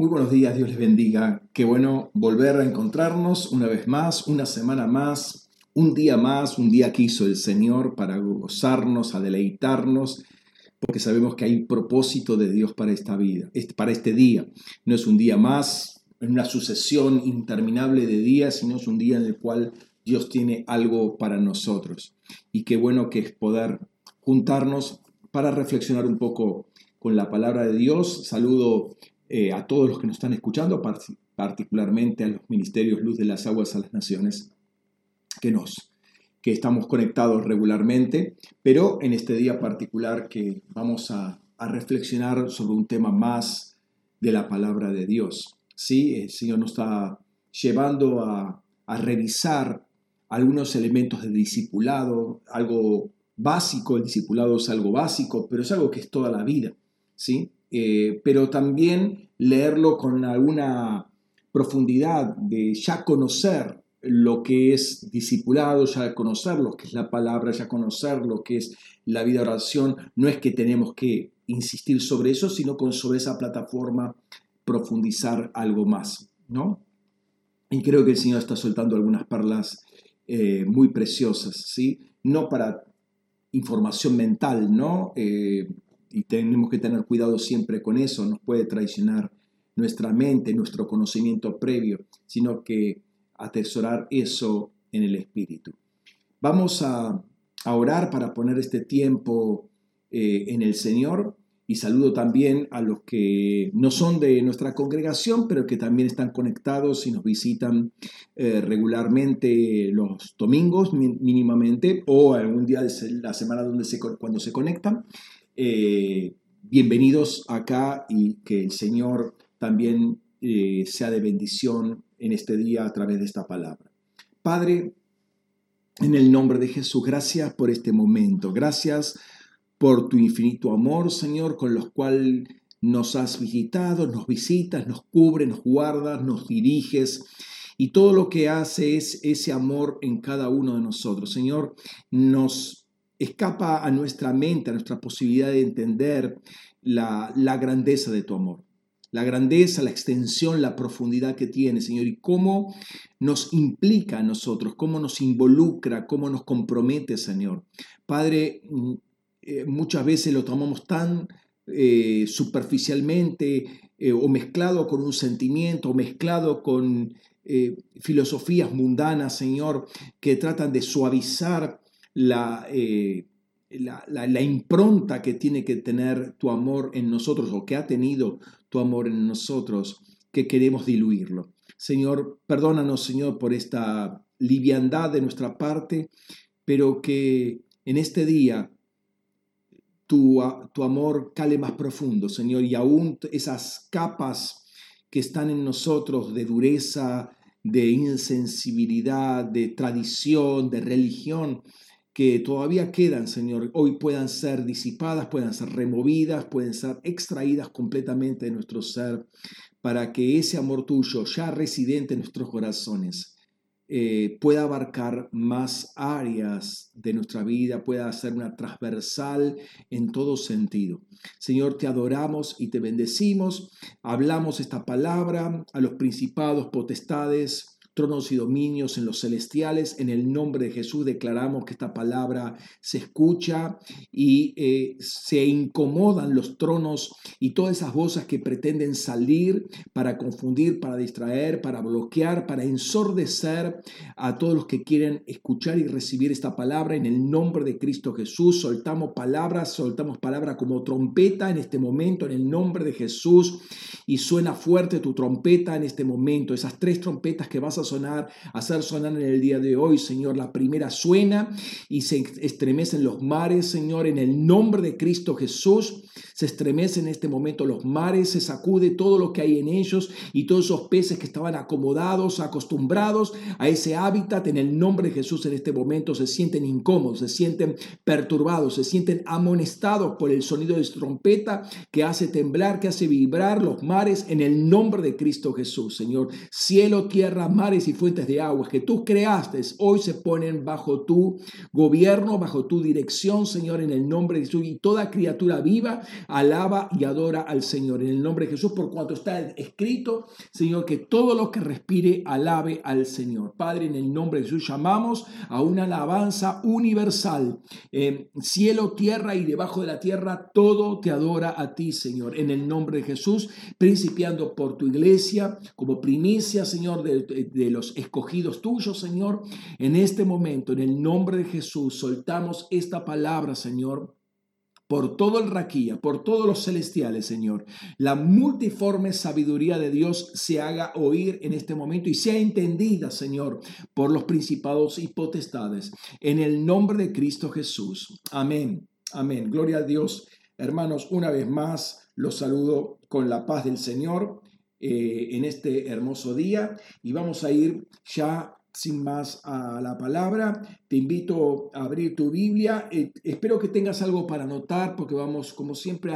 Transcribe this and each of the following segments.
Muy buenos días, Dios les bendiga. Qué bueno volver a encontrarnos una vez más, una semana más, un día más, un día que hizo el Señor para gozarnos, a deleitarnos, porque sabemos que hay propósito de Dios para esta vida, para este día. No es un día más, en una sucesión interminable de días, sino es un día en el cual Dios tiene algo para nosotros. Y qué bueno que es poder juntarnos para reflexionar un poco con la palabra de Dios. Saludo eh, a todos los que nos están escuchando, particularmente a los ministerios Luz de las Aguas a las Naciones, que nos que estamos conectados regularmente, pero en este día particular que vamos a, reflexionar sobre un tema más de la palabra de Dios. Sí, el Señor nos está llevando a, a revisar algunos elementos del discipulado, algo básico, el discipulado es algo básico, pero es algo que es toda la vida, ¿sí? Eh, pero también leerlo con alguna profundidad de ya conocer lo que es discipulado, ya conocer lo que es la palabra, ya conocer lo que es la vida de oración. No es que tenemos que insistir sobre eso, sino con sobre esa plataforma profundizar algo más, ¿no? Y creo que el Señor está soltando algunas perlas eh, muy preciosas, ¿sí? No para información mental, ¿no? Eh, y tenemos que tener cuidado siempre con eso, nos puede traicionar nuestra mente, nuestro conocimiento previo, sino que atesorar eso en el Espíritu. Vamos a, orar para poner este tiempo eh, en el Señor y saludo también a los que no son de nuestra congregación, pero que también están conectados y nos visitan eh, regularmente los domingos mínimamente o algún día de la semana donde se, cuando se conectan. Eh, bienvenidos acá y que el Señor también eh, sea de bendición en este día a través de esta palabra. Padre, en el nombre de Jesús, gracias por este momento. Gracias por tu infinito amor, Señor, con los cual nos has visitado, nos visitas, nos cubres, nos guardas, nos diriges. Y todo lo que hace es ese amor en cada uno de nosotros. Señor, nos escapa a nuestra mente, a nuestra posibilidad de entender la, grandeza de tu amor. La grandeza, la extensión, la profundidad que tiene, Señor, y cómo nos implica a nosotros, cómo nos involucra, cómo nos compromete, Señor. Padre, mm, eh, muchas veces lo tomamos tan eh, superficialmente eh, o mezclado con un sentimiento, o mezclado con filosofías mundanas, Señor, que tratan de suavizar eh, la, la, impronta que tiene que tener tu amor en nosotros o que ha tenido tu amor en nosotros, que queremos diluirlo. Señor, perdónanos, Señor, por esta liviandad de nuestra parte, pero que en este día tu, tu amor cale más profundo, Señor, y aún esas capas que están en nosotros de dureza, de insensibilidad, de tradición, de religión, que todavía quedan, Señor, hoy puedan ser disipadas, puedan ser removidas, pueden ser extraídas completamente de nuestro ser, para que ese amor tuyo, ya residente en nuestros corazones, eh, pueda abarcar más áreas de nuestra vida, pueda ser una transversal en todo sentido. Señor, te adoramos y te bendecimos. Hablamos esta palabra a los principados, potestades, tronos y dominios en los celestiales. En el nombre de Jesús declaramos que esta palabra se escucha y eh, se incomodan los tronos y todas esas voces que pretenden salir para confundir, para distraer, para bloquear, para ensordecer a todos los que quieren escuchar y recibir esta palabra. En el nombre de Cristo Jesús soltamos palabras, soltamos palabra como trompeta en este momento, en el nombre de Jesús. Y suena fuerte tu trompeta en este momento, esas tres trompetas que vas a sonar, hacer sonar en el día de hoy, Señor. La primera suena y se estremecen los mares, Señor, en el nombre de Cristo Jesús. Se estremecen en este momento los mares, se sacude todo lo que hay en ellos y todos esos peces que estaban acomodados, acostumbrados a ese hábitat, en el nombre de Jesús en este momento se sienten incómodos, se sienten perturbados, se sienten amonestados por el sonido de trompeta que hace temblar, que hace vibrar los mares en el nombre de Cristo Jesús, Señor. Cielo, tierra, mar mares y fuentes de aguas que tú creaste, hoy se ponen bajo tu gobierno, bajo tu dirección, Señor, en el nombre de Jesús. Y toda criatura viva alaba y adora al Señor en el nombre de Jesús, por cuanto está escrito, Señor, que todo lo que respire alabe al Señor. Padre, en el nombre de Jesús llamamos a una alabanza universal. cielo, tierra y debajo de la tierra, todo te adora a ti, Señor. En el nombre de Jesús, principiando por tu iglesia, como primicia, Señor, de los escogidos tuyos, Señor. En este momento, en el nombre de Jesús, soltamos esta palabra, Señor por todo el raquía, por todos los celestiales, Señor. La multiforme sabiduría de Dios se haga oír en este momento y sea entendida, Señor, por los principados y potestades. En el nombre de Cristo Jesús. Amén. Amén. Gloria a Dios. Hermanos, una vez más los saludo con la paz del Señor eh, en este hermoso día y vamos a ir ya sin más a la palabra. Te invito a abrir tu Biblia. Eh, espero que tengas algo para anotar porque vamos, como siempre,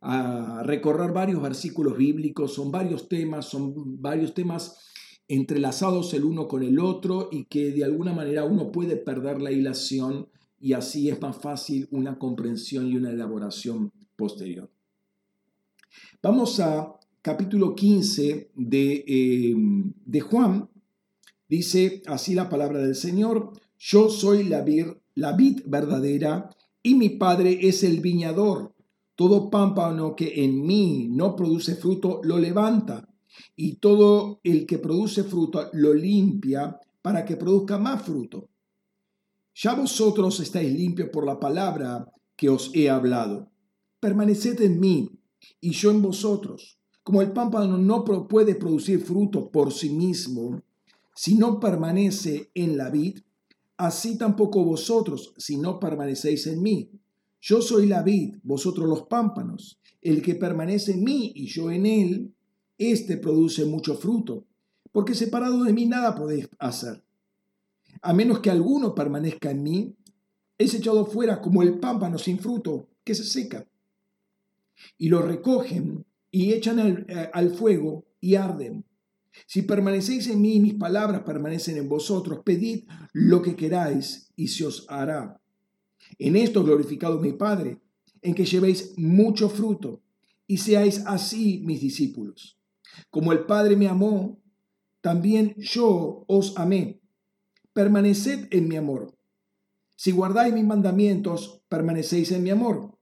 a, recorrer varios versículos bíblicos. Son varios temas, son varios temas entrelazados el uno con el otro y que de alguna manera uno puede perder la hilación y así es más fácil una comprensión y una elaboración posterior. Vamos a capítulo 15 de, eh, de Juan, Dice así la palabra del Señor, yo soy la, la vid verdadera y mi Padre es el viñador. Todo pámpano que en mí no produce fruto lo levanta y todo el que produce fruto lo limpia para que produzca más fruto. Ya vosotros estáis limpios por la palabra que os he hablado. Permaneced en mí y yo en vosotros. Como el pámpano no puede producir fruto por sí mismo, si no permanece en la vid, así tampoco vosotros, si no permanecéis en mí. Yo soy la vid, vosotros los pámpanos. El que permanece en mí y yo en él, éste produce mucho fruto, porque separado de mí nada podéis hacer. A menos que alguno permanezca en mí, es echado fuera como el pámpano sin fruto que se seca. Y lo recogen y echan al, eh, al fuego y arden. Si permanecéis en mí mis palabras permanecen en vosotros, pedid lo que queráis y se os hará. En esto glorificado mi Padre, en que llevéis mucho fruto y seáis así mis discípulos. Como el Padre me amó, también yo os amé. Permaneced en mi amor. Si guardáis mis mandamientos, permanecéis en mi amor.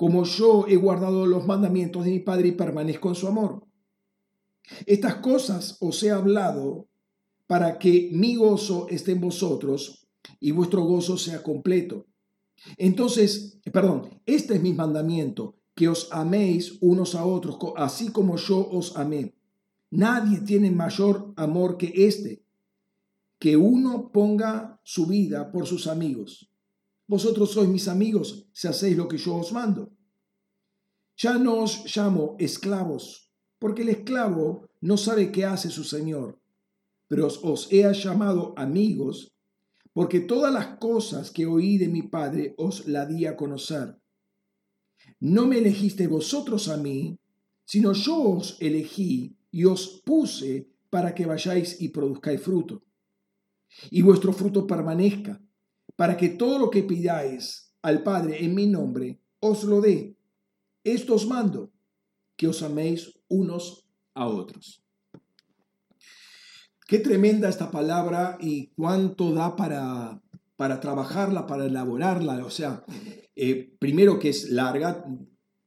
Como yo he guardado los mandamientos de mi Padre y permanezco en su amor. Estas cosas os he hablado para que mi gozo esté en vosotros y vuestro gozo sea completo. Entonces, perdón, este es mi mandamiento, que os améis unos a otros, así como yo os amé. Nadie tiene mayor amor que este, que uno ponga su vida por sus amigos. Vosotros sois mis amigos si hacéis lo que yo os mando. Ya no os llamo esclavos porque el esclavo no sabe qué hace su señor. Pero os, he llamado amigos, porque todas las cosas que oí de mi Padre os la di a conocer. No me elegiste vosotros a mí, sino yo os elegí y os puse para que vayáis y produzcáis fruto. Y vuestro fruto permanezca, para que todo lo que pidáis al Padre en mi nombre os lo dé. Esto os mando, que os améis unos a otros. Qué tremenda esta palabra y cuánto da para, para trabajarla, para elaborarla. O sea, eh, primero que es larga,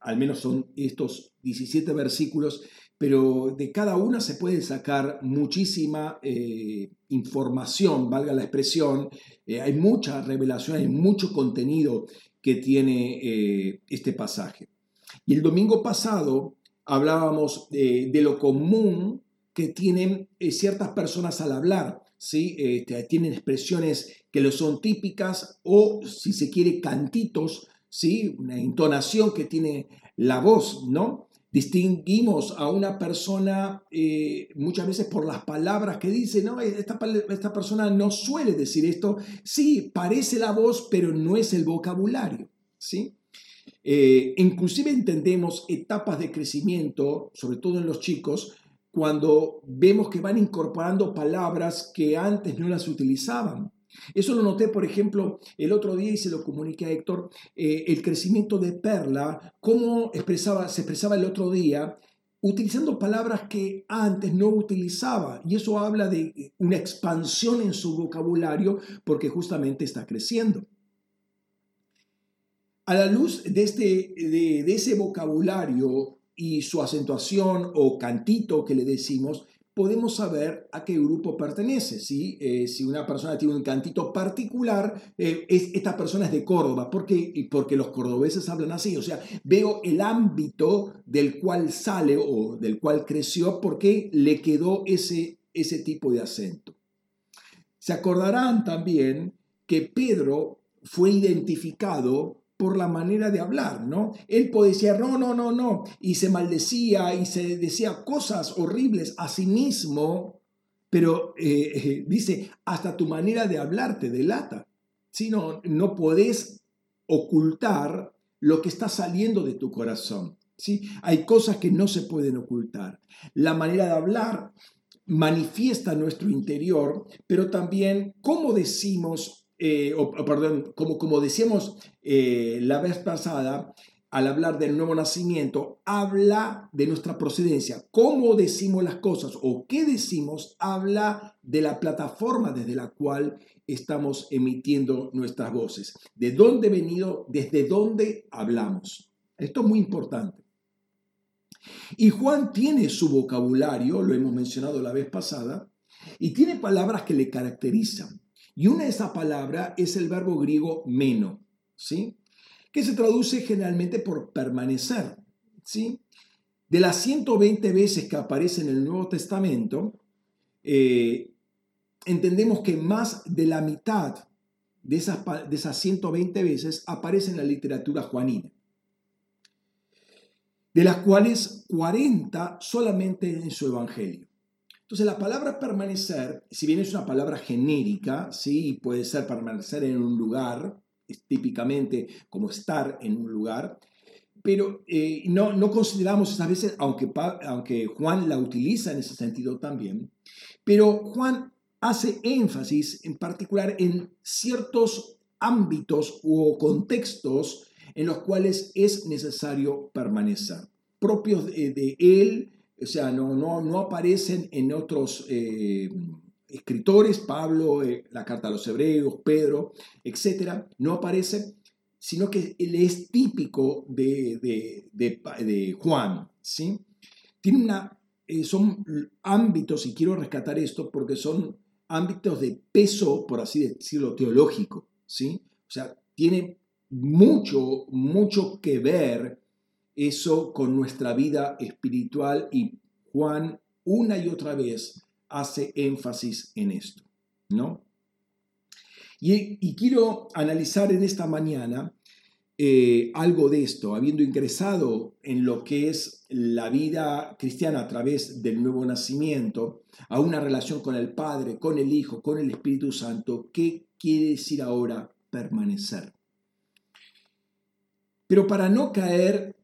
al menos son estos 17 versículos, pero de cada una se puede sacar muchísima eh, información, valga la expresión. Eh, hay mucha revelación, hay mucho contenido que tiene este pasaje. Y el domingo pasado hablábamos de, lo común que tienen eh, ciertas personas al hablar. ¿sí? Este, tienen expresiones que lo son típicas o, si se quiere, cantitos, ¿sí? una entonación que tiene la voz, ¿no? Distinguimos a una persona eh, muchas veces por las palabras que dice, no, esta, esta persona no suele decir esto. Sí, parece la voz, pero no es el vocabulario, ¿sí? Eh, inclusive entendemos etapas de crecimiento, sobre todo en los chicos, cuando vemos que van incorporando palabras que antes no las utilizaban. Eso lo noté, por ejemplo, el otro día y se lo comuniqué a Héctor, eh, el crecimiento de Perla, cómo expresaba, se expresaba el otro día utilizando palabras que antes no utilizaba. Y eso habla de una expansión en su vocabulario porque justamente está creciendo. A la luz de, este, de ese vocabulario y su acentuación o cantito que le decimos, podemos saber a qué grupo pertenece. ¿sí? Eh, si una persona tiene un cantito particular, eh, esta persona es de Córdoba. ¿Por qué? Porque los cordobeses hablan así. O sea, veo el ámbito del cual sale o del cual creció porque le quedó ese, ese tipo de acento. Se acordarán también que Pedro fue identificado por la manera de hablar, ¿no? Él podía decir, no, no, no, no, y se maldecía y se decía cosas horribles a sí mismo, pero eh, eh, dice, hasta tu manera de hablar te delata, ¿sí? No, no podés ocultar lo que está saliendo de tu corazón, ¿sí? Hay cosas que no se pueden ocultar. La manera de hablar manifiesta nuestro interior, pero también cómo decimos eh, o, perdón, como, como decíamos eh, la vez pasada, al hablar del nuevo nacimiento, habla de nuestra procedencia. Cómo decimos las cosas o qué decimos habla de la plataforma desde la cual estamos emitiendo nuestras voces. De dónde venido, desde dónde hablamos. Esto es muy importante. Y Juan tiene su vocabulario, lo hemos mencionado la vez pasada, y tiene palabras que le caracterizan. Y una de esas palabras es el verbo griego meno, ¿sí? que se traduce generalmente por permanecer. ¿sí? De las 120 veces que aparece en el Nuevo Testamento, eh, entendemos que más de la mitad de esas, de esas 120 veces aparece en la literatura juanina, de las cuales 40 solamente en su Evangelio. Entonces la palabra permanecer, si bien es una palabra genérica, ¿sí? puede ser permanecer en un lugar, es típicamente como estar en un lugar, pero eh, no, no, consideramos esas veces, aunque, aunque Juan la utiliza en ese sentido también, pero Juan hace énfasis en particular en ciertos ámbitos o contextos en los cuales es necesario permanecer, propios de, de él o sea, no, no, no aparecen en otros eh, escritores, Pablo, eh, la carta a los hebreos, Pedro, etcétera, no aparecen, sino que él es típico de, de, Juan, ¿sí? Tiene una, eh, son ámbitos, y quiero rescatar esto porque son ámbitos de peso, por así decirlo, teológico, ¿sí? O sea, tiene mucho, mucho que ver eso con nuestra vida espiritual y Juan una y otra vez hace énfasis en esto, ¿no? Y, quiero analizar en esta mañana eh, algo de esto, habiendo ingresado en lo que es la vida cristiana a través del nuevo nacimiento, a una relación con el Padre, con el Hijo, con el Espíritu Santo, ¿qué quiere decir ahora permanecer? Pero para no caer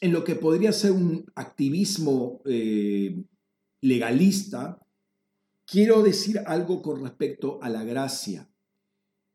en lo que podría ser un activismo eh, legalista, quiero decir algo con respecto a la gracia.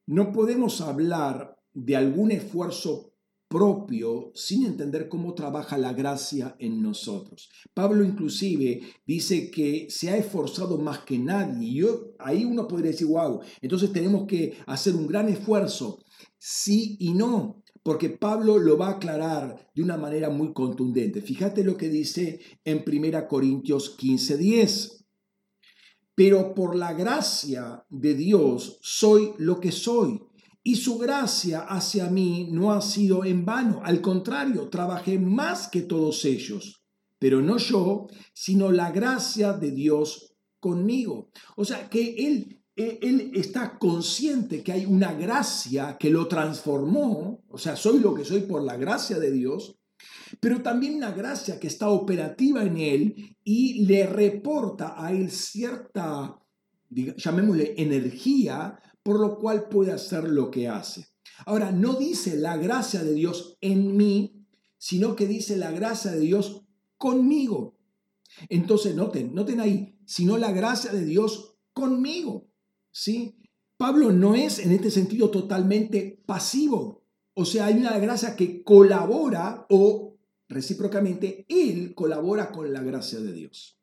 No podemos hablar de algún esfuerzo propio sin entender cómo trabaja la gracia en nosotros. Pablo inclusive dice que se ha esforzado más que nadie. Y yo, ahí uno podría decir, wow, entonces tenemos que hacer un gran esfuerzo. Sí y no porque Pablo lo va a aclarar de una manera muy contundente. Fíjate lo que dice en 1 Corintios 15:10. Pero por la gracia de Dios soy lo que soy. Y su gracia hacia mí no ha sido en vano. Al contrario, trabajé más que todos ellos. Pero no yo, sino la gracia de Dios conmigo. O sea, que Él él está consciente que hay una gracia que lo transformó, o sea, soy lo que soy por la gracia de Dios, pero también una gracia que está operativa en él y le reporta a él cierta, llamémosle, energía, por lo cual puede hacer lo que hace. Ahora, no dice la gracia de Dios en mí, sino que dice la gracia de Dios conmigo. Entonces, noten, noten ahí, sino la gracia de Dios conmigo. ¿Sí? Pablo no es en este sentido totalmente pasivo. O sea, hay una gracia que colabora o recíprocamente él colabora con la gracia de Dios.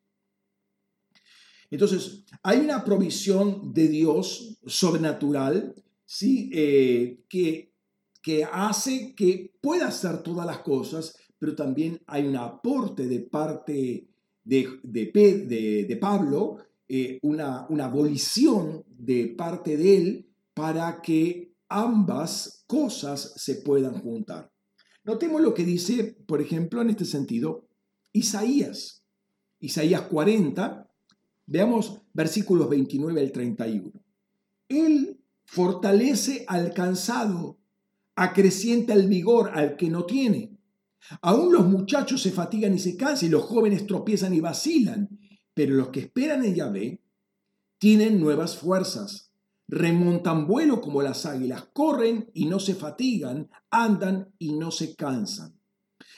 Entonces, hay una provisión de Dios sobrenatural, ¿sí? Eh, que, que hace que pueda hacer todas las cosas, pero también hay un aporte de parte de, de, Pablo, eh, una, una abolición de parte de él para que ambas cosas se puedan juntar. Notemos lo que dice, por ejemplo, en este sentido, Isaías. Isaías 40, Veamos versículos 29 al 31. Él fortalece al cansado, acrecienta el vigor al que no tiene. Aún los muchachos se fatigan y se cansan y los jóvenes tropiezan y vacilan, pero los que esperan en Yahvé tienen nuevas fuerzas, remontan vuelo como las águilas, corren y no se fatigan, andan y no se cansan.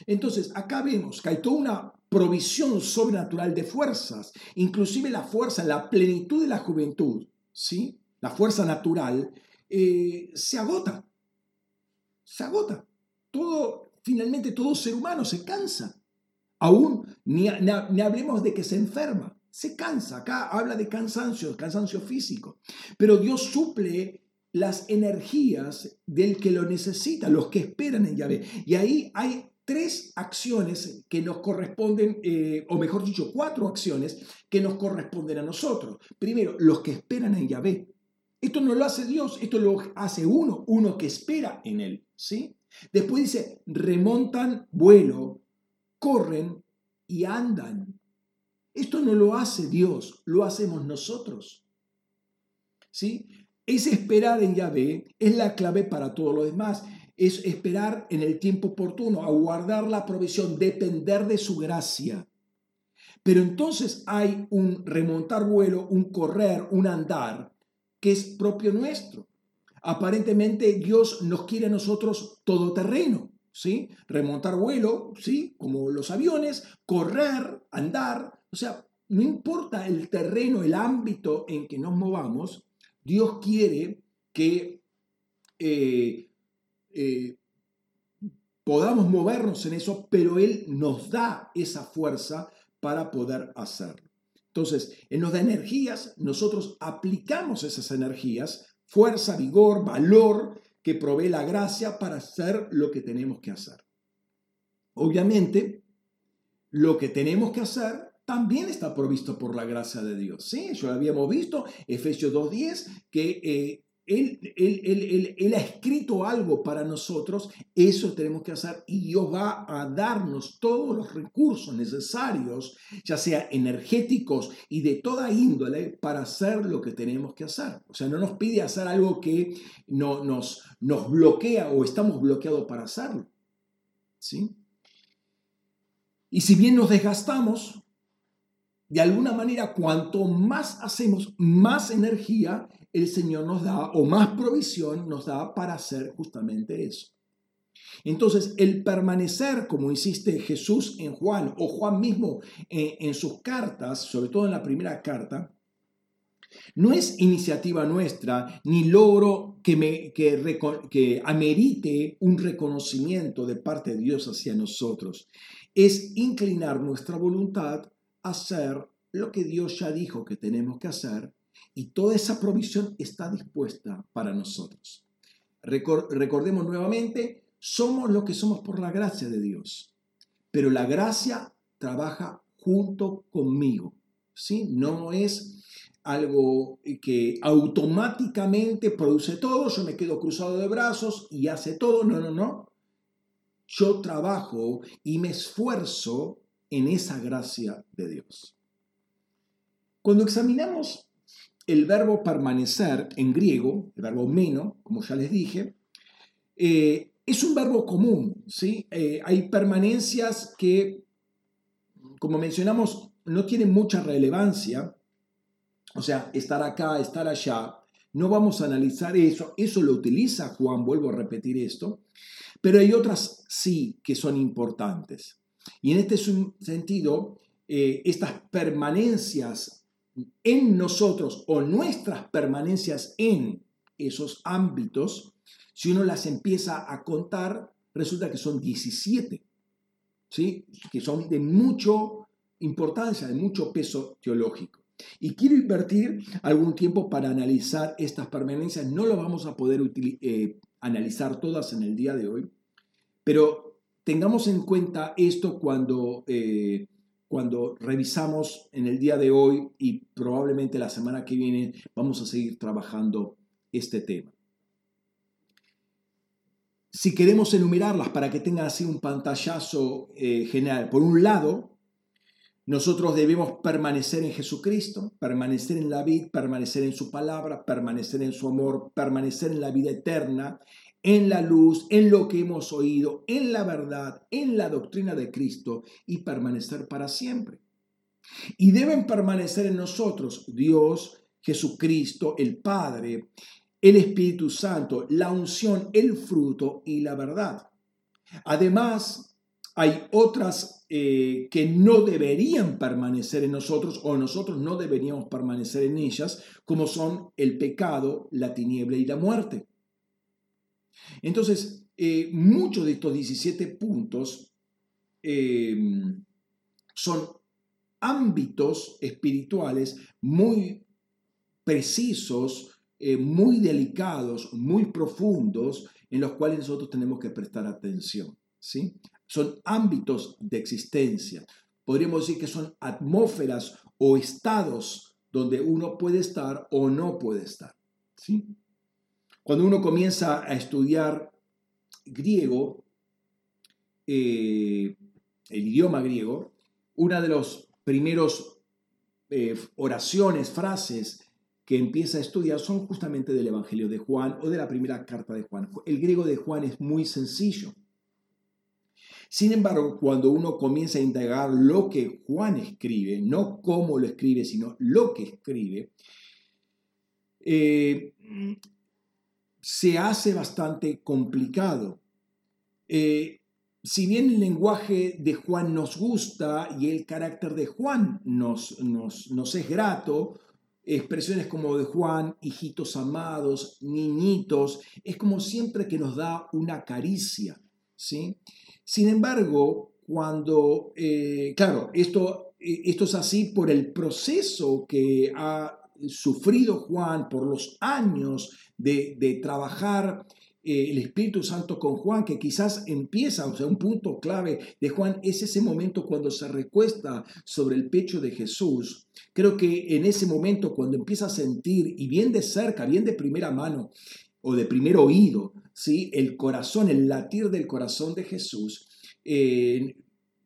Entonces, acá vemos que hay toda una provisión sobrenatural de fuerzas, inclusive la fuerza, la plenitud de la juventud, ¿sí? la fuerza natural, eh, se agota, se agota. Todo, finalmente todo ser humano se cansa. Aún ni, ni hablemos de que se enferma, se cansa. Acá habla de cansancio, cansancio físico. Pero Dios suple las energías del que lo necesita, los que esperan en Yahvé. Y ahí hay tres acciones que nos corresponden, eh, o mejor dicho, cuatro acciones que nos corresponden a nosotros. Primero, los que esperan en Yahvé. Esto no lo hace Dios, esto lo hace uno, uno que espera en Él. ¿sí? Después dice, remontan vuelo, corren y andan. Esto no lo hace Dios, lo hacemos nosotros. ¿Sí? Ese esperar en Yahvé es la clave para todo lo demás es esperar en el tiempo oportuno, aguardar la provisión, depender de su gracia. Pero entonces hay un remontar vuelo, un correr, un andar, que es propio nuestro. Aparentemente Dios nos quiere a nosotros todoterreno, ¿sí? Remontar vuelo, ¿sí? Como los aviones, correr, andar, o sea, no importa el terreno, el ámbito en que nos movamos, Dios quiere que eh, eh, podamos movernos en eso, pero Él nos da esa fuerza para poder hacerlo. Entonces, Él nos da energías, nosotros aplicamos esas energías, fuerza, vigor, valor que provee la gracia para hacer lo que tenemos que hacer. Obviamente, lo que tenemos que hacer también está provisto por la gracia de Dios. Sí, ya habíamos visto, Efesios 2.10, que eh, él, ha escrito algo para nosotros, eso tenemos que hacer y Dios va a darnos todos los recursos necesarios, ya sea energéticos y de toda índole, para hacer lo que tenemos que hacer. O sea, no nos pide hacer algo que no, nos, nos bloquea o estamos bloqueados para hacerlo. ¿Sí? Y si bien nos desgastamos, de alguna manera, cuanto más hacemos, más energía el Señor nos da, o más provisión nos da para hacer justamente eso. Entonces, el permanecer, como insiste Jesús en Juan, o Juan mismo en, sus cartas, sobre todo en la primera carta, no es iniciativa nuestra, ni logro que, me, que, que amerite un reconocimiento de parte de Dios hacia nosotros. Es inclinar nuestra voluntad a hacer lo que Dios ya dijo que tenemos que hacer y toda esa provisión está dispuesta para nosotros. recordemos nuevamente, somos lo que somos por la gracia de Dios, pero la gracia trabaja junto conmigo, ¿sí? No es algo que automáticamente produce todo, yo me quedo cruzado de brazos y hace todo, no, no, no. Yo trabajo y me esfuerzo en esa gracia de Dios. Cuando examinamos el verbo permanecer en griego, el verbo meno, como ya les dije, eh, es un verbo común. ¿sí? Eh, hay permanencias que, como mencionamos, no tienen mucha relevancia. O sea, estar acá, estar allá. No vamos a analizar eso. Eso lo utiliza Juan, vuelvo a repetir esto. Pero hay otras sí que son importantes. Y en este sentido, eh, estas permanencias en nosotros o nuestras permanencias en esos ámbitos, si uno las empieza a contar, resulta que son 17, ¿sí? que son de mucha importancia, de mucho peso teológico. Y quiero invertir algún tiempo para analizar estas permanencias. No lo vamos a poder eh, analizar todas en el día de hoy, pero tengamos en cuenta esto cuando, eh, cuando revisamos en el día de hoy y probablemente la semana que viene vamos a seguir trabajando este tema. Si queremos enumerarlas para que tengan así un pantallazo eh, general, por un lado, nosotros debemos permanecer en Jesucristo, permanecer en la vida, permanecer en su palabra, permanecer en su amor, permanecer en la vida eterna, en la luz, en lo que hemos oído, en la verdad, en la doctrina de Cristo y permanecer para siempre. Y deben permanecer en nosotros Dios, Jesucristo, el Padre, el Espíritu Santo, la unción, el fruto y la verdad. Además, hay otras eh, que no deberían permanecer en nosotros o nosotros no deberíamos permanecer en ellas, como son el pecado, la tiniebla y la muerte. Entonces, eh, muchos de estos 17 puntos eh, son ámbitos espirituales muy precisos, muy delicados, muy profundos, en los cuales nosotros tenemos que prestar atención. ¿sí? son ámbitos de existencia. Podríamos decir que son atmósferas o estados donde uno puede estar o no puede estar. ¿sí? Cuando uno comienza a estudiar griego, eh, el idioma griego, una de los primeros eh, oraciones, frases que empieza a estudiar son justamente del Evangelio de Juan o de la primera carta de Juan. El griego de Juan es muy sencillo. Sin embargo, cuando uno comienza a indagar lo que Juan escribe, no cómo lo escribe, sino lo que escribe, eh, se hace bastante complicado. Eh, si bien el lenguaje de Juan nos gusta y el carácter de Juan nos, nos, nos es grato, expresiones como de Juan, hijitos amados, niñitos, es como siempre que nos da una caricia, ¿sí? Sin embargo, cuando, eh, claro, esto, eh, esto es así por el proceso que ha sufrido Juan, por los años de, trabajar eh, el Espíritu Santo con Juan, que quizás empieza, o sea, un punto clave de Juan es ese momento cuando se recuesta sobre el pecho de Jesús. Creo que en ese momento, cuando empieza a sentir, y bien de cerca, bien de primera mano, o de primer oído, ¿sí? el corazón, el latir del corazón de Jesús, eh,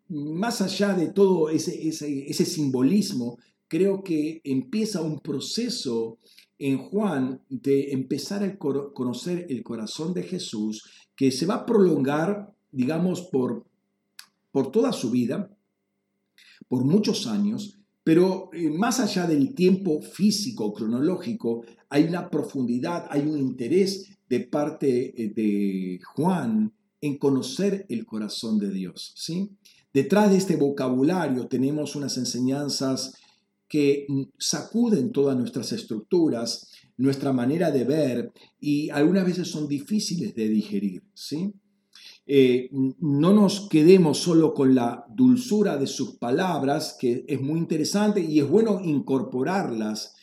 más allá de todo ese, ese, simbolismo, creo que empieza un proceso en Juan de empezar a conocer el corazón de Jesús que se va a prolongar, digamos, por, por toda su vida, por muchos años, pero eh, más allá del tiempo físico, cronológico, hay una profundidad, hay un interés de parte eh, de Juan en conocer el corazón de Dios. ¿sí? Detrás de este vocabulario tenemos unas enseñanzas que mm, sacuden todas nuestras estructuras, nuestra manera de ver y algunas veces son difíciles de digerir. ¿sí? Eh, no nos quedemos solo con la dulzura de sus palabras, que es muy interesante y es bueno incorporarlas,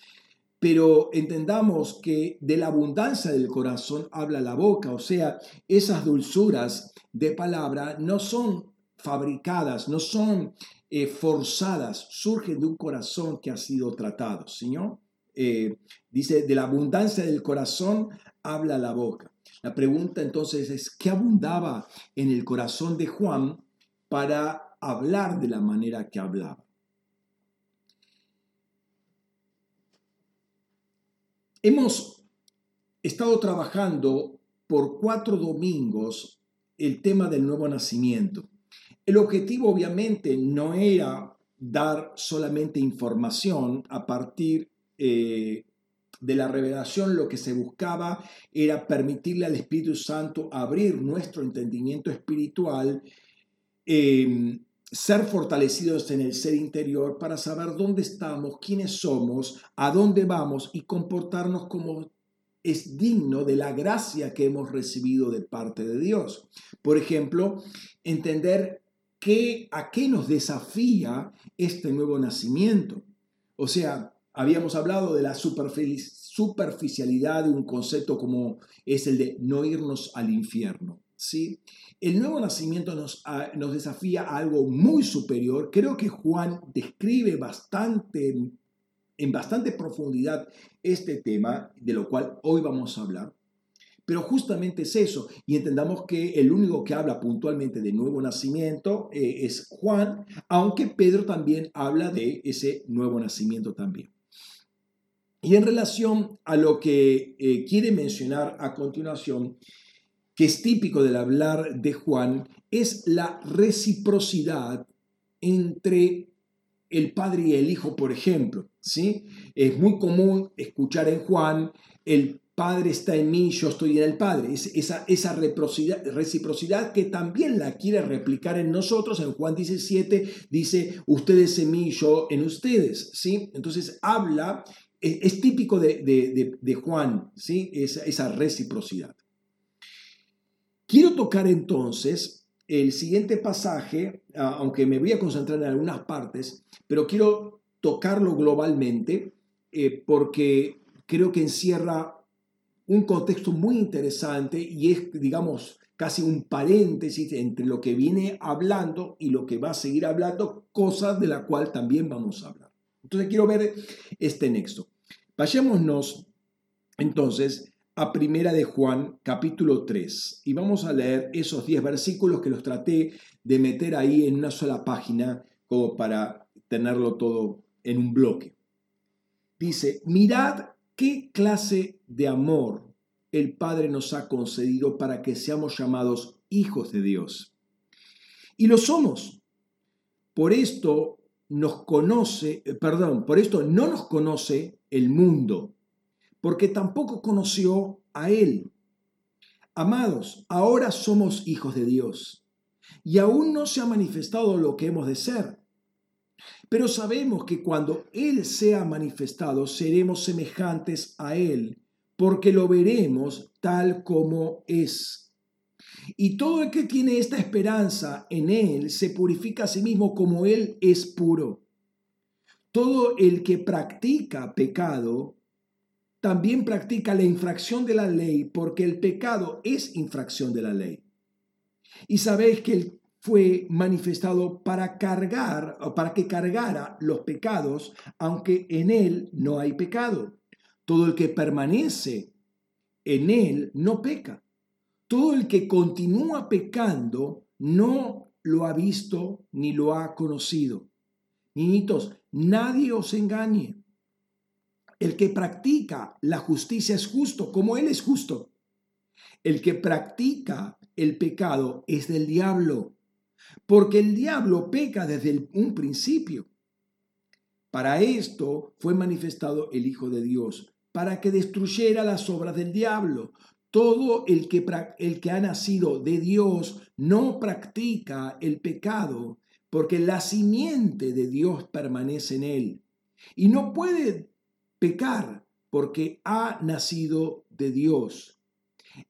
pero entendamos que de la abundancia del corazón habla la boca, o sea, esas dulzuras de palabra no son fabricadas, no son eh, forzadas, surgen de un corazón que ha sido tratado, Señor. Eh, dice, de la abundancia del corazón habla la boca. La pregunta entonces es, ¿qué abundaba en el corazón de Juan para hablar de la manera que hablaba? Hemos estado trabajando por cuatro domingos el tema del nuevo nacimiento. El objetivo obviamente no era dar solamente información a partir eh, de la revelación lo que se buscaba era permitirle al Espíritu Santo abrir nuestro entendimiento espiritual em, ser fortalecidos en el ser interior para saber dónde estamos, quiénes somos, a dónde vamos y comportarnos como es digno de la gracia que hemos recibido de parte de Dios. Por ejemplo, entender qué, a qué nos desafía este nuevo nacimiento. O sea, habíamos hablado de la superficialidad de un concepto como es el de no irnos al infierno. ¿sí? El nuevo nacimiento nos, nos desafía a algo muy superior. Creo que Juan describe bastante, en bastante profundidad este tema, de lo cual hoy vamos a hablar. Pero justamente es eso, y entendamos que el único que habla puntualmente de nuevo nacimiento eh, es Juan, aunque Pedro también habla de ese nuevo nacimiento también. Y en relación a lo que eh, quiere mencionar a continuación, que es típico del hablar de Juan, es la reciprocidad entre el Padre y el Hijo, por ejemplo. ¿sí? Es muy común escuchar en Juan, el Padre está en mí, yo estoy en el Padre. Es esa, esa reciprocidad, que también la quiere replicar en nosotros. En Juan 17 dice, ustedes en mí, yo en ustedes. ¿sí? Entonces habla, es, típico de, Juan, ¿sí? esa, esa reciprocidad. Quiero tocar entonces el siguiente pasaje, aunque me voy a concentrar en algunas partes, pero quiero tocarlo globalmente eh, porque creo que encierra un contexto muy interesante y es, digamos, casi un paréntesis entre lo que viene hablando y lo que va a seguir hablando, cosas de la cual también vamos a hablar. Entonces quiero ver este nexo. Vayámonos entonces a Primera de Juan, capítulo 3, y vamos a leer esos 10 versículos que los traté de meter ahí en una sola página como para tenerlo todo en un bloque. Dice, mirad qué clase de amor el Padre nos ha concedido para que seamos llamados hijos de Dios. Y lo somos. Por esto nos conoce, eh, por esto no nos conoce el mundo, porque tampoco conoció a Él. Amados, ahora somos hijos de Dios y aún no se ha manifestado lo que hemos de ser. Pero sabemos que cuando Él sea manifestado seremos semejantes a Él, porque lo veremos tal como es. Y todo el que tiene esta esperanza en Él se purifica a sí mismo como Él es puro. Todo el que practica pecado también practica la infracción de la ley, porque el pecado es infracción de la ley. Y sabéis que Él fue manifestado para cargar, o para que cargara los pecados, aunque en Él no hay pecado. Todo el que permanece en Él no peca. Todo el que continúa pecando no lo ha visto ni lo ha conocido. Niñitos, nadie os engañe. El que practica la justicia es justo, como Él es justo. El que practica el pecado es del diablo, porque el diablo peca desde un principio. Para esto fue manifestado el Hijo de Dios, para que destruyera las obras del diablo. Todo el que, el que ha nacido de Dios no practica el pecado, porque la simiente de Dios permanece en él. Y no puede pecar porque ha nacido de Dios.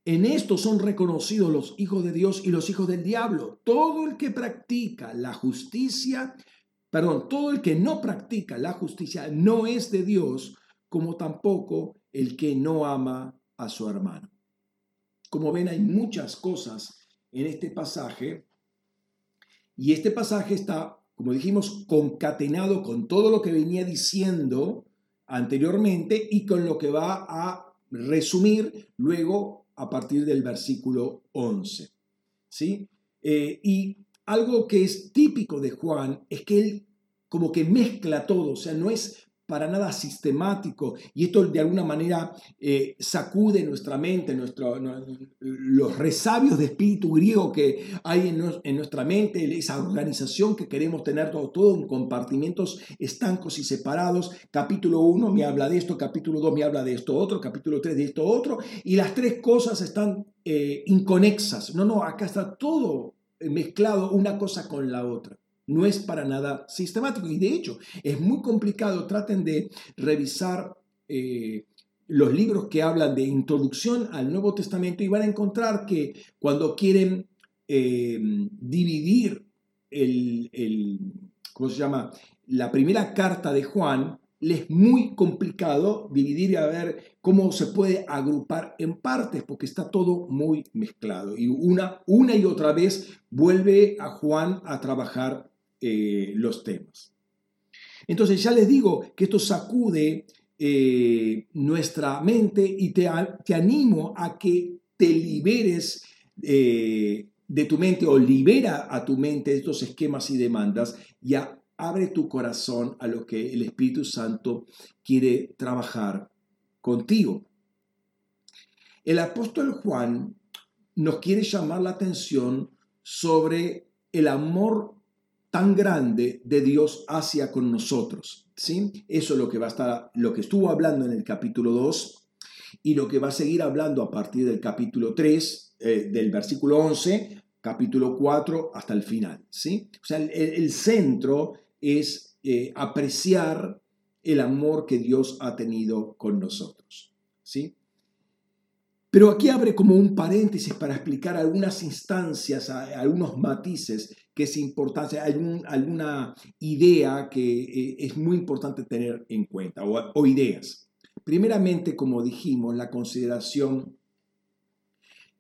En esto son reconocidos los hijos de Dios y los hijos del diablo. Todo el que practica la justicia, perdón, todo el que no practica la justicia no es de Dios, como tampoco el que no ama a su hermano. Como ven, hay muchas cosas en este pasaje y este pasaje está, como dijimos, concatenado con todo lo que venía diciendo anteriormente y con lo que va a resumir luego a partir del versículo 11. ¿sí? Eh, y algo que es típico de Juan es que él como que mezcla todo, o sea, no es para nada sistemático y esto de alguna manera eh, sacude nuestra mente, nuestro, los resabios de espíritu griego que hay en, nuestra mente, esa organización que queremos tener todo, todo en compartimentos estancos y separados. Capítulo 1 me habla de esto, capítulo 2 me habla de esto otro, capítulo 3 de esto otro y las tres cosas están eh, inconexas. No, no, acá está todo mezclado una cosa con la otra. No es para nada sistemático. Y de hecho, es muy complicado. Traten de revisar eh, los libros que hablan de introducción al Nuevo Testamento y van a encontrar que cuando quieren eh, dividir el, el, ¿cómo llama? La primera carta de Juan, les es muy complicado dividir y a ver cómo se puede agrupar en partes, porque está todo muy mezclado. Y una, una y otra vez vuelve a Juan a trabajar eh, los temas. Entonces ya les digo que esto sacude eh, nuestra mente y te, animo a que te liberes eh, de tu mente o libera a tu mente estos esquemas y demandas y abre tu corazón a lo que el Espíritu Santo quiere trabajar contigo. El apóstol Juan nos quiere llamar la atención sobre el amor tan grande de Dios hacia con nosotros. ¿sí? Eso es lo que va a estar, lo que estuvo hablando en el capítulo 2 y lo que va a seguir hablando a partir del capítulo 3, eh, del versículo 11, capítulo 4 hasta el final. ¿sí? O sea, el, centro es eh, apreciar el amor que Dios ha tenido con nosotros. ¿sí? Pero aquí abre como un paréntesis para explicar algunas instancias, algunos matices que es importante, alguna idea que eh, es muy importante tener en cuenta, o, ideas. Primeramente, como dijimos, la consideración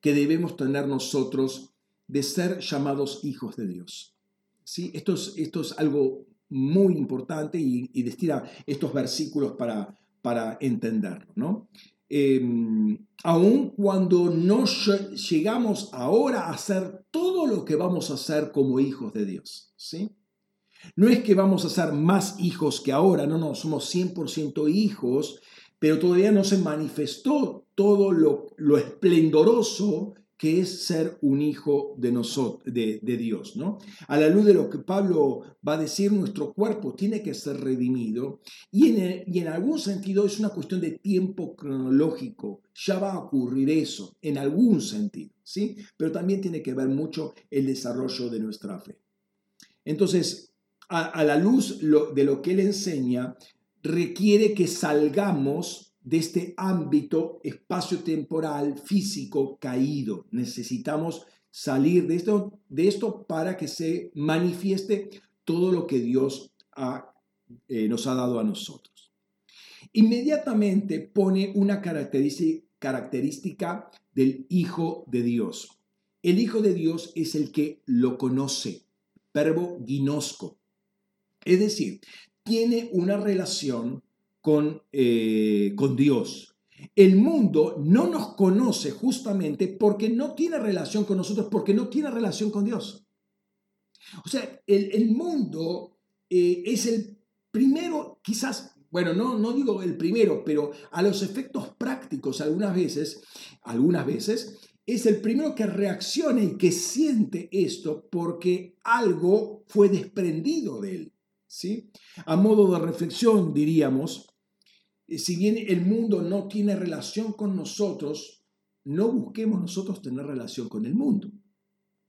que debemos tener nosotros de ser llamados hijos de Dios. ¿Sí? Esto, es, esto es algo muy importante y, y destila estos versículos para, para entenderlo. ¿no? Em, aun cuando no llegamos ahora a hacer todo lo que vamos a hacer como hijos de Dios. ¿sí? No es que vamos a ser más hijos que ahora, no, no, somos 100% hijos, pero todavía no se manifestó todo lo, lo esplendoroso que es ser un hijo de, nosotros, de, Dios. ¿no? A la luz de lo que Pablo va a decir, nuestro cuerpo tiene que ser redimido y en, y en algún sentido es una cuestión de tiempo cronológico. Ya va a ocurrir eso, en algún sentido, ¿sí? Pero también tiene que ver mucho el desarrollo de nuestra fe. Entonces, a, a la luz de lo que él enseña, requiere que salgamos de este ámbito espacio-temporal físico caído. Necesitamos salir de esto, de esto para que se manifieste todo lo que Dios eh, nos ha dado a nosotros. Inmediatamente pone una característica, del Hijo de Dios. El Hijo de Dios es el que lo conoce, verbo ginosco. Es decir, tiene una relación con, eh, con Dios. El mundo no nos conoce justamente porque no tiene relación con nosotros, porque no tiene relación con Dios. O sea, el, mundo eh, es el primero, quizás, bueno, no, no digo el primero, pero a los efectos prácticos algunas veces, algunas veces, es el primero que reacciona y que siente esto porque algo fue desprendido de él. ¿sí? A modo de reflexión, diríamos, si bien el mundo no tiene relación con nosotros, no busquemos nosotros tener relación con el mundo.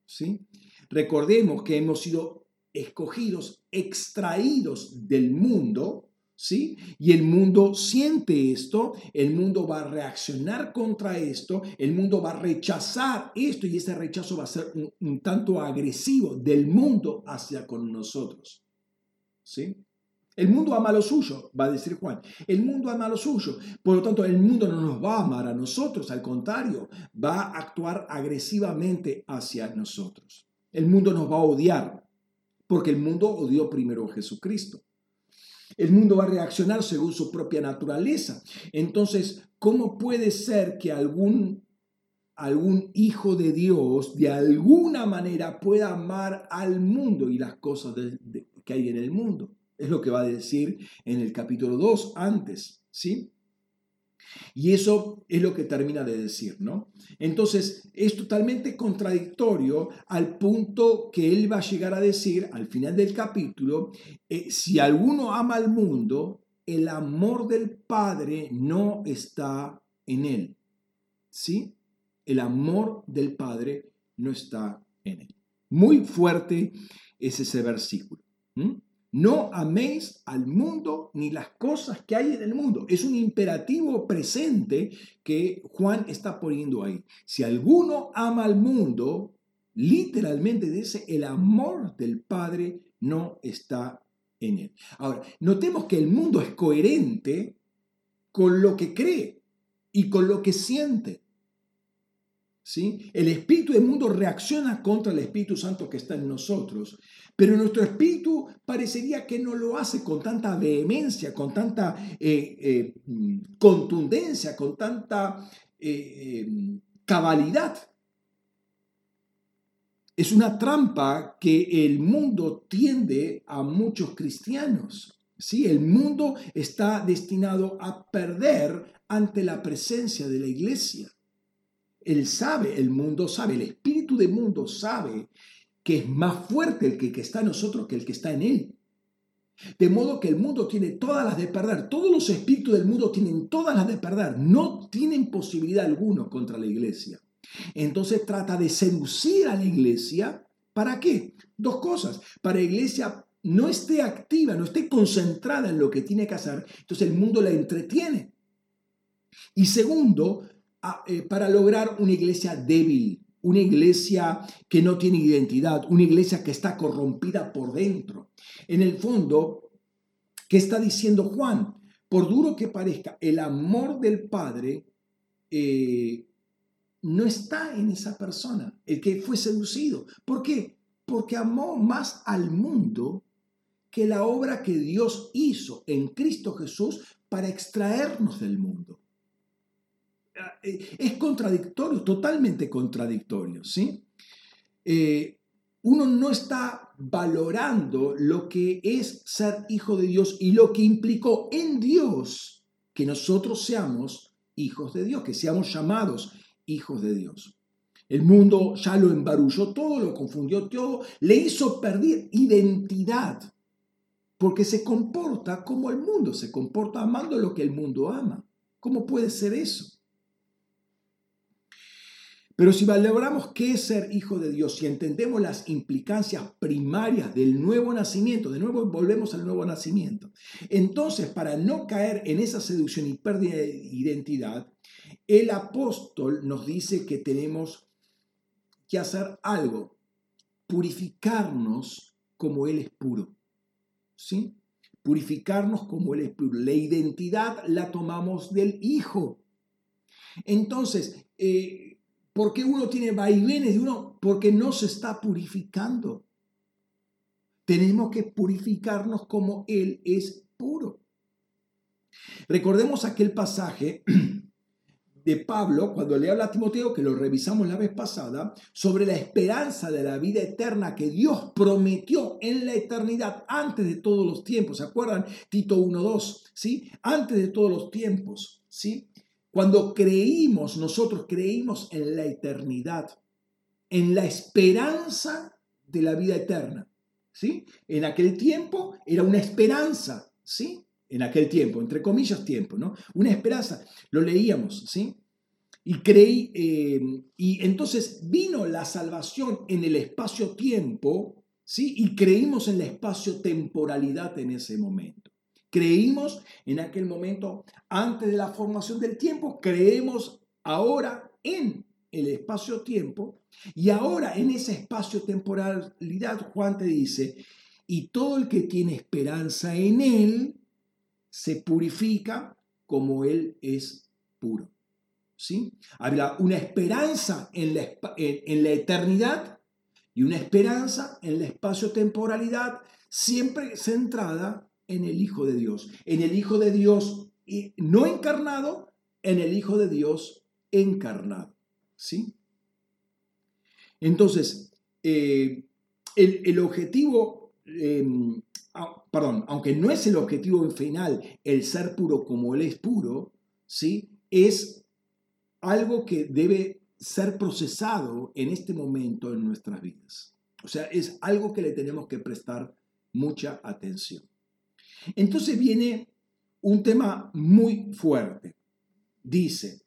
¿sí? Recordemos que hemos sido escogidos, extraídos del mundo, ¿sí? Y el mundo siente esto, el mundo va a reaccionar contra esto, el mundo va a rechazar esto y ese rechazo va a ser un, un tanto agresivo del mundo hacia con nosotros. ¿Sí? El mundo ama lo suyo, va a decir Juan. El mundo ama lo suyo. Por lo tanto, el mundo no nos va a amar a nosotros, al contrario, va a actuar agresivamente hacia nosotros. El mundo nos va a odiar, porque el mundo odió primero a Jesucristo. El mundo va a reaccionar según su propia naturaleza. Entonces, ¿cómo puede ser que algún, algún hijo de Dios de alguna manera pueda amar al mundo y las cosas que hay en el mundo? Es lo que va a decir en el capítulo 2 antes, ¿sí? Y eso es lo que termina de decir, ¿no? Entonces, es totalmente contradictorio al punto que él va a llegar a decir al final del capítulo, eh, si alguno ama al mundo, el amor del Padre no está en él, ¿sí? El amor del Padre no está en él. Muy fuerte es ese versículo. No améis al mundo ni las cosas que hay en el mundo. Es un imperativo presente que Juan está poniendo ahí. Si alguno ama al mundo, literalmente dice, el amor del Padre no está en él. Ahora, notemos que el mundo es coherente con lo que cree y con lo que siente. ¿Sí? El espíritu del mundo reacciona contra el Espíritu Santo que está en nosotros, pero nuestro espíritu parecería que no lo hace con tanta vehemencia, con tanta eh, eh, contundencia, con tanta eh, cabalidad. Es una trampa que el mundo tiende a muchos cristianos. ¿sí? El mundo está destinado a perder ante la presencia de la iglesia. Él sabe, el mundo sabe, el espíritu del mundo sabe que es más fuerte el que, está en nosotros que el que está en él. De modo que el mundo tiene todas las de perder. Todos los espíritus del mundo tienen todas las de perder. No tienen posibilidad alguna contra la iglesia. Entonces trata de seducir a la iglesia. ¿Para qué? Dos cosas. Para la iglesia no esté activa, no esté concentrada en lo que tiene que hacer. Entonces el mundo la entretiene. Y segundo, eh, para lograr una iglesia débil, una iglesia que no tiene identidad, una iglesia que está corrompida por dentro. En el fondo, ¿qué está diciendo Juan? Por duro que parezca, el amor del Padre eh, no está en esa persona, el que fue seducido. ¿Por qué? Porque amó más al mundo que la obra que Dios hizo en Cristo Jesús para extraernos del mundo. Eh, es contradictorio, totalmente contradictorio, ¿sí? Eh, uno no está valorando lo que es ser hijo de Dios y lo que implicó en Dios que nosotros seamos hijos de Dios, que seamos llamados hijos de Dios. El mundo ya lo embarulló todo, lo confundió todo, le hizo perder identidad, porque se comporta como el mundo, se comporta amando lo que el mundo ama. ¿Cómo puede ser eso? Pero si valoramos qué es ser hijo de Dios, si entendemos las implicancias primarias del nuevo nacimiento, de nuevo volvemos al nuevo nacimiento, entonces para no caer en esa seducción y pérdida de identidad, el apóstol nos dice que tenemos que hacer algo, purificarnos como Él es puro. ¿Sí? Purificarnos como Él es puro. La identidad la tomamos del Hijo. Entonces, eh, ¿Por qué uno tiene vaivenes de uno? Porque no se está purificando. Tenemos que purificarnos como Él es puro. Recordemos aquel pasaje de Pablo cuando le habla a Timoteo, que lo revisamos la vez pasada, sobre la esperanza de la vida eterna que Dios prometió en la eternidad antes de todos los tiempos. ¿Se acuerdan? Tito 1.2, ¿sí? Antes de todos los tiempos, ¿sí? Cuando creímos, nosotros creímos en la eternidad, en la esperanza de la vida eterna. ¿sí? En aquel tiempo era una esperanza, ¿sí? En aquel tiempo, entre comillas tiempo, ¿no? Una esperanza. Lo leíamos, ¿sí? Y creí, eh, y entonces vino la salvación en el espacio-tiempo, ¿sí? Y creímos en la espacio-temporalidad en ese momento. Creímos en aquel momento antes de la formación del tiempo, creemos ahora en el espacio-tiempo y ahora en esa espacio-temporalidad Juan te dice, y todo el que tiene esperanza en Él se purifica como Él es puro. ¿Sí? Habla una esperanza en la, en la eternidad y una esperanza en la espacio-temporalidad siempre centrada en el Hijo de Dios, en el Hijo de Dios no encarnado, en el Hijo de Dios encarnado. ¿Sí? Entonces, eh, el, objetivo, em, perdón, aunque no es el objetivo final el ser puro como Él es puro, ¿sí? Es algo que debe ser procesado en este momento en nuestras vidas. O sea, es algo que le tenemos que prestar mucha atención. Entonces viene un tema muy fuerte. Dice,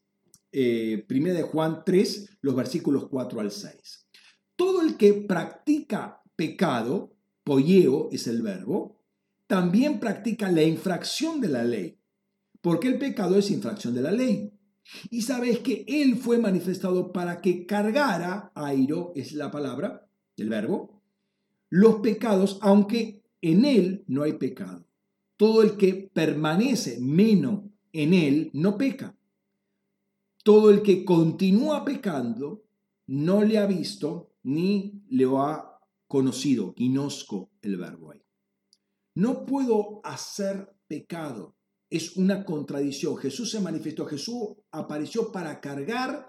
eh, 1 de Juan 3, los versículos 4 al 6. todo el que practica pecado, polleo es el verbo, también practica la infracción de la ley, porque el pecado es infracción de la ley. Y sabes que Él fue manifestado para que cargara, airo es la palabra, el verbo, los pecados, aunque en Él no hay pecado. Todo el que permanece menos en Él no peca. Todo el que continúa pecando no le ha visto ni le ha conocido. Inosco el verbo ahí. No puedo hacer pecado. Es una contradicción. Jesús se manifestó, Jesús apareció para cargar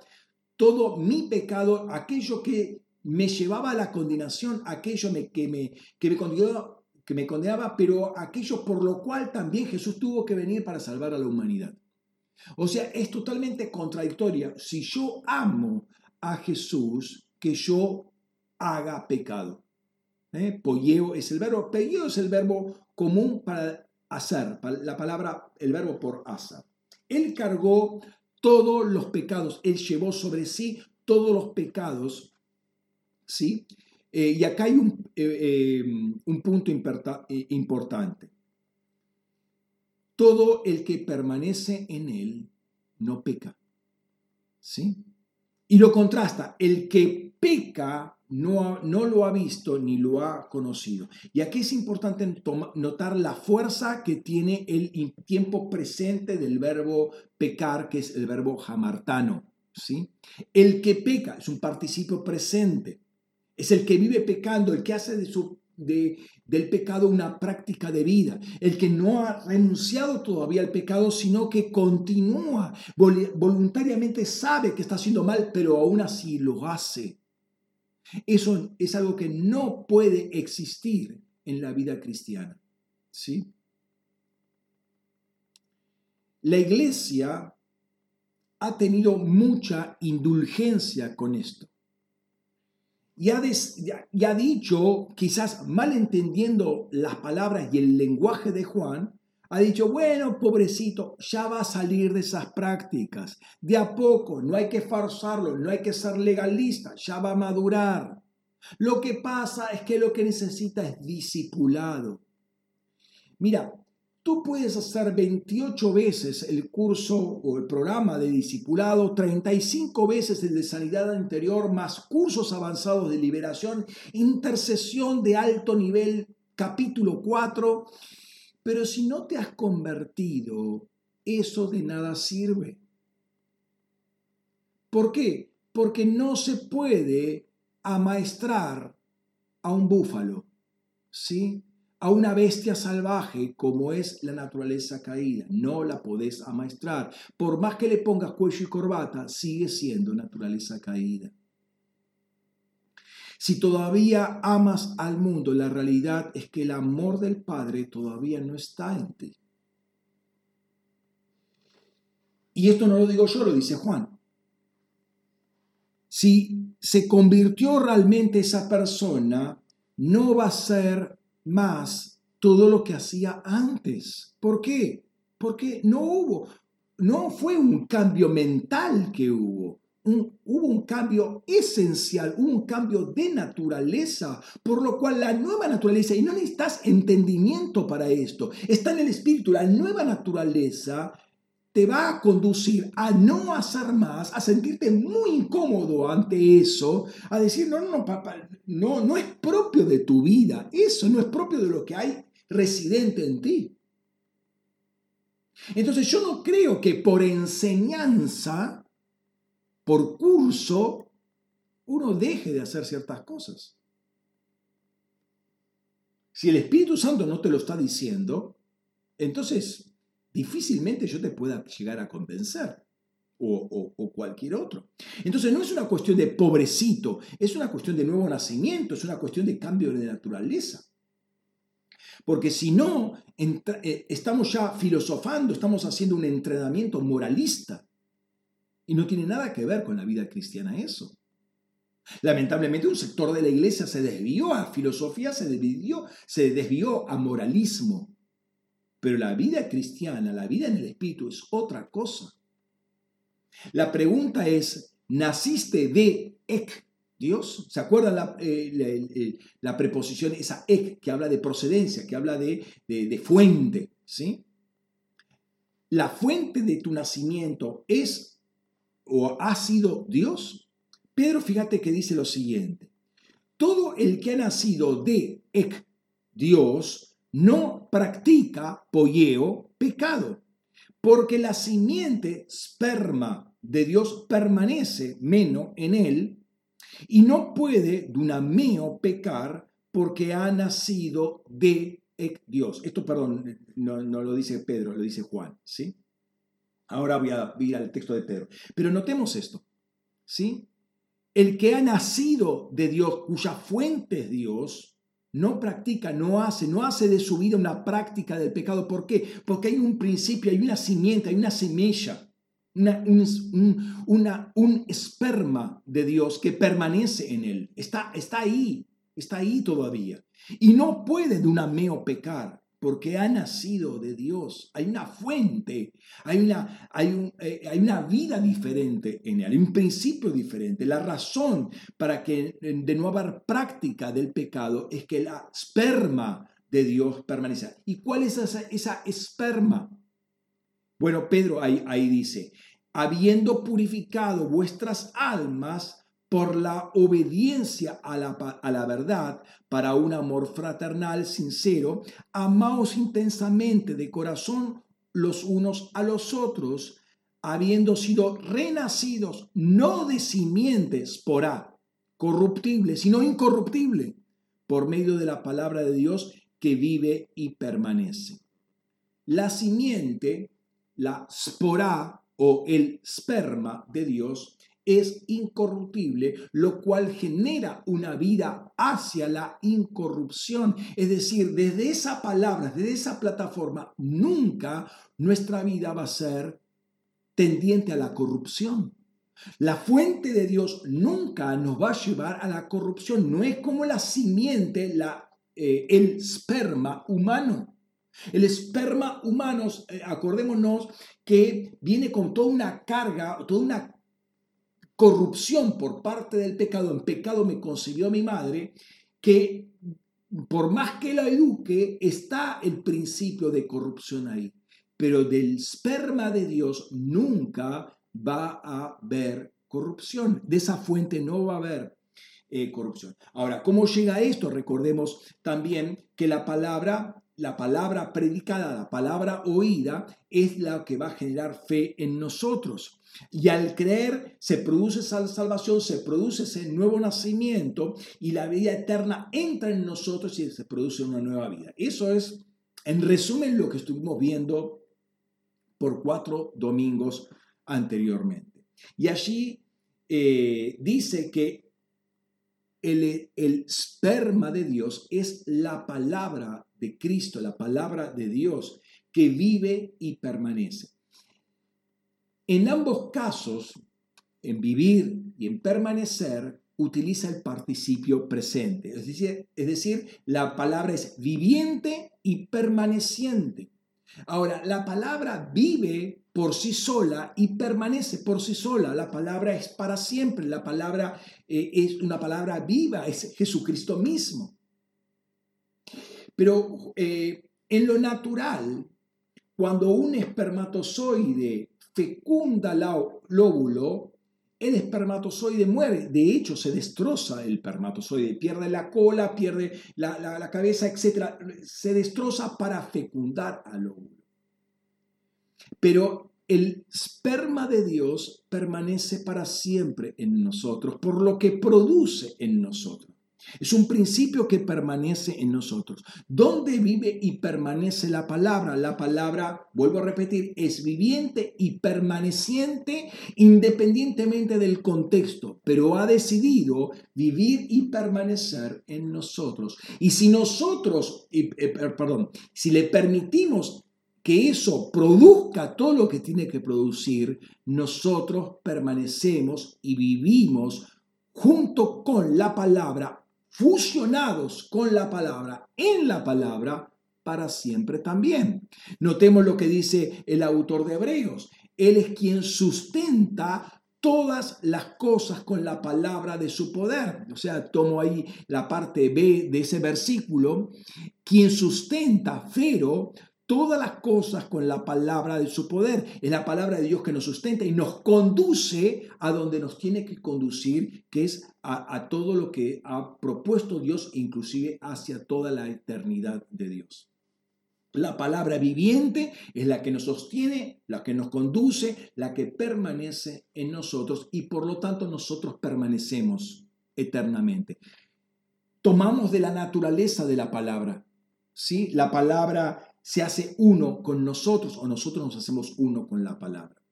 todo mi pecado, aquello que me llevaba a la condenación, aquello que, me, que, me condenaba, que me condenaba, pero aquello por lo cual también Jesús tuvo que venir para salvar a la humanidad. O sea, es totalmente contradictoria. Si yo amo a Jesús, que yo haga pecado. ¿Eh? Es el verbo, polleo es el verbo común para hacer, la palabra, el verbo por hacer. Él cargó todos los pecados, él llevó sobre sí todos los pecados, ¿sí? Eh, y acá hay un, eh, un punto importante. Todo el que permanece en él no peca, ¿sí? Y lo contrasta, el que peca no, lo ha visto ni lo ha conocido. Y aquí es importante notar la fuerza que tiene el tiempo presente del verbo pecar, que es el verbo jamartano. ¿sí? El que peca es un participio presente. Es el que vive pecando, el que hace de su, del pecado una práctica de vida, el que no ha renunciado todavía al pecado, sino que continúa, voluntariamente sabe que está haciendo mal, pero aún así lo hace. Eso es algo que no puede existir en la vida cristiana. ¿sí? La iglesia ha tenido mucha indulgencia con esto. Y ha, dicho, quizás malentendiendo las palabras y el lenguaje de Juan, ha dicho, bueno, pobrecito, ya va a salir de esas prácticas. De a poco, no hay que forzarlo, no hay que ser legalista, ya va a madurar. Lo que pasa es que lo que necesita es discipulado. Mira, tú puedes hacer 28 veces el curso o el programa de discipulado, 35 veces el de sanidad anterior, más cursos avanzados de liberación, intercesión de alto nivel, capítulo 4 pero si no te has convertido, eso de nada sirve. ¿Por qué? Porque no se puede amaestrar a un búfalo, ¿sí? A una bestia salvaje como es la naturaleza caída. No la podés amaestrar. Por más que le pongas cuello y corbata, sigue siendo naturaleza caída. Si todavía amas al mundo, la realidad es que el amor del Padre todavía no está en ti. Y esto no lo digo yo, lo dice Juan. Si se convirtió realmente esa persona, no va a ser más todo lo que hacía antes. ¿Por qué? Porque no hubo, no fue un cambio mental que hubo, hubo un cambio esencial, un cambio de naturaleza, por lo cual la nueva naturaleza, y no necesitas entendimiento para esto, está en el espíritu, la nueva naturaleza te va a conducir a no hacer más, a sentirte muy incómodo ante eso, a decir, no, no, papá, no, no es propio de tu vida, eso no es propio de lo que hay residente en ti. Entonces yo no creo que por enseñanza por curso, uno deje de hacer ciertas cosas. Si el Espíritu Santo no te lo está diciendo, entonces difícilmente yo te pueda llegar a convencer. O, cualquier otro. Entonces no es una cuestión de pobrecito, es una cuestión de nuevo nacimiento, es una cuestión de cambio de naturaleza. Porque si no, eh, estamos ya filosofando, estamos haciendo un entrenamiento moralista. Y no tiene nada que ver con la vida cristiana eso. Lamentablemente un sector de la iglesia se desvió a filosofía, se desvió, se desvió a moralismo. Pero la vida cristiana, la vida en el Espíritu es otra cosa. La pregunta es, ¿naciste de ek Dios. ¿Se acuerdan la, eh, la, preposición, esa ek, que habla de procedencia, que habla de, de, fuente? ¿sí? La fuente de tu nacimiento es o ha sido Dios. Pedro, fíjate que dice lo siguiente. Todo el que ha nacido de ek, Dios, no practica polleo, pecado, porque la simiente sperma de Dios permanece menos en él y no puede dunameo pecar porque ha nacido de Dios. Esto, perdón, no, lo dice Pedro, lo dice Juan, ¿sí? Ahora voy a ir al texto de Pedro. Pero notemos esto, ¿sí? El que ha nacido de Dios, cuya fuente es Dios, no practica, no hace, no hace de su vida una práctica del pecado. ¿Por qué? Porque hay un principio, hay una simiente, hay una semilla un, un, esperma de Dios que permanece en él. Está, está ahí, está ahí todavía. Y no puede de una meo pecar porque ha nacido de Dios. Hay una fuente, hay una, eh, hay una vida diferente en él, hay un principio diferente. La razón para que de no haber práctica del pecado es que la esperma de Dios permanece. ¿Y cuál es esa, esa esperma? Bueno, Pedro ahí dice, habiendo purificado vuestras almas por la obediencia a la, a la, verdad, para un amor fraternal sincero, amaos intensamente de corazón los unos a los otros, habiendo sido renacidos no de simientes por A, corruptible, sino incorruptible, por medio de la palabra de Dios que vive y permanece. La simiente la sporá o el sperma de Dios es incorruptible, lo cual genera una vida hacia la incorrupción. Es decir, desde esa palabra, desde esa plataforma, nunca nuestra vida va a ser tendiente a la corrupción. La fuente de Dios nunca nos va a llevar a la corrupción. No es como la simiente, la, eh, el sperma humano. El esperma humano, eh, acordémonos que viene con toda una carga, toda una corrupción por parte del pecado. En pecado me concibió mi madre, que por más que la eduque, está el principio de corrupción ahí. Pero del esperma de Dios nunca va a haber corrupción. De esa fuente no va a haber eh, corrupción. Ahora, ¿cómo llega esto? Recordemos también que la palabra la palabra predicada, la palabra oída, es la que va a generar fe en nosotros. Y al creer se produce esa salvación, se produce ese nuevo nacimiento y la vida eterna entra en nosotros y se produce una nueva vida. Eso es, en resumen, lo que estuvimos viendo por cuatro domingos anteriormente. Y allí eh, dice que el, el esperma de Dios es la palabra de Cristo, la palabra de Dios, que vive y permanece. En ambos casos, en vivir y en permanecer, utiliza el participio presente. Es decir, es decir, la palabra es viviente y permaneciente. Ahora, la palabra vive por sí sola y permanece por sí sola. La palabra es para siempre. La palabra eh, es una palabra viva, es Jesucristo mismo. Pero eh, en lo natural, cuando un espermatozoide fecunda el óvulo, el espermatozoide muere. De hecho, se destroza el espermatozoide, pierde la cola, pierde la, la cabeza, etc. Se destroza para fecundar al óvulo. Pero el esperma de Dios permanece para siempre en nosotros, por lo que produce en nosotros. Es un principio que permanece en nosotros. ¿Dónde vive y permanece la palabra? La palabra, vuelvo a repetir, es viviente y permaneciente independientemente del contexto, pero ha decidido vivir y permanecer en nosotros. Y si nosotros, eh, perdón, si le permitimos que eso produzca todo lo que tiene que producir, nosotros permanecemos y vivimos junto con la palabra fusionados con la palabra, en la palabra, para siempre también. Notemos lo que dice el autor de Hebreos. Él es quien sustenta todas las cosas con la palabra de su poder. O sea, tomo ahí la parte B de ese versículo, quien sustenta, pero todas las cosas con la palabra de su poder. Es la palabra de Dios que nos sustenta y nos conduce a donde nos tiene que conducir, que es a, todo lo que ha propuesto Dios, inclusive hacia toda la eternidad de Dios. La palabra viviente es la que nos sostiene, la que nos conduce, la que permanece en nosotros y por lo tanto nosotros permanecemos eternamente. Tomamos de la naturaleza de la palabra. ¿sí? La palabra se hace uno con nosotros o nosotros nos hacemos uno con la palabra.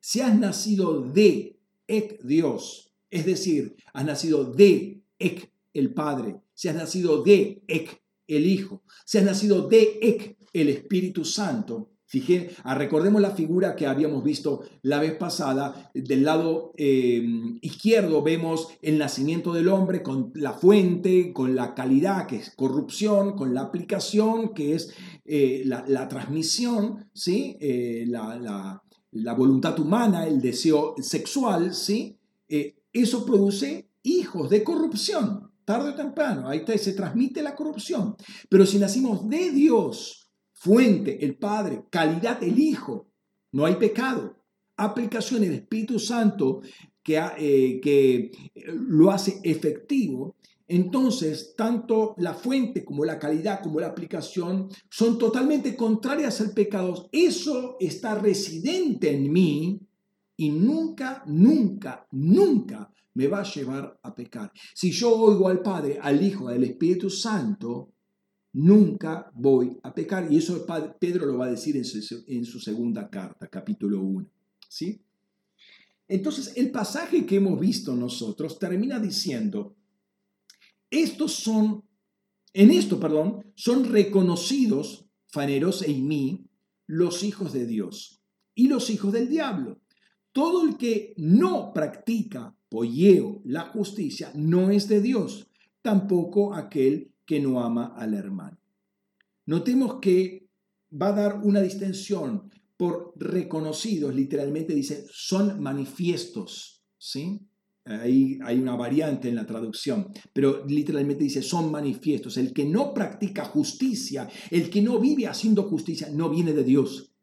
Si has nacido de Ek Dios, es decir, has nacido de Ek el Padre, si has nacido de Ek el Hijo, se ha nacido de Ek, el Espíritu Santo. Fijé, ah, recordemos la figura que habíamos visto la vez pasada. Del lado eh, izquierdo vemos el nacimiento del hombre con la fuente, con la calidad, que es corrupción, con la aplicación, que es eh, la, transmisión, ¿sí? Eh, la, la, voluntad humana, el deseo sexual. ¿sí? eso produce hijos de corrupción tarde o temprano, ahí se transmite la corrupción. Pero si nacimos de Dios, fuente, el Padre, calidad, el Hijo, no hay pecado. Aplicación, el Espíritu Santo que, eh, que lo hace efectivo. Entonces, tanto la fuente como la calidad como la aplicación son totalmente contrarias al pecado. Eso está residente en mí y nunca, nunca, nunca me va a llevar a pecar. Si yo oigo al Padre, al Hijo, al Espíritu Santo, nunca voy a pecar. Y eso Pedro lo va a decir en su, segunda carta, capítulo 1. ¿sí? Entonces, el pasaje que hemos visto nosotros termina diciendo, estos son, en esto, perdón, son reconocidos, Faneros e mí, los hijos de Dios y los hijos del diablo. Todo el que no practica polleo, la justicia, no es de Dios, tampoco aquel que no ama al hermano. Notemos que va a dar una distensión por reconocidos, literalmente dice, son manifiestos, ¿sí? Ahí hay una variante en la traducción, pero literalmente dice, son manifiestos. El que no practica justicia, el que no vive haciendo justicia, no viene de Dios.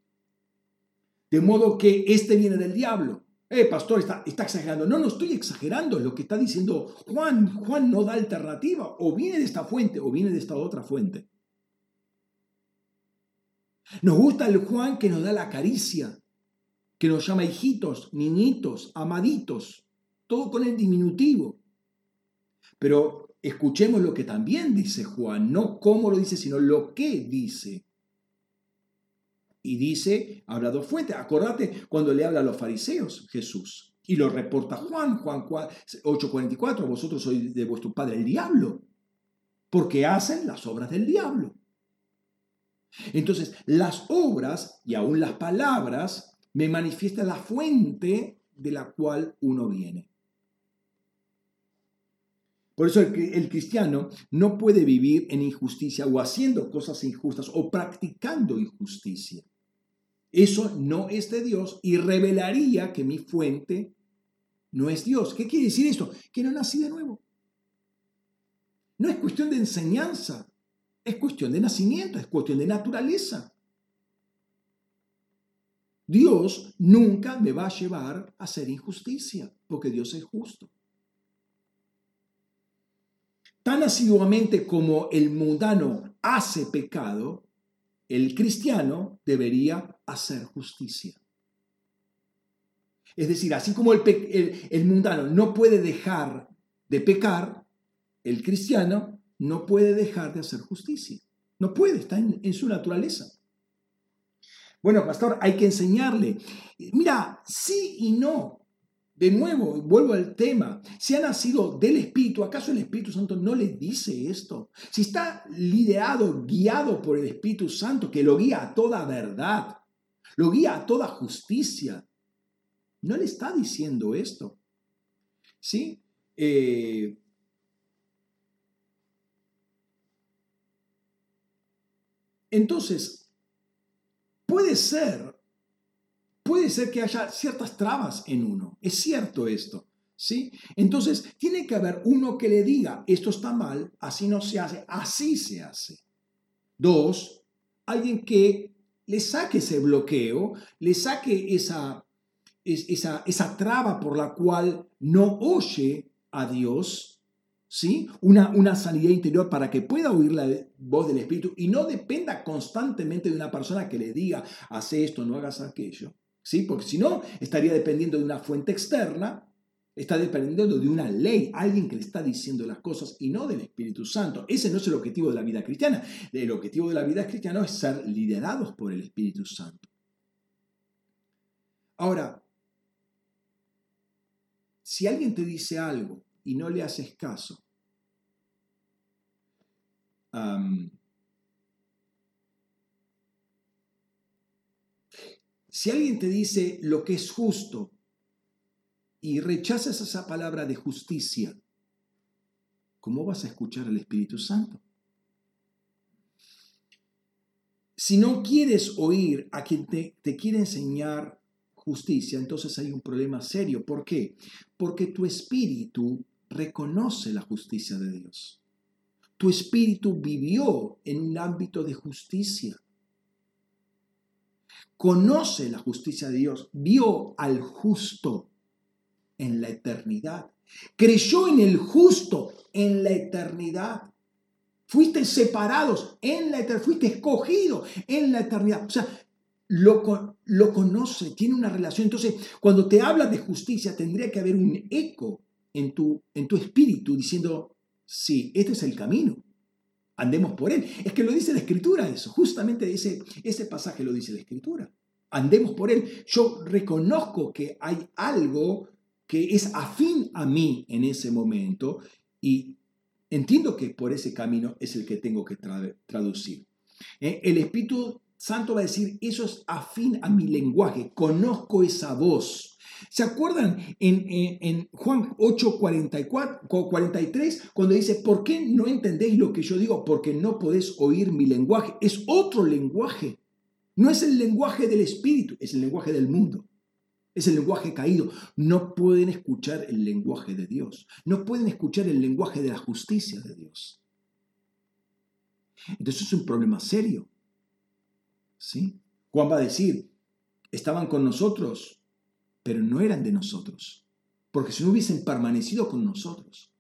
De modo que este viene del diablo eh, pastor, está, está exagerando. No, no estoy exagerando lo que está diciendo Juan. Juan no da alternativa. O viene de esta fuente o viene de esta otra fuente. Nos gusta el Juan que nos da la caricia, que nos llama hijitos, niñitos, amaditos, todo con el diminutivo. Pero escuchemos lo que también dice Juan, no cómo lo dice, sino lo que dice. Y dice, habla dos fuentes. Acordate cuando le habla a los fariseos Jesús. Y lo reporta Juan, Juan 8:44, vosotros sois de vuestro padre el diablo, porque hacen las obras del diablo. Entonces, las obras y aún las palabras me manifiestan la fuente de la cual uno viene. Por eso el, cristiano no puede vivir en injusticia o haciendo cosas injustas o practicando injusticia. Eso no es de Dios y revelaría que mi fuente no es Dios. ¿Qué quiere decir esto? Que no nací de nuevo. No es cuestión de enseñanza, es cuestión de nacimiento, es cuestión de naturaleza. Dios nunca me va a llevar a hacer injusticia, porque Dios es justo. Tan asiduamente como el mundano hace pecado, el cristiano debería hacer justicia. Es decir, así como el, mundano no puede dejar de pecar, el cristiano no puede dejar de hacer justicia. No puede, está en, su naturaleza. Bueno, pastor, hay que enseñarle. Mira, sí y no. De nuevo, vuelvo al tema. Si ha nacido del Espíritu, ¿acaso el Espíritu Santo no le dice esto? Si está liderado, guiado por el Espíritu Santo, que lo guía a toda verdad, lo guía a toda justicia, no le está diciendo esto. ¿Sí? Eh, entonces, puede ser puede ser que haya ciertas trabas en uno. Es cierto esto. ¿Sí? Entonces, tiene que haber uno que le diga, esto está mal, así no se hace, así se hace. Dos, alguien que le saque ese bloqueo, le saque esa, esa, esa traba por la cual no oye a Dios, ¿sí? Una, una sanidad interior para que pueda oír la voz del Espíritu y no dependa constantemente de una persona que le diga, haz esto, no hagas aquello, ¿sí? Porque si no, estaría dependiendo de una fuente externa Está dependiendo de una ley, alguien que le está diciendo las cosas y no del Espíritu Santo. Ese no es el objetivo de la vida cristiana. El objetivo de la vida cristiana es ser liderados por el Espíritu Santo. Ahora, si alguien te dice algo y no le haces caso, si alguien te dice lo que es justo y rechazas esa palabra de justicia, ¿cómo vas a escuchar al Espíritu Santo? Si no quieres oír a quien te, quiere enseñar justicia, entonces hay un problema serio. ¿Por qué? Porque tu espíritu reconoce la justicia de Dios. Tu espíritu vivió en un ámbito de justicia. Conoce la justicia de Dios, vio al justo en la eternidad. Creyó en el justo en la eternidad. Fuiste separados en la eternidad, fuiste escogido en la eternidad. O sea, lo, lo conoce, tiene una relación. Entonces, cuando te habla de justicia, tendría que haber un eco en tu, en tu espíritu diciendo, sí, este es el camino. Andemos por él. Es que lo dice la escritura eso, justamente ese, ese pasaje lo dice la escritura. Andemos por él. Yo reconozco que hay algo que es afín a mí en ese momento y entiendo que por ese camino es el que tengo que traducir. ¿Eh? El Espíritu Santo va a decir, eso es afín a mi lenguaje, conozco esa voz. ¿Se acuerdan en, en, Juan 8, 43, cuando dice, ¿por qué no entendéis lo que yo digo? Porque no podéis oír mi lenguaje. Es otro lenguaje. No es el lenguaje del Espíritu, es el lenguaje del mundo. Es el lenguaje caído. No pueden escuchar el lenguaje de Dios. No pueden escuchar el lenguaje de la justicia de Dios. Entonces es un problema serio. ¿Sí? Juan va a decir, estaban con nosotros, pero no eran de nosotros. Porque si no hubiesen permanecido con nosotros.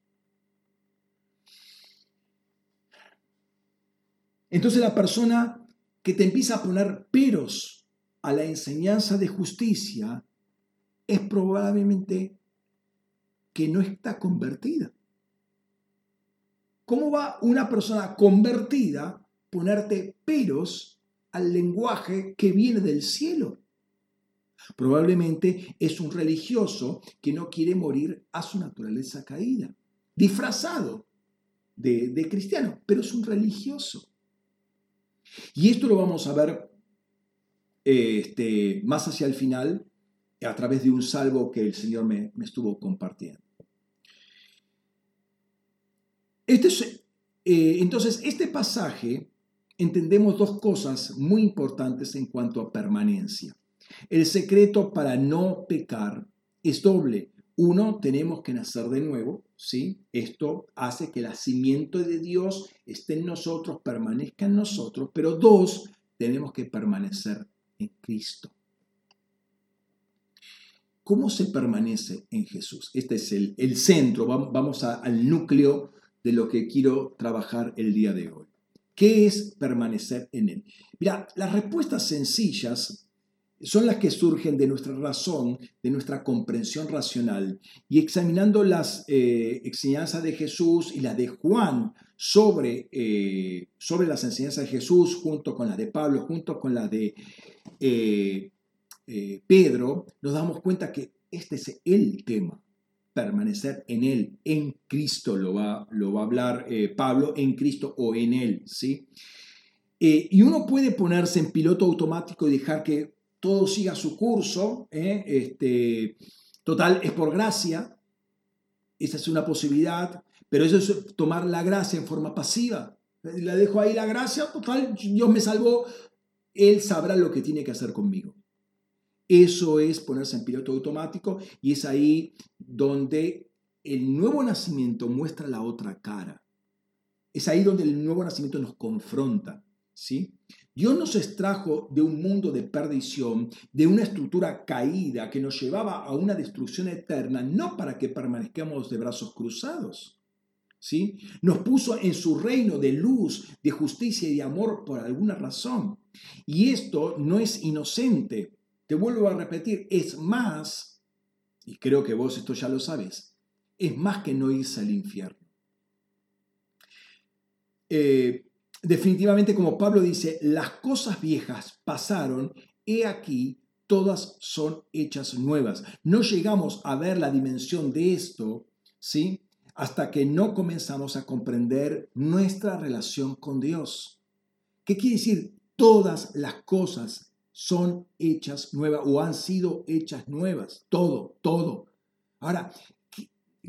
Entonces la persona que te empieza a poner peros a la enseñanza de justicia es probablemente que no está convertida. ¿Cómo va una persona convertida ponerte peros al lenguaje que viene del cielo? Probablemente es un religioso que no quiere morir a su naturaleza caída, disfrazado de, cristiano, pero es un religioso. Y esto lo vamos a ver este, más hacia el final a través de un salvo que el Señor me, estuvo compartiendo. Este eh, entonces, este pasaje entendemos dos cosas muy importantes en cuanto a permanencia. El secreto para no pecar es doble. Uno, tenemos que nacer de nuevo, ¿sí? Esto hace que el nacimiento de Dios esté en nosotros, permanezca en nosotros. Pero dos, tenemos que permanecer en Cristo. ¿Cómo se permanece en Jesús? Este es el, centro, vamos al núcleo de lo que quiero trabajar el día de hoy. ¿Qué es permanecer en Él? Mira, las respuestas sencillas son las que surgen de nuestra razón, de nuestra comprensión racional. Y examinando las eh, enseñanzas de Jesús y las de Juan sobre, eh, sobre las enseñanzas de Jesús, junto con las de Pablo, junto con las de eh, eh, Pedro, nos damos cuenta que este es el tema, permanecer en Él, en Cristo, lo va, lo va a hablar eh, Pablo, en Cristo o en Él, ¿sí? Eh, y uno puede ponerse en piloto automático y dejar que todo siga su curso, este, total, es por gracia, esa es una posibilidad, pero eso es tomar la gracia en forma pasiva. La dejo ahí la gracia, total, Dios me salvó, Él sabrá lo que tiene que hacer conmigo. Eso es ponerse en piloto automático y es ahí donde el nuevo nacimiento muestra la otra cara. Es ahí donde el nuevo nacimiento nos confronta. ¿sí? Dios nos extrajo de un mundo de perdición, de una estructura caída que nos llevaba a una destrucción eterna, no para que permanezcamos de brazos cruzados. ¿Sí? Nos puso en su reino de luz, de justicia y de amor por alguna razón. Y esto no es inocente. Te vuelvo a repetir, es más, y creo que vos esto ya lo sabes, es más que no irse al infierno. Eh, definitivamente, como Pablo dice, las cosas viejas pasaron, he aquí, todas son hechas nuevas. No llegamos a ver la dimensión de esto, ¿sí? Hasta que no comenzamos a comprender nuestra relación con Dios. ¿Qué quiere decir? Todas las cosas son hechas nuevas o han sido hechas nuevas. Todo, todo. Ahora,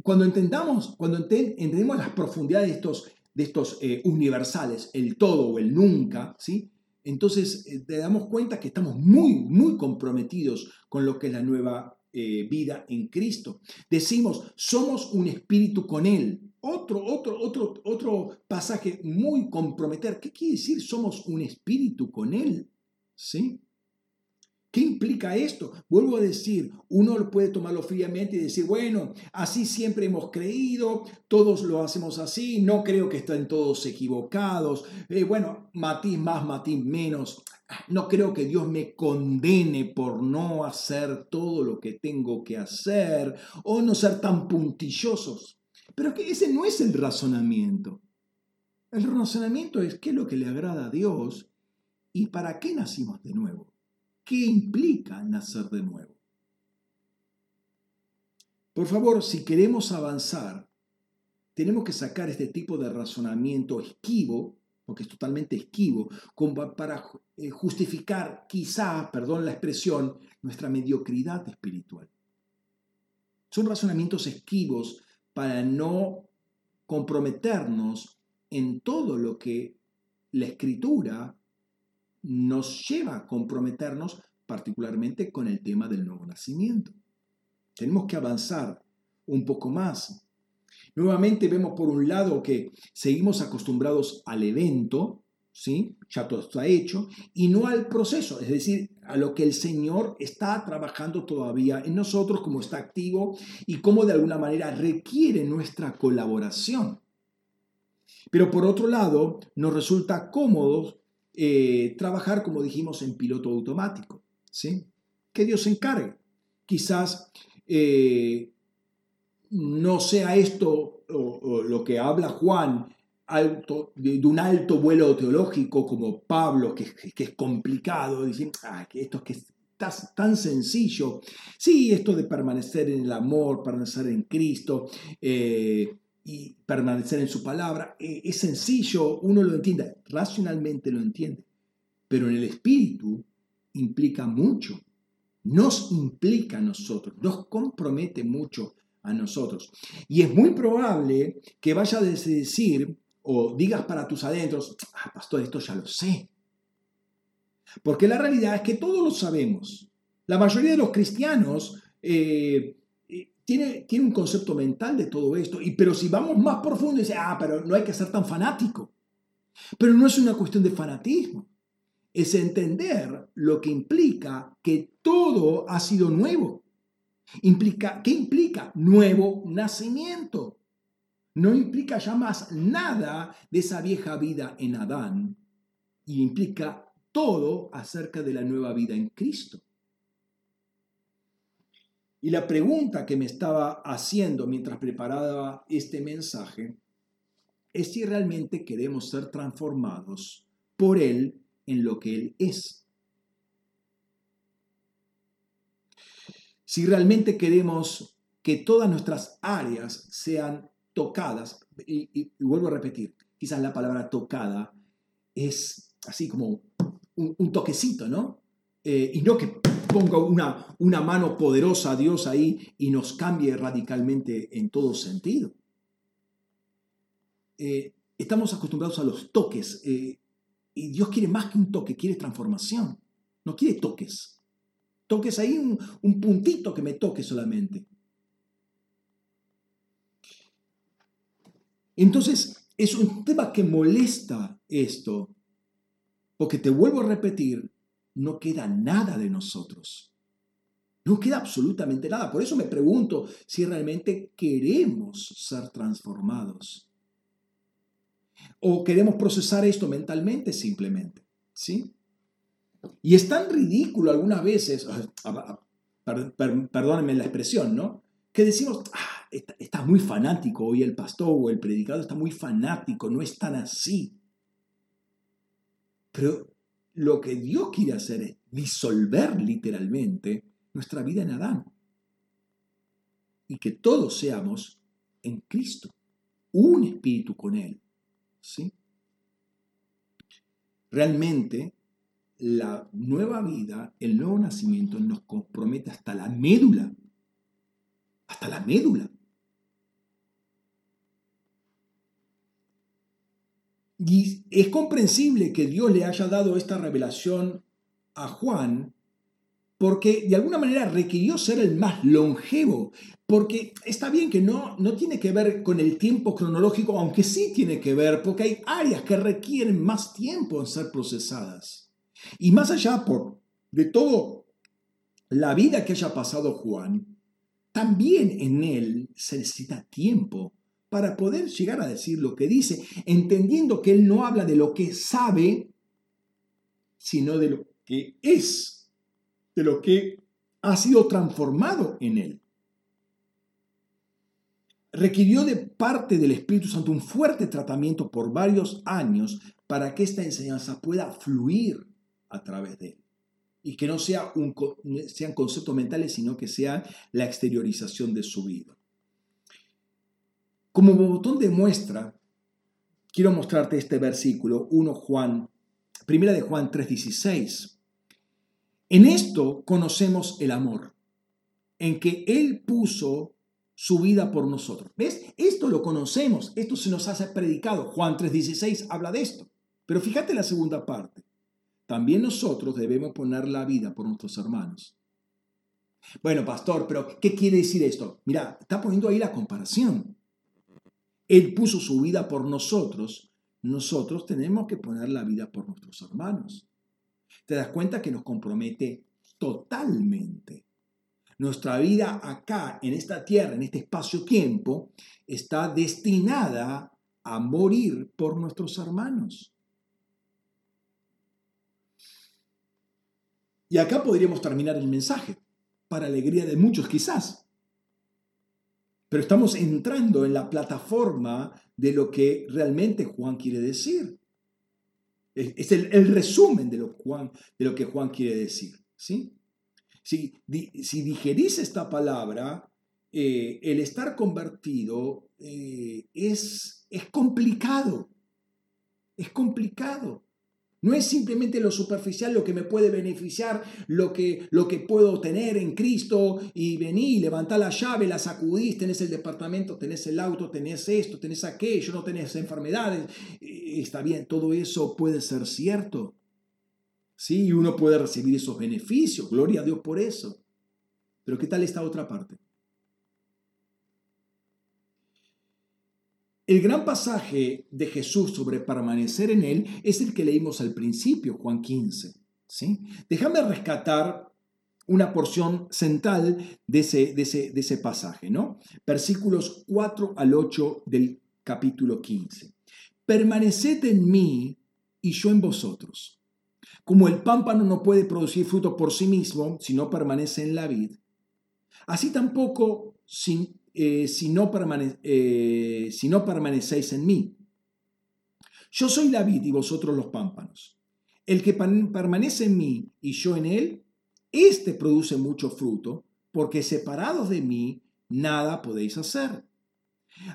cuando entendamos, cuando entendemos las profundidades de estos de estos eh, universales, el todo o el nunca, ¿sí? Entonces eh, te damos cuenta que estamos muy, muy comprometidos con lo que es la nueva eh, vida en Cristo. Decimos, somos un espíritu con Él. Otro, otro, otro, otro pasaje muy comprometer. ¿Qué quiere decir somos un espíritu con Él? ¿Sí? ¿Qué implica esto? Vuelvo a decir, uno puede tomarlo fríamente y decir, bueno, así siempre hemos creído, todos lo hacemos así, no creo que estén todos equivocados, eh, bueno, matiz más, matiz menos, no creo que Dios me condene por no hacer todo lo que tengo que hacer o no ser tan puntillosos. Pero que ese no es el razonamiento. El razonamiento es qué es lo que le agrada a Dios y para qué nacimos de nuevo. ¿Qué implica nacer de nuevo? Por favor, si queremos avanzar, tenemos que sacar este tipo de razonamiento esquivo, porque es totalmente esquivo, para eh, justificar quizá, perdón la expresión, nuestra mediocridad espiritual. Son razonamientos esquivos para no comprometernos en todo lo que la escritura nos lleva a comprometernos particularmente con el tema del nuevo nacimiento. Tenemos que avanzar un poco más. Nuevamente vemos por un lado que seguimos acostumbrados al evento, ¿sí? ya todo está hecho, y no al proceso, es decir, a lo que el Señor está trabajando todavía en nosotros, como está activo y cómo de alguna manera requiere nuestra colaboración. Pero por otro lado, nos resulta cómodo eh, trabajar, como dijimos, en piloto automático. ¿sí? Que Dios se encargue. Quizás eh, no sea esto lo que habla Juan alto, de, un alto vuelo teológico como Pablo, que, es complicado, dicen, ah, que esto es que tan sencillo. Sí, esto de permanecer en el amor, permanecer en Cristo, eh, y permanecer en su palabra. Eh, es sencillo, uno lo entiende, racionalmente lo entiende, pero en el espíritu implica mucho. Nos implica a nosotros, nos compromete mucho a nosotros. Y es muy probable que vaya a decir o digas para tus adentros, ah, pastor, esto ya lo sé. Porque la realidad es que todos lo sabemos. La mayoría de los cristianos eh, tiene, un concepto mental de todo esto, y, pero si vamos más profundo, dice, ah, pero no hay que ser tan fanático. Pero no es una cuestión de fanatismo, es entender lo que implica que todo ha sido nuevo. Implica, ¿Qué implica? Nuevo nacimiento. No implica ya más nada de esa vieja vida en Adán y implica todo acerca de la nueva vida en Cristo. Y la pregunta que me estaba haciendo mientras preparaba este mensaje es si realmente queremos ser transformados por Él en lo que Él es. Si realmente queremos que todas nuestras áreas sean tocadas, y, vuelvo a repetir, quizás la palabra tocada es así como un, toquecito, ¿no? Eh, y no que ponga una, una mano poderosa a Dios ahí y nos cambie radicalmente en todo sentido. Eh, estamos acostumbrados a los toques eh, y Dios quiere más que un toque, quiere transformación, no quiere toques. toques ahí un, un puntito que me toque solamente. Entonces, es un tema que molesta esto, porque te vuelvo a repetir, no queda nada de nosotros. No queda absolutamente nada. Por eso me pregunto si realmente queremos ser transformados. O queremos procesar esto mentalmente simplemente. ¿Sí? Y es tan ridículo algunas veces, perdónenme la expresión, ¿no? Que decimos, ah, está, está, muy fanático hoy el pastor o el predicador, está muy fanático, no es tan así. Pero lo que Dios quiere hacer es disolver literalmente nuestra vida en Adán. Y que todos seamos en Cristo, un espíritu con Él. ¿sí? Realmente, la nueva vida, el nuevo nacimiento nos compromete hasta la médula. Hasta la médula. Y es comprensible que Dios le haya dado esta revelación a Juan porque de alguna manera requirió ser el más longevo, porque está bien que no, no tiene que ver con el tiempo cronológico, aunque sí tiene que ver, porque hay áreas que requieren más tiempo en ser procesadas. Y más allá por, de todo la vida que haya pasado Juan, también en él se necesita tiempo para poder llegar a decir lo que dice, entendiendo que él no habla de lo que sabe, sino de lo que es de lo que ha sido transformado en él. Requirió de parte del Espíritu Santo un fuerte tratamiento por varios años para que esta enseñanza pueda fluir a través de él. Y que no sea sean conceptos mentales, sino que sea la exteriorización de su vida. Como botón de muestra, quiero mostrarte este versículo, 1 Juan, primera de Juan 3:16. En esto conocemos el amor, en que Él puso su vida por nosotros. ¿Ves? Esto lo conocemos, esto se nos hace predicado. Juan 3:16 habla de esto. Pero fíjate la segunda parte. También nosotros debemos poner la vida por nuestros hermanos. Bueno, pastor, pero ¿qué quiere decir esto? Mira, está poniendo ahí la comparación. Él puso su vida por nosotros, nosotros tenemos que poner la vida por nuestros hermanos te das cuenta que nos compromete totalmente. Nuestra vida acá, en esta tierra, en este espacio-tiempo, está destinada a morir por nuestros hermanos. Y acá podríamos terminar el mensaje, para alegría de muchos quizás. Pero estamos entrando en la plataforma de lo que realmente Juan quiere decir. Es el, resumen de lo, Juan, de lo, que Juan quiere decir. ¿sí? Si, si digerís esta palabra, eh, el estar convertido eh, es, es complicado. Es complicado. No es simplemente lo superficial lo que me puede beneficiar, lo que, lo que puedo tener en Cristo y venir, levantar la llave, la sacudís, tenés el departamento, tenés el auto, tenés esto, tenés aquello, no tenés enfermedades. Está bien, todo eso puede ser cierto. Sí, y uno puede recibir esos beneficios, gloria a Dios por eso. Pero ¿qué tal esta otra parte? El gran pasaje de Jesús sobre permanecer en Él es el que leímos al principio, Juan 15. ¿sí? Déjame rescatar una porción central de ese, de ese, de ese pasaje, ¿no? Versículos 4 al 8 del capítulo 15. Permaneced en mí y yo en vosotros. Como el pámpano no puede producir fruto por sí mismo si no permanece en la vid, así tampoco sin, eh, si, no eh, si no permanecéis en mí. Yo soy la vid y vosotros los pámpanos. El que permanece en mí y yo en él, éste produce mucho fruto, porque separados de mí nada podéis hacer.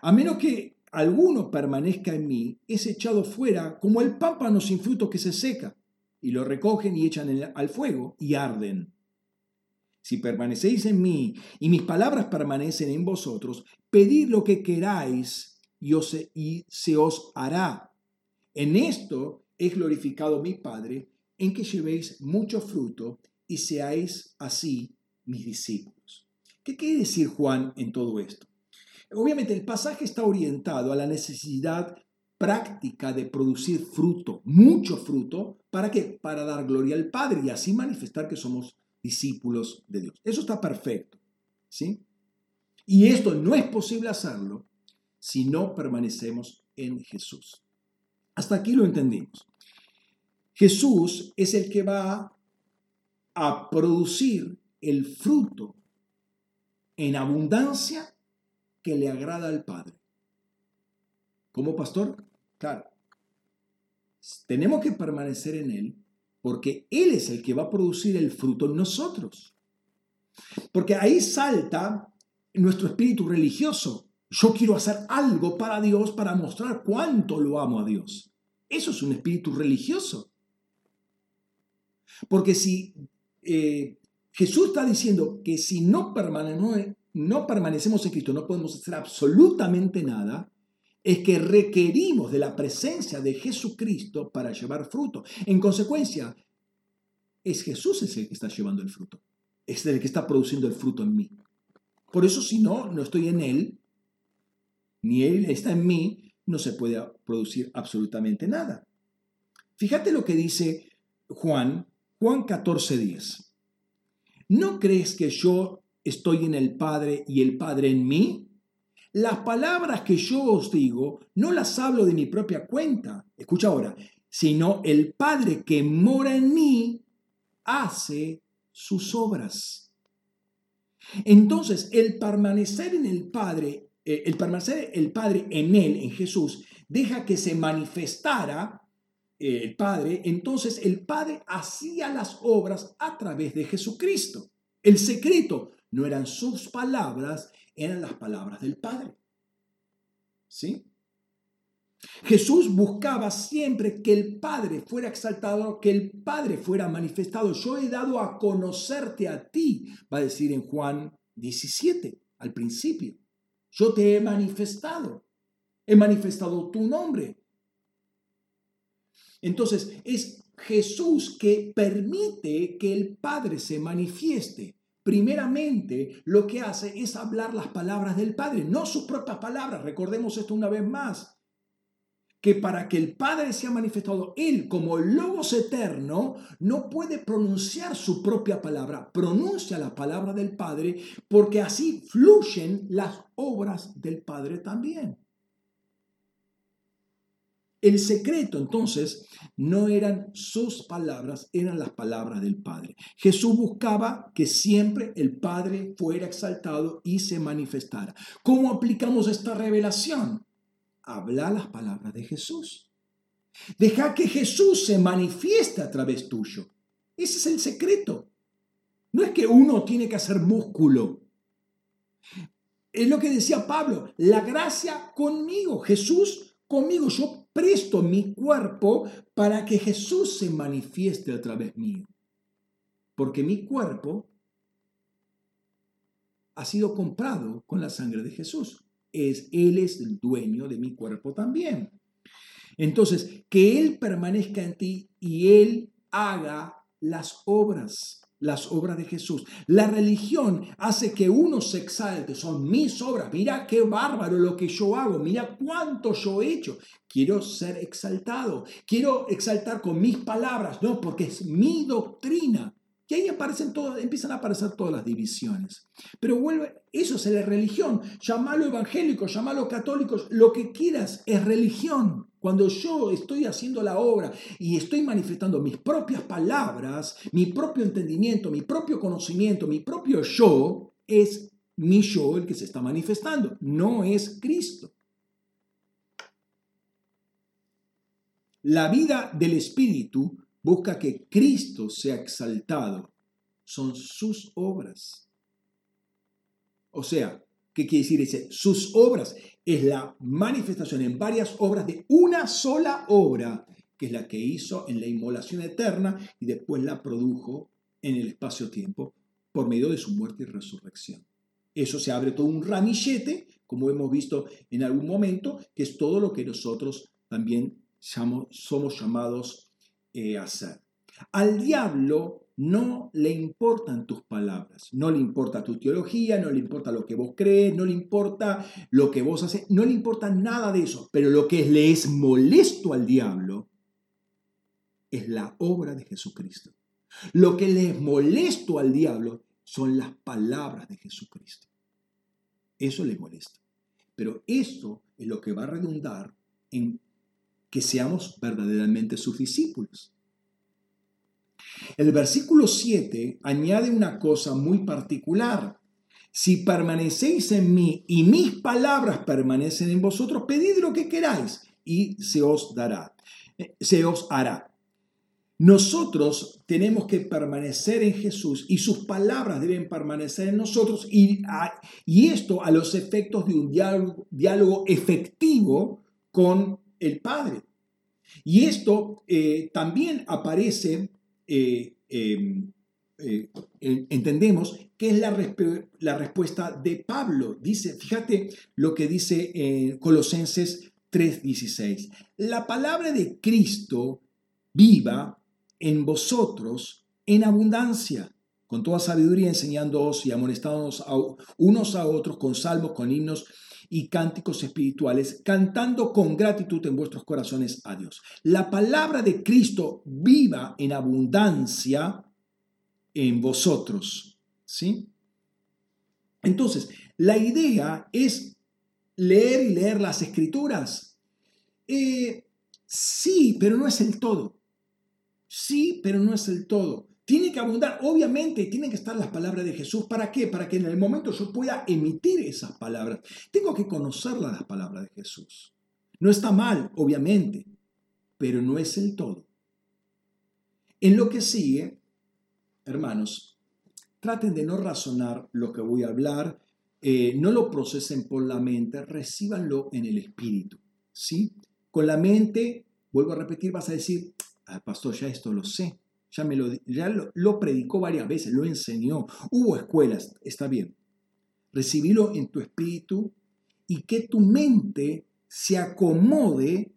A menos que alguno permanezca en mí, es echado fuera como el pámpano sin fruto que se seca, y lo recogen y echan al fuego y arden. Si permanecéis en mí y mis palabras permanecen en vosotros, pedid lo que queráis y, y se os hará. En esto es glorificado mi Padre, en que llevéis mucho fruto y seáis así mis discípulos. ¿Qué quiere decir Juan en todo esto? Obviamente el pasaje está orientado a la necesidad práctica de producir fruto, mucho fruto, ¿para qué? Para dar gloria al Padre y así manifestar que somos discípulos de Dios. Eso está perfecto, ¿sí? Y esto no es posible hacerlo si no permanecemos en Jesús. Hasta aquí lo entendimos. Jesús es el que va a producir el fruto en abundancia que le agrada al Padre. ¿Como pastor? Claro. Tenemos que permanecer en Él porque Él es el que va a producir el fruto en nosotros. Porque ahí salta nuestro espíritu religioso. Yo quiero hacer algo para Dios para mostrar cuánto lo amo a Dios. Eso es un espíritu religioso. Porque si eh, Jesús está diciendo que si no, no permanecemos en Cristo no podemos hacer absolutamente nada, es que requerimos de la presencia de Jesucristo para llevar fruto. En consecuencia, es Jesús el que está llevando el fruto. Es el que está produciendo el fruto en mí. Por eso si no, no estoy en Él, ni Él está en mí, no se puede producir absolutamente nada. Fíjate lo que dice Juan, Juan 14:10. ¿No crees que yo estoy en el Padre y el Padre en mí? Las palabras que yo os digo no las hablo de mi propia cuenta, escucha ahora, sino el Padre que mora en mí hace sus obras. Entonces, el permanecer en el Padre, eh, el permanecer el Padre en él, en Jesús, deja que se manifestara eh, el Padre, entonces el Padre hacía las obras a través de Jesucristo. El secreto no eran sus palabras, eran las palabras del Padre. ¿Sí? Jesús buscaba siempre que el Padre fuera exaltado, que el Padre fuera manifestado. Yo he dado a conocerte a ti, va a decir en Juan 17, al principio. Yo te he manifestado. He manifestado tu nombre. Entonces, es Jesús que permite que el Padre se manifieste primeramente lo que hace es hablar las palabras del Padre, no sus propias palabras. Recordemos esto una vez más, que para que el Padre sea manifestado, Él como Logos eterno no puede pronunciar su propia palabra, pronuncia la palabra del Padre porque así fluyen las obras del Padre también. El secreto entonces no eran sus palabras, eran las palabras del Padre. Jesús buscaba que siempre el Padre fuera exaltado y se manifestara. ¿Cómo aplicamos esta revelación? Habla las palabras de Jesús. Deja que Jesús se manifieste a través tuyo. Ese es el secreto. No es que uno tiene que hacer músculo. Es lo que decía Pablo, la gracia conmigo, Jesús conmigo. Yo presto mi cuerpo para que Jesús se manifieste a través mío. Porque mi cuerpo ha sido comprado con la sangre de Jesús. Es, él es el dueño de mi cuerpo también. Entonces, que Él permanezca en ti y Él haga las obras las obras de Jesús. La religión hace que uno se exalte, son mis obras, mira qué bárbaro lo que yo hago, mira cuánto yo he hecho. Quiero ser exaltado, quiero exaltar con mis palabras, no, porque es mi doctrina. Y ahí aparecen todas, empiezan a aparecer todas las divisiones. Pero vuelve, eso es la religión. Llámalo evangélico, llámalo católico, lo que quieras, es religión. Cuando yo estoy haciendo la obra y estoy manifestando mis propias palabras, mi propio entendimiento, mi propio conocimiento, mi propio yo, es mi yo el que se está manifestando, no es Cristo. La vida del Espíritu busca que Cristo sea exaltado. Son sus obras. O sea, ¿qué quiere decir ese? Sus obras es la manifestación en varias obras de una sola obra, que es la que hizo en la inmolación eterna y después la produjo en el espacio-tiempo por medio de su muerte y resurrección. Eso se abre todo un ramillete, como hemos visto en algún momento, que es todo lo que nosotros también somos llamados eh, a hacer. Al diablo no le importan tus palabras, no le importa tu teología, no le importa lo que vos crees, no le importa lo que vos haces, no le importa nada de eso, pero lo que le es molesto al diablo es la obra de Jesucristo. Lo que le es molesto al diablo son las palabras de Jesucristo. Eso le molesta. Pero eso es lo que va a redundar en que seamos verdaderamente sus discípulos. El versículo 7 añade una cosa muy particular. Si permanecéis en mí y mis palabras permanecen en vosotros, pedid lo que queráis y se os dará, eh, se os hará. Nosotros tenemos que permanecer en Jesús y sus palabras deben permanecer en nosotros y, y esto a los efectos de un diálogo, efectivo con el Padre. Y esto eh, también aparece eh, em, eh, entendemos que es la, respuesta de Pablo. Dice, fíjate lo que dice en Colosenses 3:16. La palabra de Cristo viva en vosotros en abundancia, con toda sabiduría enseñándoos y amonestándonos unos a otros con salmos, con himnos y cánticos espirituales, cantando con gratitud en vuestros corazones a Dios. La palabra de Cristo viva en abundancia en vosotros. ¿Sí? Entonces, la idea es leer y leer las escrituras. Eh, sí, pero no es el todo. Sí, pero no es el todo. Tiene que abundar, obviamente, tienen que estar las palabras de Jesús. ¿Para qué? Para que en el momento yo pueda emitir esas palabras. Tengo que conocer las palabras de Jesús. No está mal, obviamente, pero no es el todo. En lo que sigue, hermanos, traten de no razonar lo que voy a hablar, eh, no lo procesen por la mente, recíbanlo en el espíritu. ¿sí? Con la mente, vuelvo a repetir, vas a decir, al pastor, ya esto lo sé ya, me lo, ya lo, predicó varias veces, lo enseñó. Hubo escuelas, está bien. Recibilo en tu espíritu y que tu mente se acomode,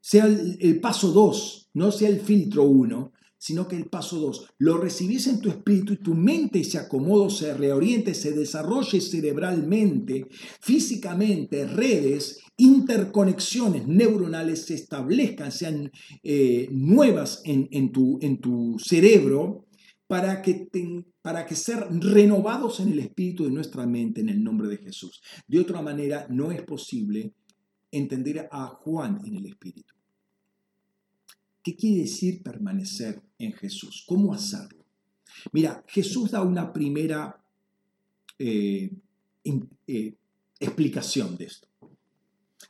sea el, paso 2, no sea el filtro 1, sino que el paso 2, lo recibís en tu espíritu y tu mente se acomoda, se reoriente, se desarrolle cerebralmente, físicamente, redes, interconexiones neuronales se establezcan, sean eh, nuevas en, tu, en, tu, cerebro, para que, para que ser renovados en el espíritu de nuestra mente en el nombre de Jesús. De otra manera, no es posible entender a Juan en el espíritu. ¿Qué quiere decir permanecer en Jesús? ¿Cómo hacerlo? Mira, Jesús da una primera eh, eh, explicación de esto.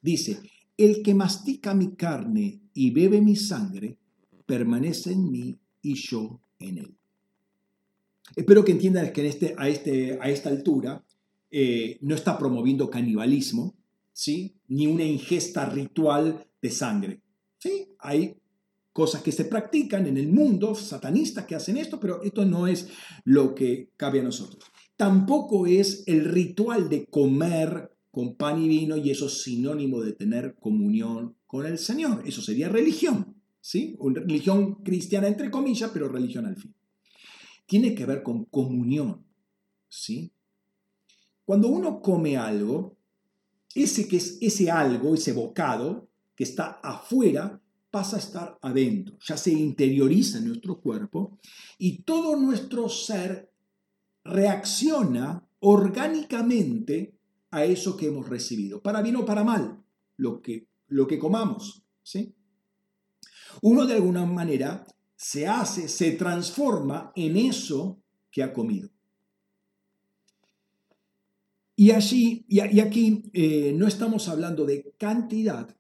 Dice, el que mastica mi carne y bebe mi sangre, permanece en mí y yo en él. Espero que entiendan que en este, a, este, esta altura eh, no está promoviendo canibalismo, ¿sí? ni una ingesta ritual de sangre. ¿sí? Hay cosas que se practican en el mundo, satanistas que hacen esto, pero esto no es lo que cabe a nosotros. Tampoco es el ritual de comer con pan y vino y eso es sinónimo de tener comunión con el Señor. Eso sería religión, ¿sí? Una religión cristiana entre comillas, pero religión al fin. Tiene que ver con comunión, ¿sí? Cuando uno come algo, ese que es ese algo, ese bocado que está afuera, pasa a estar adentro, ya se interioriza en nuestro cuerpo y todo nuestro ser reacciona orgánicamente a eso que hemos recibido, para bien o para mal, lo que, lo que comamos. ¿sí? Uno de alguna manera se hace, se transforma en eso que ha comido. Y y, aquí eh, no estamos hablando de cantidad,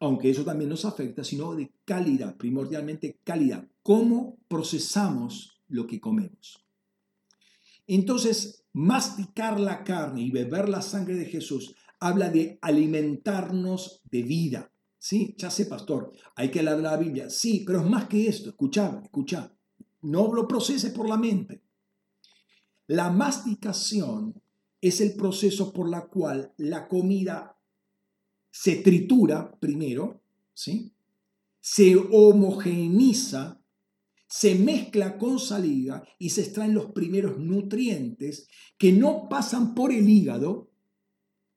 aunque eso también nos afecta, sino de calidad, primordialmente calidad, cómo procesamos lo que comemos. Entonces, masticar la carne y beber la sangre de Jesús habla de alimentarnos de vida. Sí, ya sé, pastor, hay que leer la Biblia. Sí, pero es más que esto. Escuchad, escuchad. No lo procese por la mente. La masticación es el proceso por la cual la comida se tritura primero, ¿sí? se homogeniza se mezcla con saliva y se extraen los primeros nutrientes que no pasan por el hígado,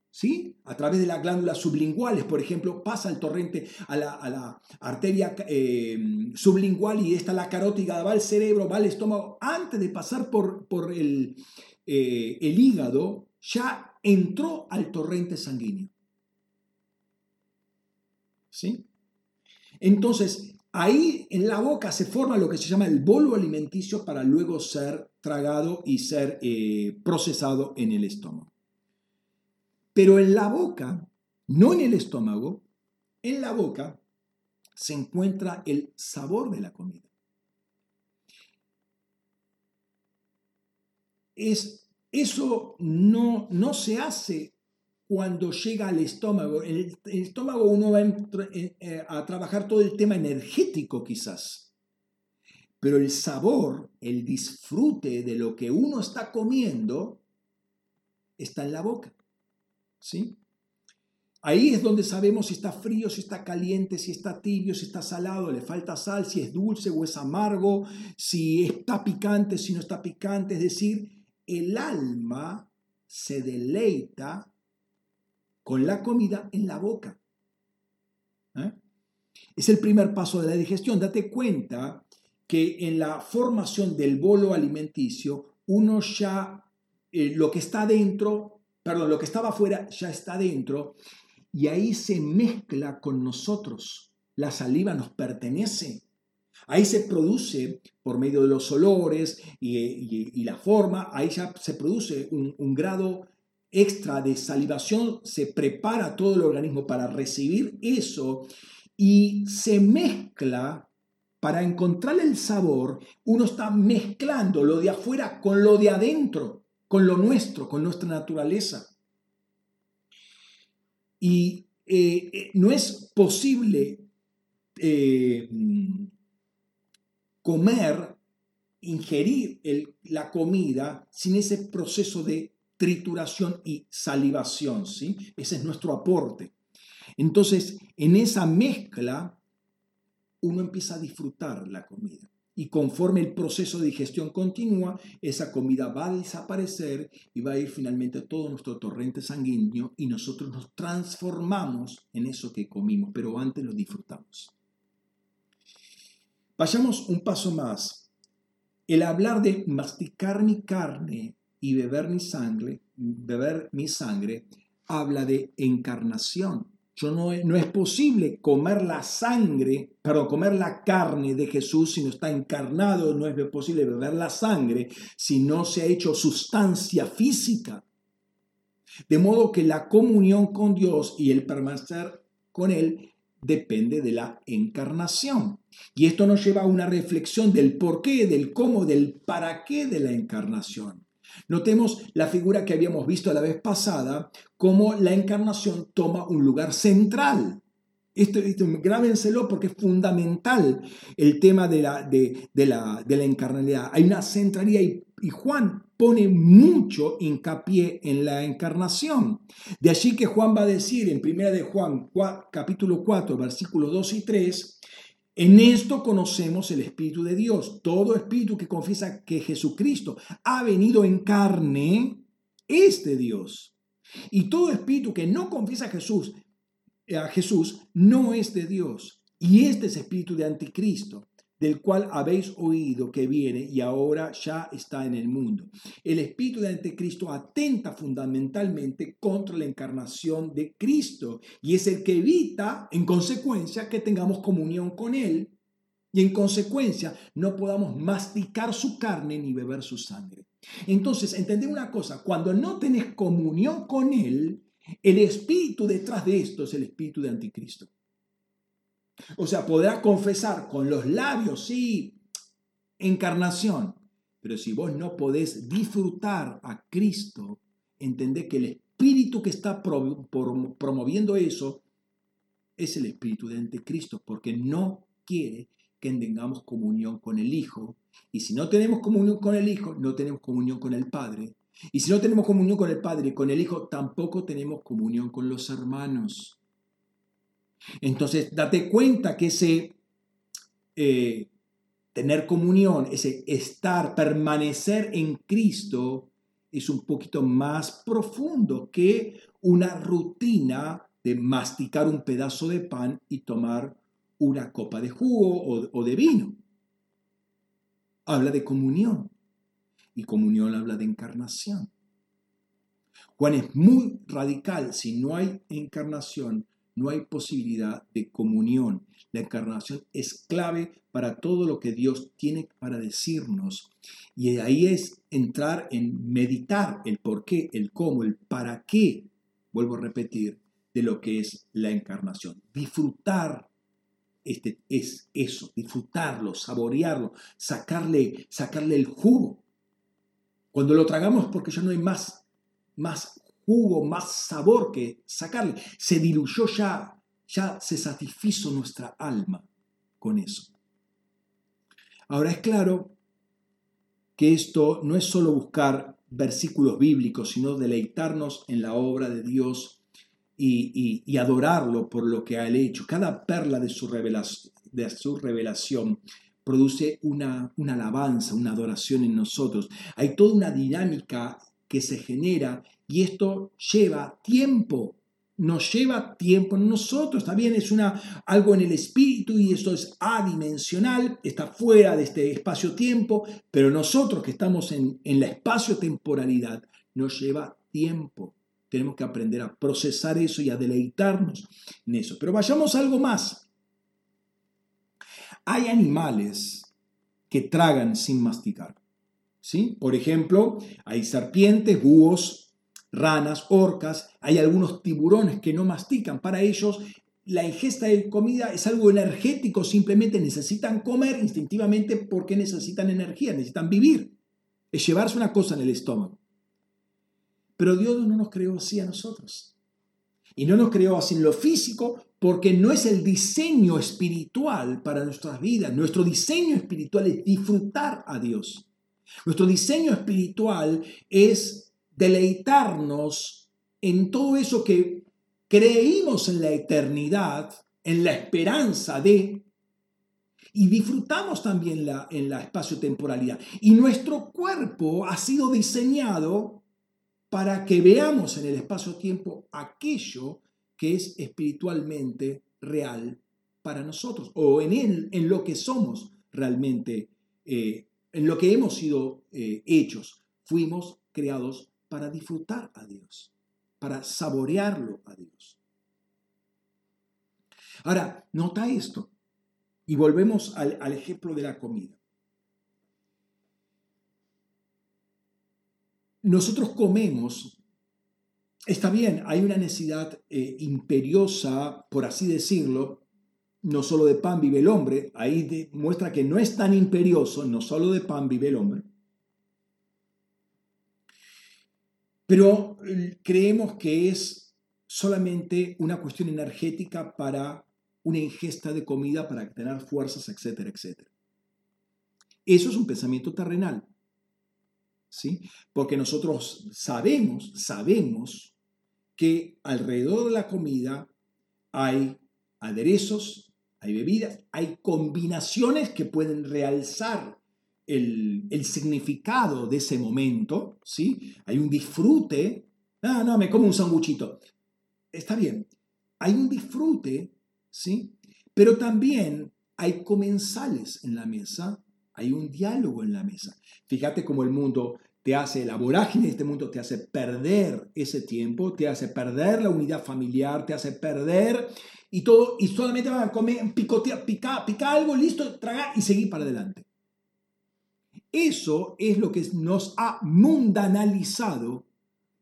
¿sí? A través de las glándulas sublinguales, por ejemplo, pasa el torrente a la, arteria eh, sublingual y esta la carótida va al cerebro, va al estómago. Antes de pasar por, por el, eh, el hígado, ya entró al torrente sanguíneo. ¿Sí? Entonces, ahí en la boca se forma lo que se llama el bolo alimenticio para luego ser tragado y ser eh, procesado en el estómago. Pero en la boca, no en el estómago, en la boca se encuentra el sabor de la comida. Es, eso no, no se hace cuando llega al estómago. En el, estómago uno va eh, eh, a, trabajar todo el tema energético quizás. Pero el sabor, el disfrute de lo que uno está comiendo, está en la boca. ¿Sí? Ahí es donde sabemos si está frío, si está caliente, si está tibio, si está salado, le falta sal, si es dulce o es amargo, si está picante, si no está picante. Es decir, el alma se deleita con la comida en la boca. ¿eh? Es el primer paso de la digestión. Date cuenta que en la formación del bolo alimenticio, uno ya, eh, lo que está dentro, perdón, lo que estaba afuera ya está dentro y ahí se mezcla con nosotros. La saliva nos pertenece. Ahí se produce, por medio de los olores y, la forma, ahí ya se produce un, un grado extra de salivación, se prepara todo el organismo para recibir eso y se mezcla para encontrar el sabor, uno está mezclando lo de afuera con lo de adentro, con lo nuestro, con nuestra naturaleza. Y eh, eh, no es posible eh, comer, ingerir la comida sin ese proceso de trituración y salivación, ¿sí? Ese es nuestro aporte. Entonces, en esa mezcla, uno empieza a disfrutar la comida. Y conforme el proceso de digestión continúa, esa comida va a desaparecer y va a ir finalmente a todo nuestro torrente sanguíneo y nosotros nos transformamos en eso que comimos, pero antes lo disfrutamos. Vayamos un paso más. El hablar de masticar mi carne y beber mi sangre, beber mi sangre, habla de encarnación. Yo no, no es posible comer la sangre, perdón, comer la carne de Jesús si no está encarnado, no es posible beber la sangre si no se ha hecho sustancia física. De modo que la comunión con Dios y el permanecer con Él depende de la encarnación. Y esto nos lleva a una reflexión del por qué, del cómo, del para qué de la encarnación. Notemos la figura que habíamos visto la vez pasada, como la encarnación toma un lugar central. Esto, grábenselo porque es fundamental el tema de la, de, la, de la encarnalidad. Hay una centralidad y, Juan pone mucho hincapié en la encarnación. De allí que Juan va a decir en 1 de Juan capítulo 4, versículos 2 y 3, en esto conocemos el Espíritu de Dios. Todo espíritu que confiesa que Jesucristo ha venido en carne es de Dios. Y todo espíritu que no confiesa a Jesús, a Jesús no es de Dios. Y este es espíritu de anticristo del cual habéis oído que viene y ahora ya está en el mundo. El espíritu de Anticristo atenta fundamentalmente contra la encarnación de Cristo y es el que evita, en consecuencia, que tengamos comunión con Él y en consecuencia no podamos masticar su carne ni beber su sangre. Entonces, entended una cosa, cuando no tenés comunión con Él, el espíritu detrás de esto es el espíritu de Anticristo. O sea, podrá confesar con los labios, sí, encarnación. Pero si vos no podés disfrutar a Cristo, entendé que el espíritu que está promoviendo eso es el espíritu de Anticristo, porque no quiere que tengamos comunión con el Hijo. Y si no tenemos comunión con el Hijo, no tenemos comunión con el Padre. Y si no tenemos comunión con el Padre y con el Hijo, tampoco tenemos comunión con los hermanos. Entonces, date cuenta que ese, eh, tener comunión, ese estar, permanecer en Cristo, es un poquito más profundo que una rutina de masticar un pedazo de pan y tomar una copa de jugo o, de vino. Habla de comunión y comunión habla de encarnación. Juan es muy radical. Si no hay encarnación, no hay posibilidad de comunión. La encarnación es clave para todo lo que Dios tiene para decirnos. Y ahí es entrar en meditar el por qué, el cómo, el para qué, vuelvo a repetir, de lo que es la encarnación. Disfrutar este, es eso, disfrutarlo, saborearlo, sacarle, sacarle el jugo. Cuando lo tragamos porque ya no hay más más jugo, más sabor que sacarle. Se diluyó ya, ya se satisfizo nuestra alma con eso. Ahora es claro que esto no es solo buscar versículos bíblicos, sino deleitarnos en la obra de Dios y, adorarlo por lo que ha hecho. Cada perla de su revelación, produce una alabanza, una adoración en nosotros. Hay toda una dinámica que se genera y esto lleva tiempo, nos lleva tiempo nosotros, también es una, algo en el espíritu y esto es adimensional, está fuera de este espacio-tiempo, pero nosotros que estamos en, en la espacio-temporalidad nos lleva tiempo. Tenemos que aprender a procesar eso y a deleitarnos en eso. Pero vayamos a algo más. Hay animales que tragan sin masticar. ¿sí? Por ejemplo, hay serpientes, búhos, ranas, orcas, hay algunos tiburones que no mastican. Para ellos, la ingesta de comida es algo energético, simplemente necesitan comer instintivamente porque necesitan energía, necesitan vivir. Es llevarse una cosa en el estómago. Pero Dios no nos creó así a nosotros. Y no nos creó así en lo físico porque no es el diseño espiritual para nuestras vidas. Nuestro diseño espiritual es disfrutar a Dios. Nuestro diseño espiritual es deleitarnos en todo eso que creímos en la eternidad, en la esperanza de, y disfrutamos también la, en la espacio-temporalidad. Y nuestro cuerpo ha sido diseñado para que veamos en el espacio-tiempo aquello que es espiritualmente real para nosotros, o en, en lo que somos realmente eh, en lo que hemos sido eh, hechos. Fuimos creados para disfrutar a Dios, para saborearlo a Dios. Ahora, nota esto, y volvemos al, ejemplo de la comida. Nosotros comemos, está bien, hay una necesidad eh, imperiosa, por así decirlo, no solo de pan vive el hombre, ahí muestra que no es tan imperioso, no solo de pan vive el hombre. Pero eh, creemos que es solamente una cuestión energética para una ingesta de comida, para tener fuerzas, etcétera, etcétera. Eso es un pensamiento terrenal. ¿Sí? Porque nosotros sabemos, sabemos que alrededor de la comida hay aderezos, hay bebidas, hay combinaciones que pueden realzar el, significado de ese momento, ¿sí? Hay un disfrute. Ah, no, me como un sanguchito. Está bien, hay un disfrute, ¿sí? Pero también hay comensales en la mesa, hay un diálogo en la mesa. Fíjate cómo el mundo te hace, la vorágine de este mundo te hace perder ese tiempo, te hace perder la unidad familiar, te hace perder y todo, y solamente van a comer, picotear, picar, picar algo, listo, tragar y seguir para adelante. Eso es lo que nos ha mundanalizado.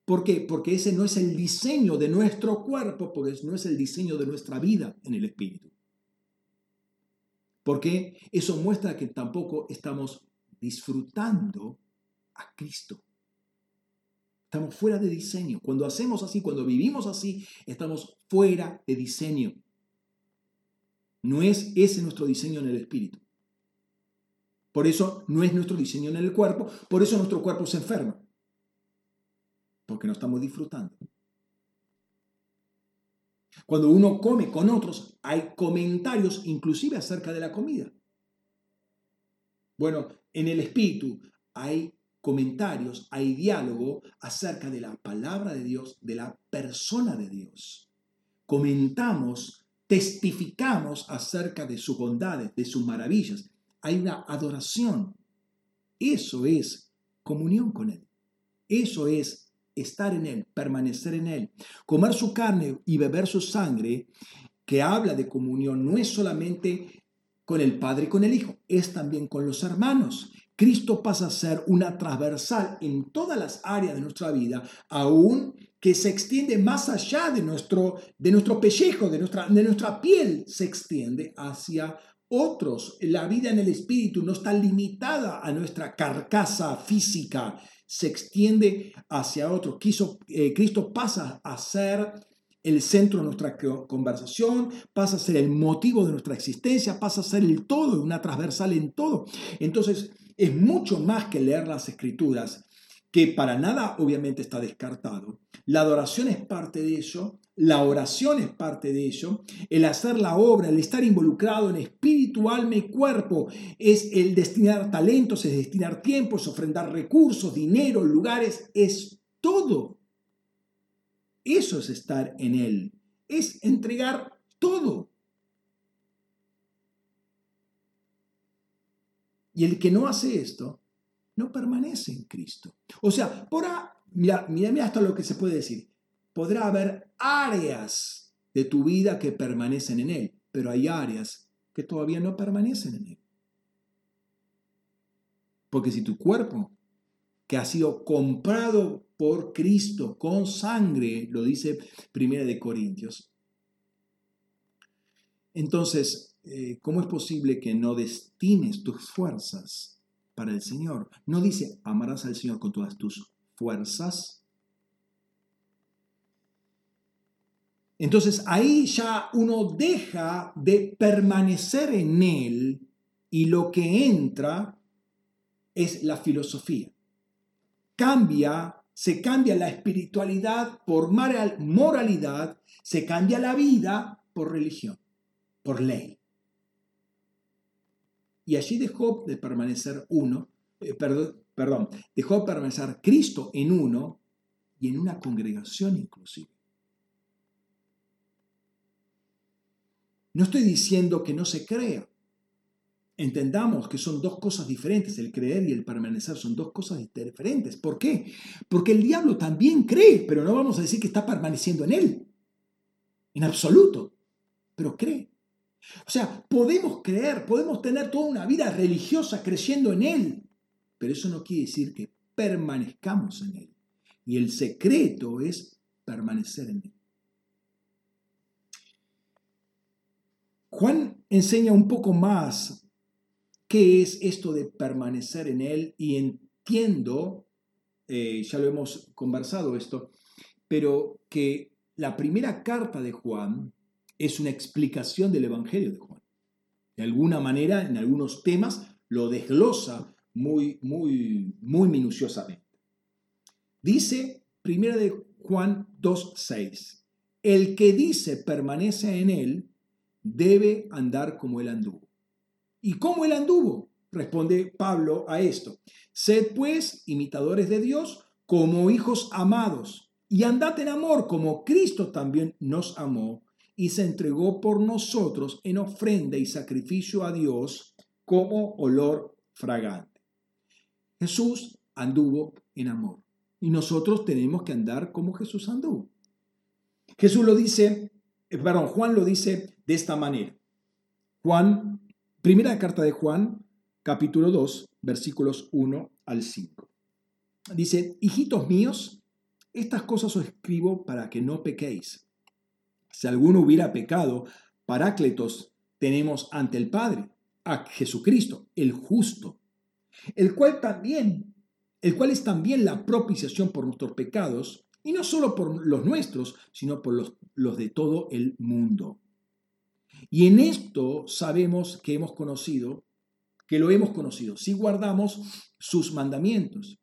¿Por qué? Porque ese no es el diseño de nuestro cuerpo, porque no es el diseño de nuestra vida en el espíritu. Porque eso muestra que tampoco estamos disfrutando a Cristo. Estamos fuera de diseño. Cuando hacemos así, cuando vivimos así, estamos fuera de diseño. No es ese nuestro diseño en el espíritu. Por eso no es nuestro diseño en el cuerpo, por eso nuestro cuerpo se enferma. Porque no estamos disfrutando. Cuando uno come con otros, hay comentarios inclusive acerca de la comida. Bueno, en el Espíritu hay comentarios, hay diálogo acerca de la palabra de Dios, de la persona de Dios. Comentamos, testificamos acerca de sus bondades, de sus maravillas. Hay una adoración. Eso es comunión con Él. Eso es estar en Él, permanecer en Él. Comer su carne y beber su sangre, que habla de comunión, no es solamente con el Padre y con el Hijo, es también con los hermanos. Cristo pasa a ser una transversal en todas las áreas de nuestra vida, aún que se extiende más allá de nuestro, de nuestro pellejo, de nuestra, de nuestra piel, se extiende hacia otros. La vida en el Espíritu no está limitada a nuestra carcasa física, se extiende hacia otros. Eh, Cristo pasa a ser el centro de nuestra conversación, pasa a ser el motivo de nuestra existencia, pasa a ser el todo, una transversal en todo. Entonces, es mucho más que leer las escrituras, que para nada obviamente está descartado. La adoración es parte de ello, la oración es parte de ello, el hacer la obra, el estar involucrado en espíritu, alma y cuerpo, es el destinar talentos, es destinar tiempos, ofrendar recursos, dinero, lugares, es todo. Eso es estar en Él, es entregar todo. Y el que no hace esto, no permanece en Cristo. O sea, podrá, mira, mira, mira hasta lo que se puede decir. Podrá haber áreas de tu vida que permanecen en Él, pero hay áreas que todavía no permanecen en Él. Porque si tu cuerpo, que ha sido comprado por Cristo con sangre, lo dice Primera de Corintios, entonces eh, ¿cómo es posible que no destines tus fuerzas para el Señor? No dice, amarás al Señor con todas tus fuerzas. Entonces ahí ya uno deja de permanecer en Él y lo que entra es la filosofía. Cambia, se cambia la espiritualidad por moralidad, se cambia la vida por religión, por ley. Y allí dejó de permanecer uno, eh, perdón, perdón, dejó de permanecer Cristo en uno y en una congregación inclusive. No estoy diciendo que no se crea. Entendamos que son dos cosas diferentes, el creer y el permanecer son dos cosas diferentes. ¿Por qué? Porque el diablo también cree, pero no vamos a decir que está permaneciendo en él, en absoluto, pero cree. O sea, podemos creer, podemos tener toda una vida religiosa creciendo en Él, pero eso no quiere decir que permanezcamos en Él. Y el secreto es permanecer en Él. Juan enseña un poco más qué es esto de permanecer en Él y entiendo, eh, ya lo hemos conversado esto, pero que la primera carta de Juan es una explicación del Evangelio de Juan. De alguna manera, en algunos temas, lo desglosa muy, muy, muy minuciosamente. Dice, primera de Juan 2.6, el que dice permanece en él, debe andar como él anduvo. ¿Y cómo él anduvo? Responde Pablo a esto. Sed pues imitadores de Dios como hijos amados y andad en amor como Cristo también nos amó y se entregó por nosotros en ofrenda y sacrificio a Dios como olor fragante. Jesús anduvo en amor y nosotros tenemos que andar como Jesús anduvo. Jesús lo dice, eh, perdón, Juan lo dice de esta manera. Juan, primera carta de Juan, capítulo 2, versículos 1 al 5. Dice, hijitos míos, estas cosas os escribo para que no pequéis. Si alguno hubiera pecado, Parácletos tenemos ante el Padre, a Jesucristo, el justo, el cual también, el cual es también la propiciación por nuestros pecados, y no solo por los nuestros, sino por los, los de todo el mundo. Y en esto sabemos que hemos conocido, que lo hemos conocido, si guardamos sus mandamientos.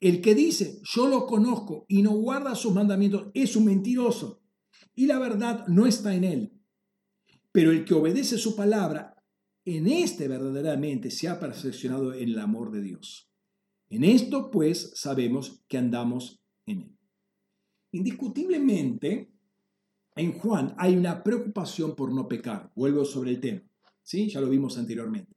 El que dice, yo lo conozco y no guarda sus mandamientos, es un mentiroso y la verdad no está en él. Pero el que obedece su palabra, en este verdaderamente se ha perfeccionado el amor de Dios. En esto, pues, sabemos que andamos en él. Indiscutiblemente, en Juan hay una preocupación por no pecar. Vuelvo sobre el tema. ¿sí? Ya lo vimos anteriormente.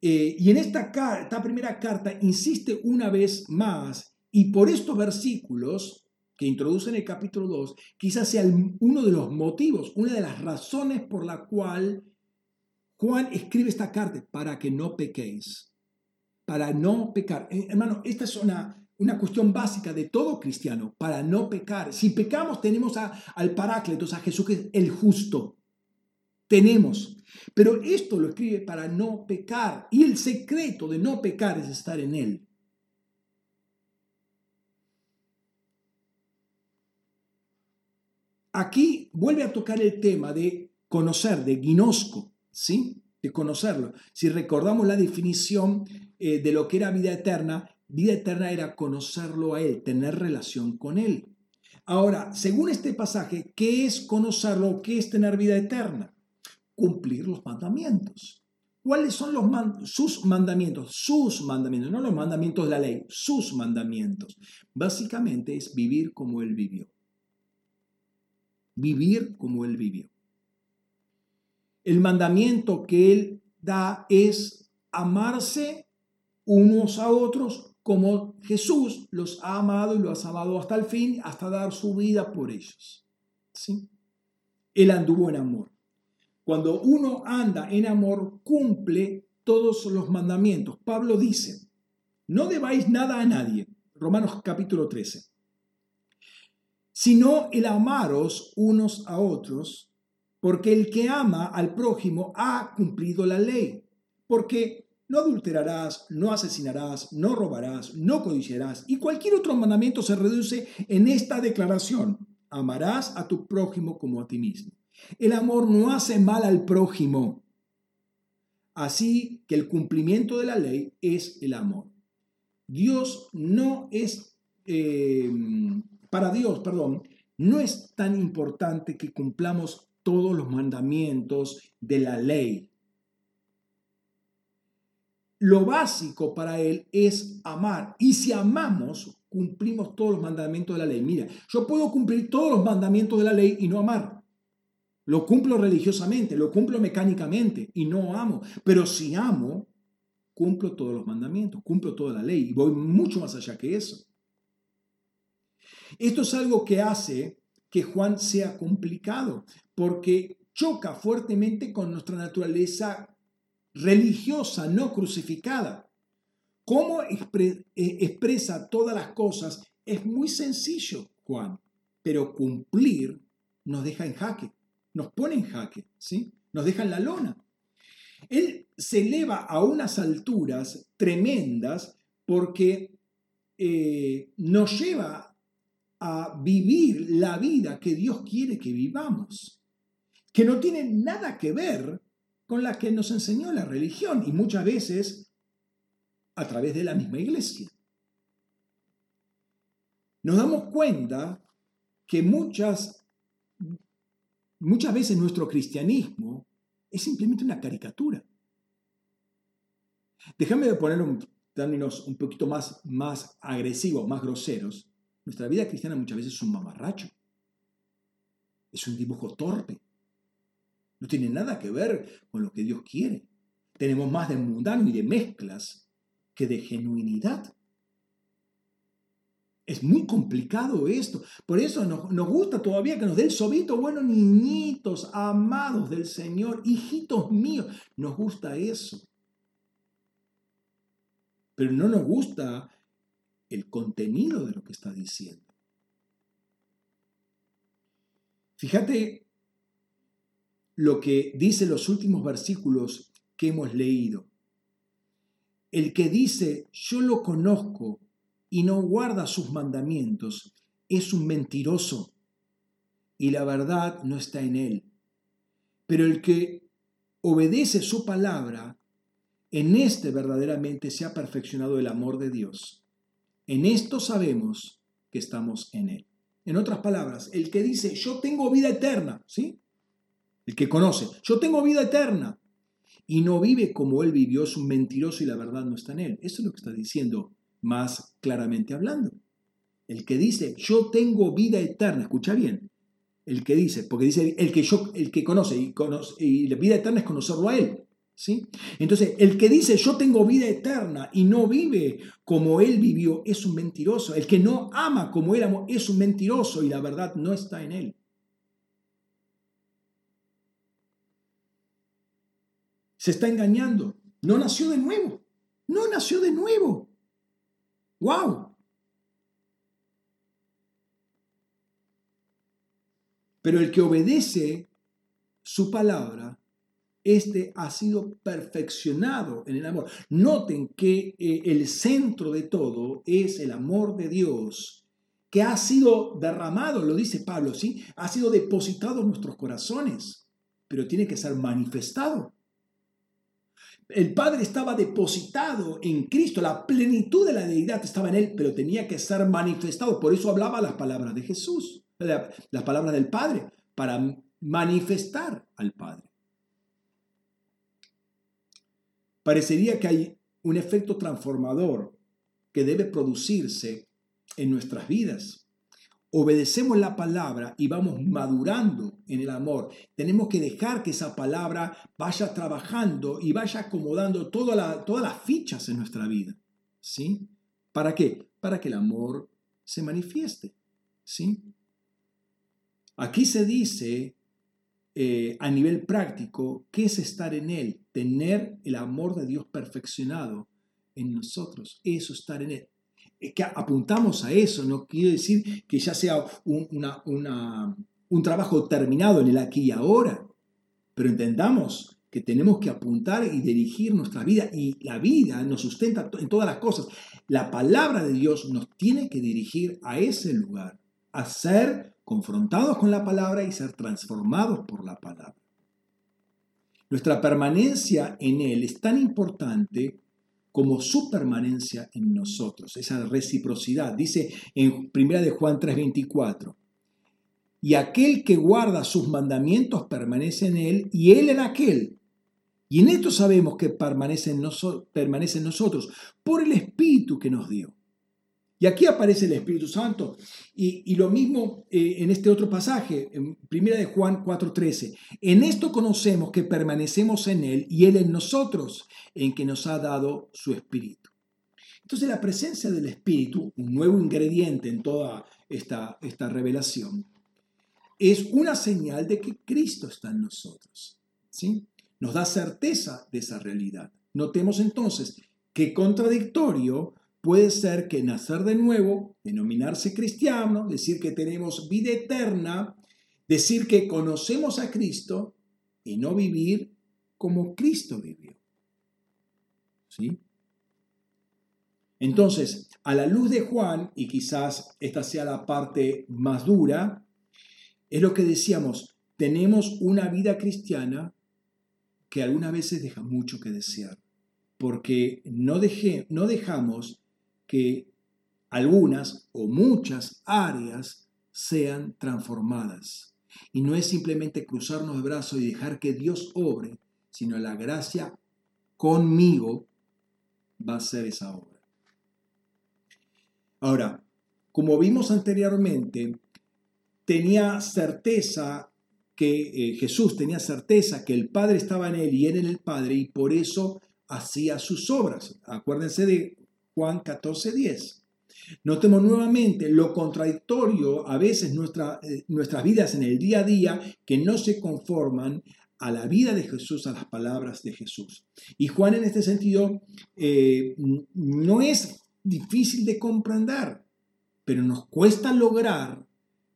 Eh, y en esta, esta primera carta insiste una vez más, y por estos versículos que introducen el capítulo 2, quizás sea uno de los motivos, una de las razones por la cual Juan escribe esta carta, para que no pequéis, para no pecar. Eh, hermano, esta es una, una cuestión básica de todo cristiano, para no pecar. Si pecamos tenemos al Paráclitos, a Jesús que es el justo. Tenemos. Pero esto lo escribe para no pecar. Y el secreto de no pecar es estar en Él. Aquí vuelve a tocar el tema de conocer, de ginosco, ¿sí? De conocerlo. Si recordamos la definición eh, de lo que era vida eterna, vida eterna era conocerlo a Él, tener relación con Él. Ahora, según este pasaje, ¿qué es conocerlo? ¿Qué es tener vida eterna? Cumplir los mandamientos. ¿Cuáles son los sus mandamientos? Sus mandamientos, no los mandamientos de la ley, sus mandamientos. Básicamente es vivir como Él vivió vivir como Él vivió. El mandamiento que Él da es amarse unos a otros como Jesús los ha amado y los ha amado hasta el fin, hasta dar su vida por ellos. ¿Sí? Él anduvo en amor. Cuando uno anda en amor, cumple todos los mandamientos. Pablo dice, no debáis nada a nadie. Romanos capítulo 13 sino el amaros unos a otros, porque el que ama al prójimo ha cumplido la ley, porque no adulterarás, no asesinarás, no robarás, no codiciarás, y cualquier otro mandamiento se reduce en esta declaración, amarás a tu prójimo como a ti mismo. El amor no hace mal al prójimo, así que el cumplimiento de la ley es el amor. Dios no es... Eh, para Dios, perdón, no es tan importante que cumplamos todos los mandamientos de la ley. Lo básico para Él es amar. Y si amamos, cumplimos todos los mandamientos de la ley. Mira, yo puedo cumplir todos los mandamientos de la ley y no amar. Lo cumplo religiosamente, lo cumplo mecánicamente y no amo. Pero si amo, cumplo todos los mandamientos, cumplo toda la ley y voy mucho más allá que eso. Esto es algo que hace que Juan sea complicado, porque choca fuertemente con nuestra naturaleza religiosa, no crucificada. ¿Cómo eh, expresa todas las cosas? Es muy sencillo, Juan, pero cumplir nos deja en jaque, nos pone en jaque, ¿sí? Nos deja en la lona. Él se eleva a unas alturas tremendas porque eh, nos lleva a vivir la vida que Dios quiere que vivamos, que no tiene nada que ver con la que nos enseñó la religión y muchas veces a través de la misma iglesia. Nos damos cuenta que muchas, muchas veces nuestro cristianismo es simplemente una caricatura. Déjame poner un, términos un poquito más, más agresivos, más groseros. Nuestra vida cristiana muchas veces es un mamarracho. Es un dibujo torpe. No tiene nada que ver con lo que Dios quiere. Tenemos más de mundano y de mezclas que de genuinidad. Es muy complicado esto. Por eso nos, nos, gusta todavía que nos dé sobito. Bueno, niñitos, amados del Señor, hijitos míos, nos gusta eso. Pero no nos gusta el contenido de lo que está diciendo. Fíjate lo que dice los últimos versículos que hemos leído. El que dice, yo lo conozco y no guarda sus mandamientos, es un mentiroso y la verdad no está en él. Pero el que obedece su palabra, en este verdaderamente se ha perfeccionado el amor de Dios. En esto sabemos que estamos en Él. En otras palabras, el que dice, yo tengo vida eterna, ¿sí? El que conoce, yo tengo vida eterna. y no vive como él vivió, es un mentiroso y la verdad no está en él. Eso es lo que está diciendo más claramente hablando. El que dice, yo tengo vida eterna, escucha bien, el que dice, porque dice, el que yo, el que conoce y, conoce, y la vida eterna es conocerlo a él. ¿Sí? Entonces, el que dice yo tengo vida eterna y no vive como él vivió es un mentiroso. El que no ama como él amó es un mentiroso y la verdad no está en él. Se está engañando. No nació de nuevo. No nació de nuevo. ¡Wow! Pero el que obedece su palabra, este ha sido perfeccionado en el amor. Noten que eh, el centro de todo es el amor de Dios que ha sido derramado, lo dice Pablo, ¿sí? Ha sido depositado en nuestros corazones, pero tiene que ser manifestado. El Padre estaba depositado en Cristo, la plenitud de la deidad estaba en Él, pero tenía que ser manifestado. Por eso hablaba las palabras de Jesús, las palabras del Padre, para manifestar al Padre. Parecería que hay un efecto transformador que debe producirse en nuestras vidas obedecemos la palabra y vamos madurando en el amor, tenemos que dejar que esa palabra vaya trabajando y vaya acomodando todas las fichas en nuestra vida. ¿Sí? ¿Para qué? Para que el amor se manifieste. ¿Sí? Aquí se dice eh, a nivel práctico qué es estar en Él, tener el amor de Dios perfeccionado en nosotros. Eso estar en Él que apuntamos a eso, no quiero decir que ya sea un, un trabajo terminado en el aquí y ahora, pero entendamos que tenemos que apuntar y dirigir nuestra vida y la vida nos sustenta en todas las cosas. La palabra de Dios nos tiene que dirigir a ese lugar, a ser confrontados con la palabra y ser transformados por la palabra. Nuestra permanencia en Él es tan importante como su permanencia en nosotros, esa reciprocidad. Dice en 1 de Juan 3:24, y aquel que guarda sus mandamientos permanece en él y él en aquel. Y en esto sabemos que permanece permanece en nosotros por el Espíritu que nos dio. Y aquí aparece el Espíritu Santo. Y, lo mismo eh, en este otro pasaje, en 1 de Juan 4:13. En esto conocemos que permanecemos en Él y Él en nosotros, en que nos ha dado su Espíritu. Entonces la presencia del Espíritu, un nuevo ingrediente en toda esta, esta revelación, es una señal de que Cristo está en nosotros. ¿sí? Nos da certeza de esa realidad. Notemos entonces que contradictorio puede ser que nacer de nuevo, denominarse cristiano, decir que tenemos vida eterna, decir que conocemos a Cristo y no vivir como Cristo vivió. ¿Sí? Entonces, a la luz de Juan, y quizás esta sea la parte más dura, es lo que decíamos, tenemos una vida cristiana que algunas veces deja mucho que desear, porque no, dejé, no dejamos que algunas o muchas áreas sean transformadas. Y no es simplemente cruzarnos de brazos y dejar que Dios obre, sino la gracia conmigo va a ser esa obra. Ahora, como vimos anteriormente, tenía certeza que eh, Jesús tenía certeza que el Padre estaba en él y él en el Padre y por eso hacía sus obras. Acuérdense de Juan 14, 10. Notemos nuevamente lo contradictorio a veces eh, nuestras vidas en el día a día que no se conforman a la vida de Jesús, a las palabras de Jesús. Y Juan en este sentido eh, no es difícil de comprender, pero nos cuesta lograr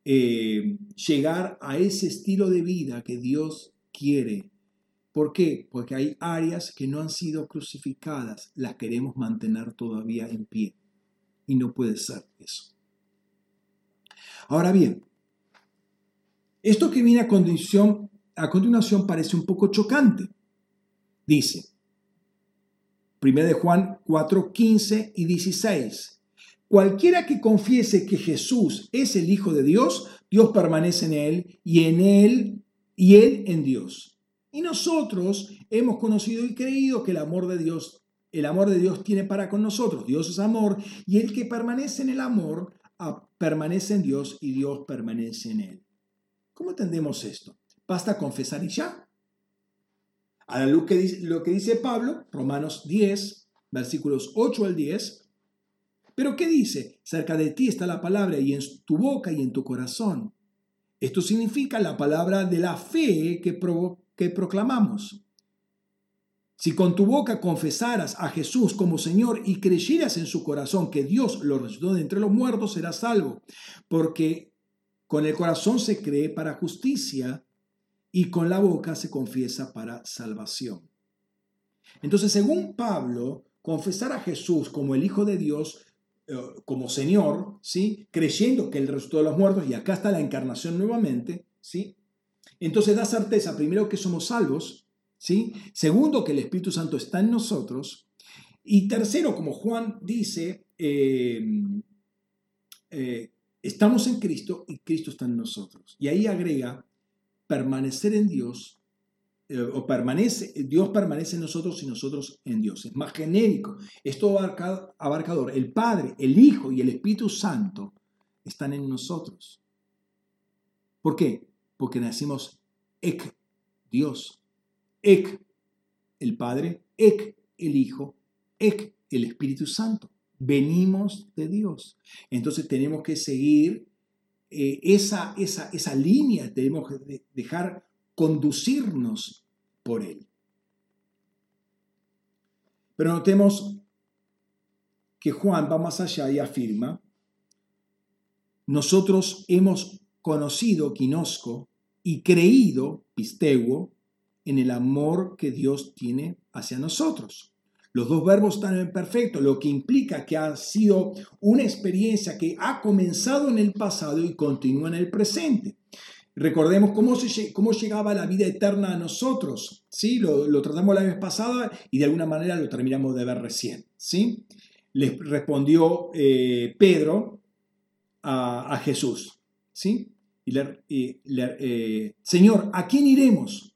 eh, llegar a ese estilo de vida que Dios quiere ¿Por qué? Porque hay áreas que no han sido crucificadas, las queremos mantener todavía en pie. Y no puede ser eso. Ahora bien, esto que viene a continuación, a continuación parece un poco chocante. Dice, 1 de Juan 4, 15 y 16. Cualquiera que confiese que Jesús es el Hijo de Dios, Dios permanece en él y en él y él en Dios. Y nosotros hemos conocido y creído que el amor de Dios, el amor de Dios tiene para con nosotros. Dios es amor y el que permanece en el amor ah, permanece en Dios y Dios permanece en él. ¿Cómo entendemos esto? Basta confesar y ya. A la luz que lo que dice Pablo, Romanos 10, versículos 8 al 10. Pero ¿qué dice? Cerca de ti está la palabra y en tu boca y en tu corazón. Esto significa la palabra de la fe que, que proclamamos. Si con tu boca confesaras a Jesús como Señor y creyeras en su corazón que Dios lo resucitó de entre los muertos, serás salvo, porque con el corazón se cree para justicia y con la boca se confiesa para salvación. Entonces, según Pablo, confesar a Jesús como el Hijo de Dios, eh, como Señor, ¿sí? creyendo que Él resucitó de los muertos, y acá está la encarnación nuevamente, ¿sí? Entonces da certeza, primero, que somos salvos, ¿sí? segundo, que el Espíritu Santo está en nosotros, y tercero, como Juan dice, eh, eh, estamos en Cristo y Cristo está en nosotros. Y ahí agrega permanecer en Dios, eh, o permanece, Dios permanece en nosotros y nosotros en Dios. Es más genérico, es todo abarcador. El Padre, el Hijo y el Espíritu Santo están en nosotros. ¿Por qué? Porque nacimos ek, Dios, ek, el Padre, ek, el Hijo, ek, el Espíritu Santo. Venimos de Dios. Entonces tenemos que seguir eh, esa, esa, esa línea, tenemos que dejar conducirnos por Él. Pero notemos que Juan va más allá y afirma, nosotros hemos conocido, quinosco, y creído, pisteuo, en el amor que Dios tiene hacia nosotros. Los dos verbos están en perfecto, lo que implica que ha sido una experiencia que ha comenzado en el pasado y continúa en el presente. Recordemos cómo, cómo llegaba la vida eterna a nosotros. ¿sí? Lo, tratamos la vez pasada y de alguna manera lo terminamos de ver recién. ¿sí? Les respondió eh, Pedro a, Jesús. ¿sí? Y le, eh, Señor, ¿a quién iremos?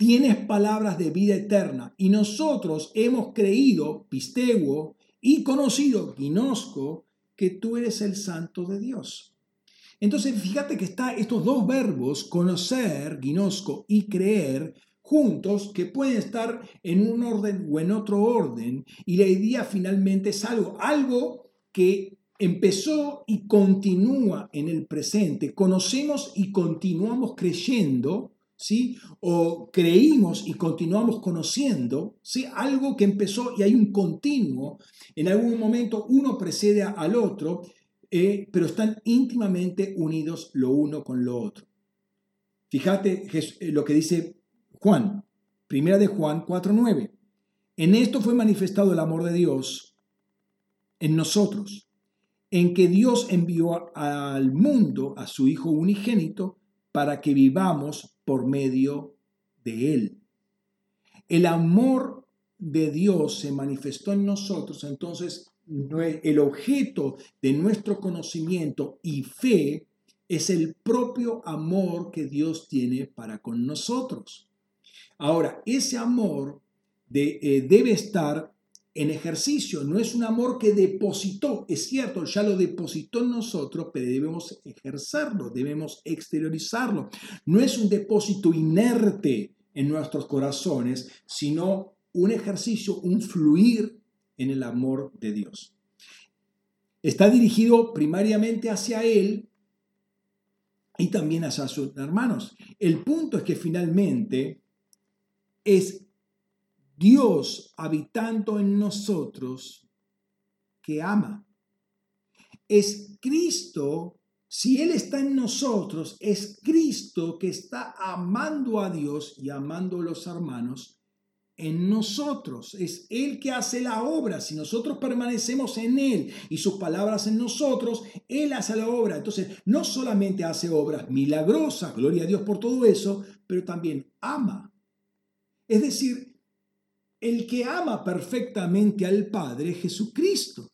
tienes palabras de vida eterna y nosotros hemos creído, pisteuo, y conocido, ginosco, que tú eres el santo de Dios. Entonces, fíjate que está estos dos verbos, conocer, ginosco, y creer, juntos, que pueden estar en un orden o en otro orden, y la idea finalmente es algo, algo que empezó y continúa en el presente. Conocemos y continuamos creyendo, ¿sí? O creímos y continuamos conociendo, ¿sí? Algo que empezó y hay un continuo, en algún momento uno precede al otro, eh, pero están íntimamente unidos lo uno con lo otro. Fíjate eh, lo que dice Juan, primera de Juan 4.9. En esto fue manifestado el amor de Dios en nosotros, en que Dios envió al mundo a su Hijo unigénito para que vivamos por medio de Él. El amor de Dios se manifestó en nosotros, entonces el objeto de nuestro conocimiento y fe es el propio amor que Dios tiene para con nosotros. Ahora, ese amor eh, debe estar en ejercicio, no es un amor que depositó, es cierto, ya lo depositó en nosotros, pero debemos ejercerlo, debemos exteriorizarlo. No es un depósito inerte en nuestros corazones, sino un ejercicio, un fluir en el amor de Dios. Está dirigido primariamente hacia Él y también hacia sus hermanos. El punto es que finalmente es Dios habitando en nosotros que ama. Es Cristo, si Él está en nosotros, es Cristo que está amando a Dios y amando a los hermanos en nosotros. Es Él que hace la obra. Si nosotros permanecemos en Él y sus palabras en nosotros, Él hace la obra. Entonces, no solamente hace obras milagrosas, gloria a Dios por todo eso, pero también ama. Es decir, el que ama perfectamente al Padre es Jesucristo.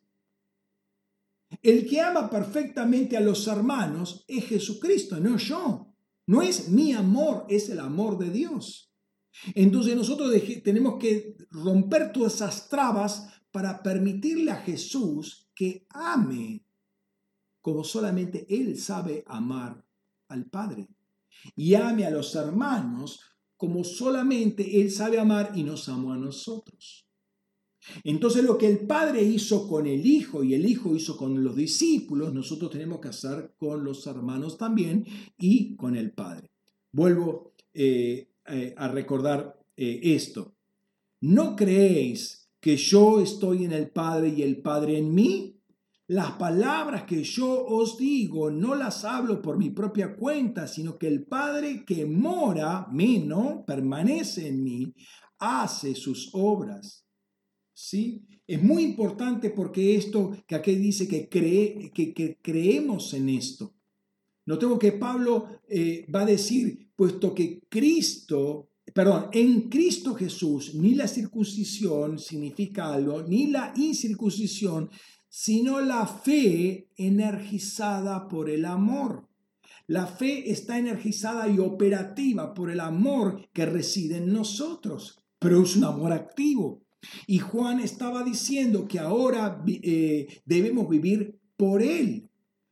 El que ama perfectamente a los hermanos es Jesucristo, no yo. No es mi amor, es el amor de Dios. Entonces nosotros tenemos que romper todas esas trabas para permitirle a Jesús que ame como solamente Él sabe amar al Padre. Y ame a los hermanos como solamente Él sabe amar y nos amó a nosotros. Entonces lo que el Padre hizo con el Hijo y el Hijo hizo con los discípulos, nosotros tenemos que hacer con los hermanos también y con el Padre. Vuelvo eh, eh, a recordar eh, esto. ¿No creéis que yo estoy en el Padre y el Padre en mí? Las palabras que yo os digo no las hablo por mi propia cuenta, sino que el Padre que mora, menos, permanece en mí, hace sus obras. ¿sí? Es muy importante porque esto que aquí dice que, cree, que, creemos en esto. Notemos que Pablo eh, va a decir, puesto que Cristo, perdón, en Cristo Jesús ni la circuncisión significa algo, ni la incircuncisión, sino la fe energizada por el amor. La fe está energizada y operativa por el amor que reside en nosotros, pero es un amor activo. Y Juan estaba diciendo que ahora eh, debemos vivir por Él.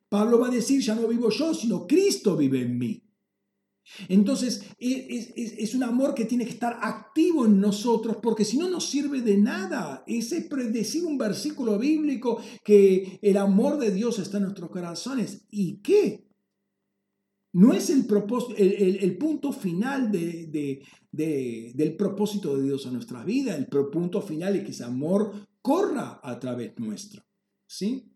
Pablo va a decir, ya no vivo yo, sino Cristo vive en mí. Entonces es, un amor que tiene que estar activo en nosotros porque si no nos sirve de nada. Es decir un versículo bíblico que el amor de Dios está en nuestros corazones. ¿Y qué? No es el, propósito, el, punto final de, del propósito de Dios en nuestra vida. El punto final es que ese amor corra a través nuestro. ¿Sí?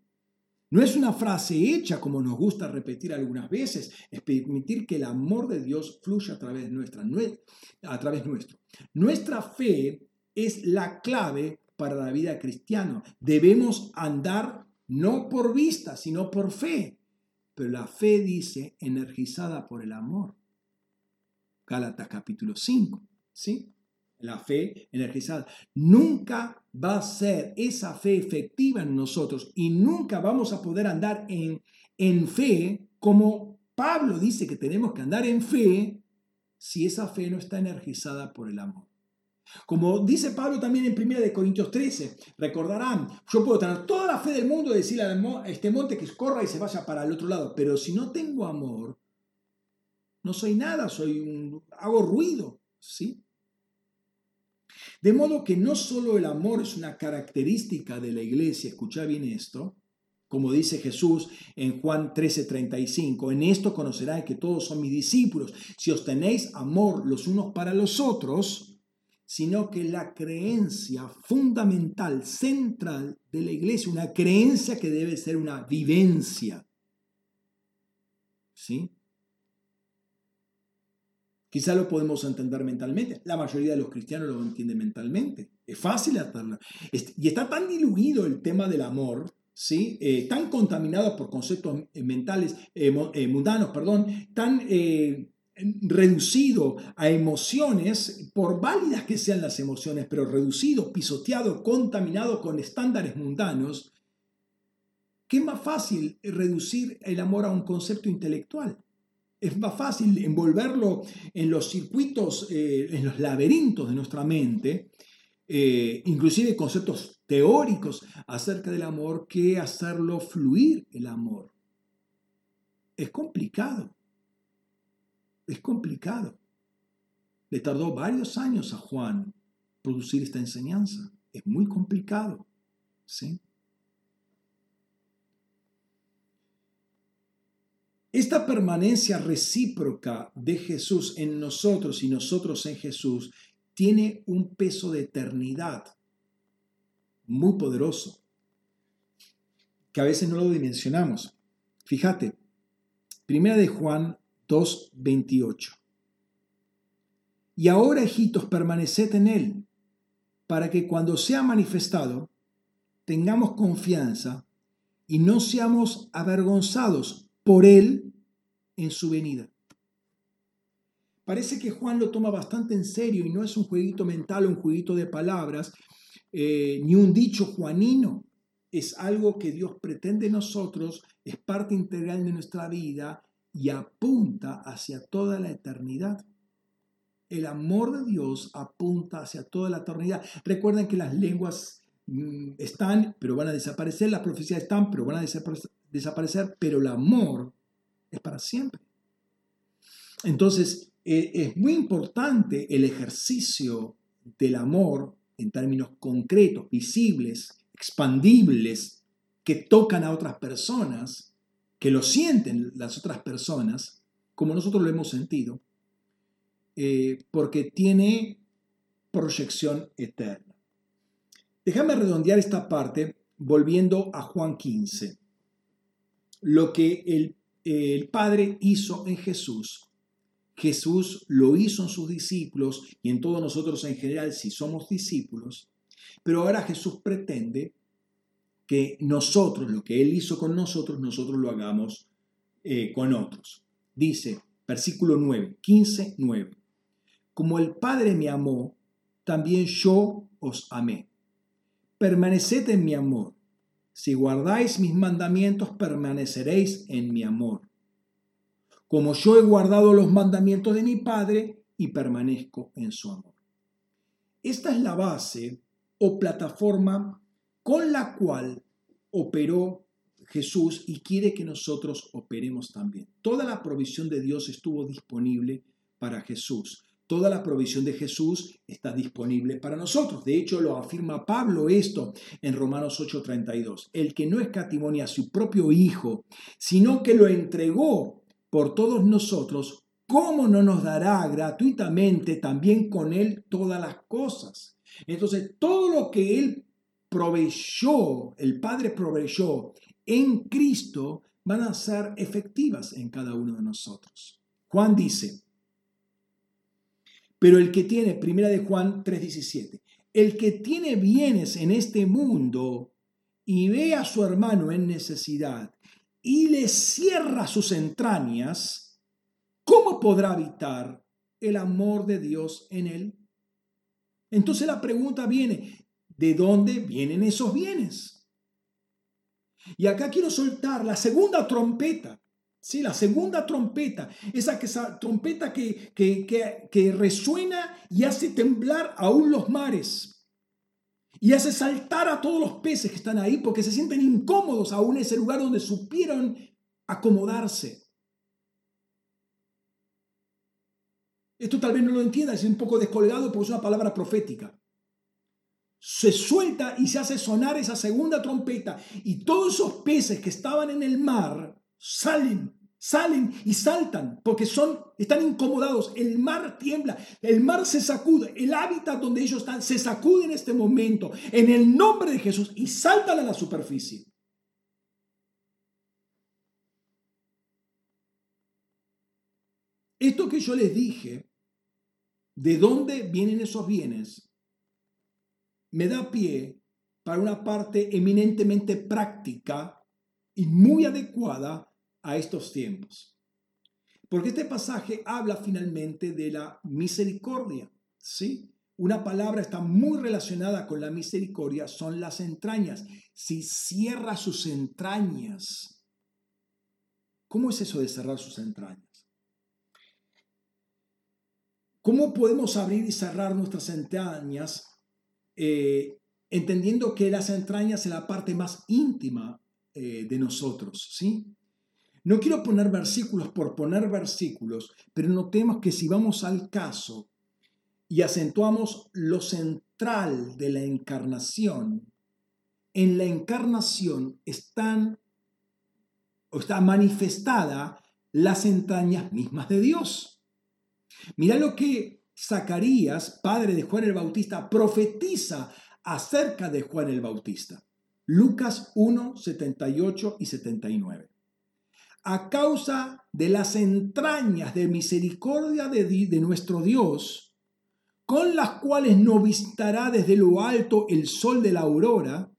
No es una frase hecha como nos gusta repetir algunas veces, es permitir que el amor de Dios fluya a través, nuestra, a través nuestro. Nuestra fe es la clave para la vida cristiana. Debemos andar no por vista, sino por fe pero la fe dice energizada por el amor. Gálatas capítulo 5, ¿sí? La fe energizada. Nunca va a ser esa fe efectiva en nosotros y nunca vamos a poder andar en, en fe como Pablo dice que tenemos que andar en fe si esa fe no está energizada por el amor. Como dice Pablo también en 1 Corintios 13, recordarán, yo puedo tener toda la fe del mundo y decirle a este monte que corra y se vaya para el otro lado, pero si no tengo amor, no soy nada, soy un, hago ruido, ¿sí? De modo que no solo el amor es una característica de la iglesia, escucha bien esto, como dice Jesús en Juan 13:35, en esto conocerán que todos son mis discípulos, si os tenéis amor los unos para los otros, sino que la creencia fundamental, central de la iglesia, una creencia que debe ser una vivencia. ¿Sí? Quizá lo podemos entender mentalmente. La mayoría de los cristianos lo entienden mentalmente. Es fácil hacerlo. Y está tan diluido el tema del amor, ¿sí? Eh, tan contaminado por conceptos mentales, eh, eh, mundanos, perdón, tan reducido a emociones, por válidas que sean las emociones, pero reducido, pisoteado, contaminado con estándares mundanos, ¿qué es más fácil reducir el amor a un concepto intelectual? Es más fácil envolverlo en los circuitos, eh, en los laberintos de nuestra mente, eh, inclusive conceptos teóricos acerca del amor, que hacerlo fluir el amor. Es complicado. Es complicado. Le tardó varios años a Juan producir esta enseñanza. Es muy complicado. ¿sí? Esta permanencia recíproca de Jesús en nosotros y nosotros en Jesús tiene un peso de eternidad muy poderoso, que a veces no lo dimensionamos. Fíjate, primera de Juan 2.28. Y ahora, hijitos, permaneced en Él, para que cuando sea manifestado, tengamos confianza y no seamos avergonzados por Él en su venida. Parece que Juan lo toma bastante en serio y no es un jueguito mental o un jueguito de palabras, eh, ni un dicho juanino. Es algo que Dios pretende de nosotros, es parte integral de nuestra vida y apunta hacia toda la eternidad. El amor de Dios apunta hacia toda la eternidad. Recuerden que las lenguas mm, están, pero van a desaparecer, las profecías están, pero van a desaparecer, pero el amor es para siempre. Entonces, eh, es muy importante el ejercicio del amor en términos concretos, visibles, expandibles, que tocan a otras personas, que lo sienten las otras personas, como nosotros lo hemos sentido, eh, porque tiene proyección eterna. Déjame redondear esta parte volviendo a Juan 15. Lo que el, el Padre hizo en Jesús Jesús lo hizo en sus discípulos y en todos nosotros en general si somos discípulos, pero ahora Jesús pretende que nosotros, lo que Él hizo con nosotros, nosotros lo hagamos eh, con otros. Dice, versículo 9, 15, 9, como el Padre me amó, también yo os amé. Permaneced en mi amor. Si guardáis mis mandamientos, permaneceréis en mi amor como yo he guardado los mandamientos de mi Padre y permanezco en su amor. Esta es la base o plataforma con la cual operó Jesús y quiere que nosotros operemos también. Toda la provisión de Dios estuvo disponible para Jesús. Toda la provisión de Jesús está disponible para nosotros. De hecho, lo afirma Pablo esto en Romanos 8:32. El que no escatimonia a su propio Hijo, sino que lo entregó por todos nosotros, ¿cómo no nos dará gratuitamente también con Él todas las cosas? Entonces, todo lo que Él proveyó, el Padre proveyó en Cristo, van a ser efectivas en cada uno de nosotros. Juan dice, pero el que tiene, primera de Juan 3:17, el que tiene bienes en este mundo y ve a su hermano en necesidad y le cierra sus entrañas, ¿cómo podrá habitar el amor de Dios en él? Entonces la pregunta viene, ¿de dónde vienen esos bienes? Y acá quiero soltar la segunda trompeta, ¿sí? la segunda trompeta, esa, esa trompeta que, que, que resuena y hace temblar aún los mares y hace saltar a todos los peces que están ahí porque se sienten incómodos aún en ese lugar donde supieron acomodarse. Esto tal vez no lo entienda, es un poco descolgado porque es una palabra profética. Se suelta y se hace sonar esa segunda trompeta y todos esos peces que estaban en el mar salen salen y saltan porque son, están incomodados. El mar tiembla, el mar se sacude, el hábitat donde ellos están se sacude en este momento, en el nombre de Jesús, y saltan a la superficie. Esto que yo les dije, de dónde vienen esos bienes, me da pie para una parte eminentemente práctica y muy adecuada a estos tiempos. Porque este pasaje habla finalmente de la misericordia, ¿sí? Una palabra está muy relacionada con la misericordia, son las entrañas. Si cierra sus entrañas, ¿cómo es eso de cerrar sus entrañas? ¿Cómo podemos abrir y cerrar nuestras entrañas eh, entendiendo que las entrañas es la parte más íntima eh, de nosotros, ¿sí? No quiero poner versículos por poner versículos, pero notemos que si vamos al caso y acentuamos lo central de la encarnación, en la encarnación están o está manifestada las entrañas mismas de Dios. Mira lo que Zacarías, padre de Juan el Bautista, profetiza acerca de Juan el Bautista. Lucas 1, 78 y 79 a causa de las entrañas de misericordia de, nuestro Dios, con las cuales no visitará desde lo alto el sol de la aurora,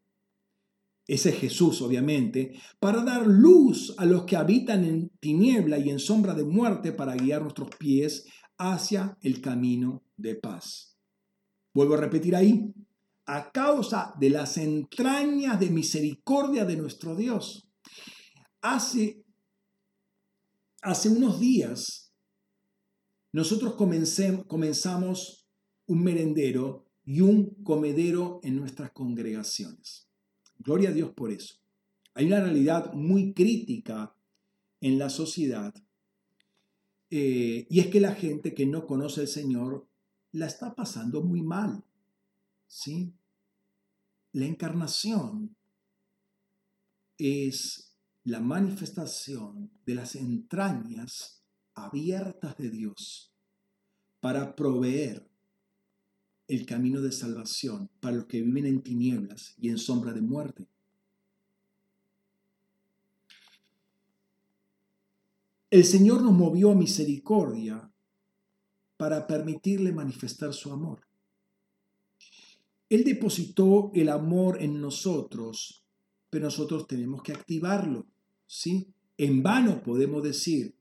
ese es Jesús obviamente, para dar luz a los que habitan en tiniebla y en sombra de muerte, para guiar nuestros pies hacia el camino de paz. Vuelvo a repetir ahí, a causa de las entrañas de misericordia de nuestro Dios. Hace hace unos días nosotros comenzamos un merendero y un comedero en nuestras congregaciones. Gloria a Dios por eso. Hay una realidad muy crítica en la sociedad eh, y es que la gente que no conoce al Señor la está pasando muy mal. ¿sí? La encarnación es la manifestación de las entrañas abiertas de Dios para proveer el camino de salvación para los que viven en tinieblas y en sombra de muerte. El Señor nos movió a misericordia para permitirle manifestar su amor. Él depositó el amor en nosotros, pero nosotros tenemos que activarlo, ¿sí? En vano podemos decir,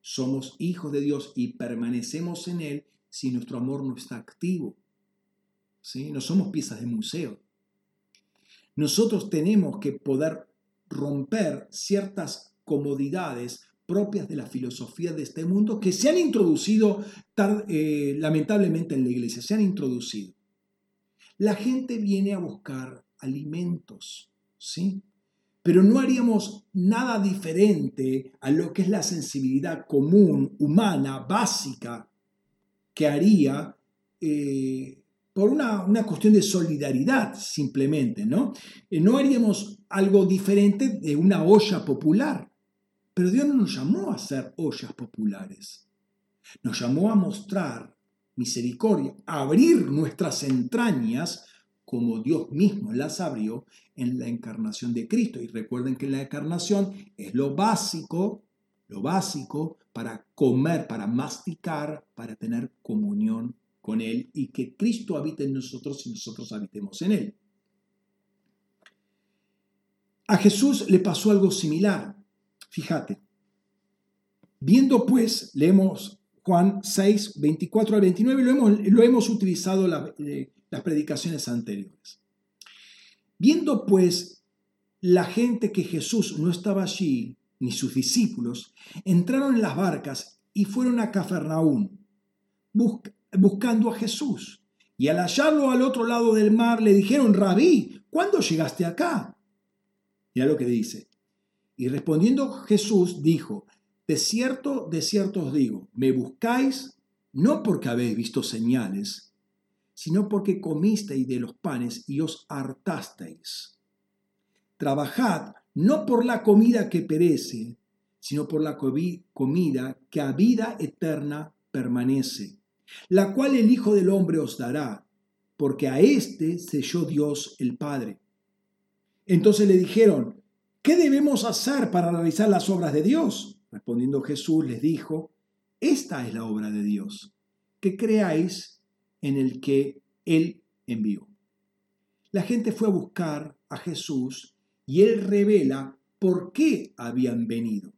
somos hijos de Dios y permanecemos en Él si nuestro amor no está activo. ¿sí? No somos piezas de museo. Nosotros tenemos que poder romper ciertas comodidades propias de la filosofía de este mundo que se han introducido eh, lamentablemente en la iglesia, se han introducido. La gente viene a buscar alimentos, ¿sí? Pero no haríamos nada diferente a lo que es la sensibilidad común, humana, básica, que haría eh, por una, una, cuestión de solidaridad simplemente, ¿no? Eh, no haríamos algo diferente de una olla popular. Pero Dios no nos llamó a ser ollas populares. Nos llamó a mostrar misericordia, a abrir nuestras entrañas como Dios mismo las abrió en la encarnación de Cristo. Y recuerden que la encarnación es lo básico, lo básico para comer, para masticar, para tener comunión con Él y que Cristo habite en nosotros y nosotros habitemos en Él. A Jesús le pasó algo similar. Fíjate. Viendo pues, leemos Juan 6, 24 al 29, lo hemos, lo hemos utilizado en eh, las predicaciones anteriores. Viendo pues la gente que Jesús no estaba allí, ni sus discípulos, entraron en las barcas y fueron a Cafarnaún, buscando a Jesús. Y al hallarlo al otro lado del mar, le dijeron, Rabí, ¿cuándo llegaste acá? Mira lo que dice. Y respondiendo Jesús dijo, de cierto, de cierto os digo, me buscáis no porque habéis visto señales, sino porque comisteis de los panes y os hartasteis. Trabajad no por la comida que perece, sino por la comida que a vida eterna permanece, la cual el Hijo del Hombre os dará, porque a éste selló Dios el Padre. Entonces le dijeron, ¿Qué debemos hacer para realizar las obras de Dios? Respondiendo Jesús les dijo, esta es la obra de Dios, que creáis en el que Él envió. La gente fue a buscar a Jesús y Él revela por qué habían venido.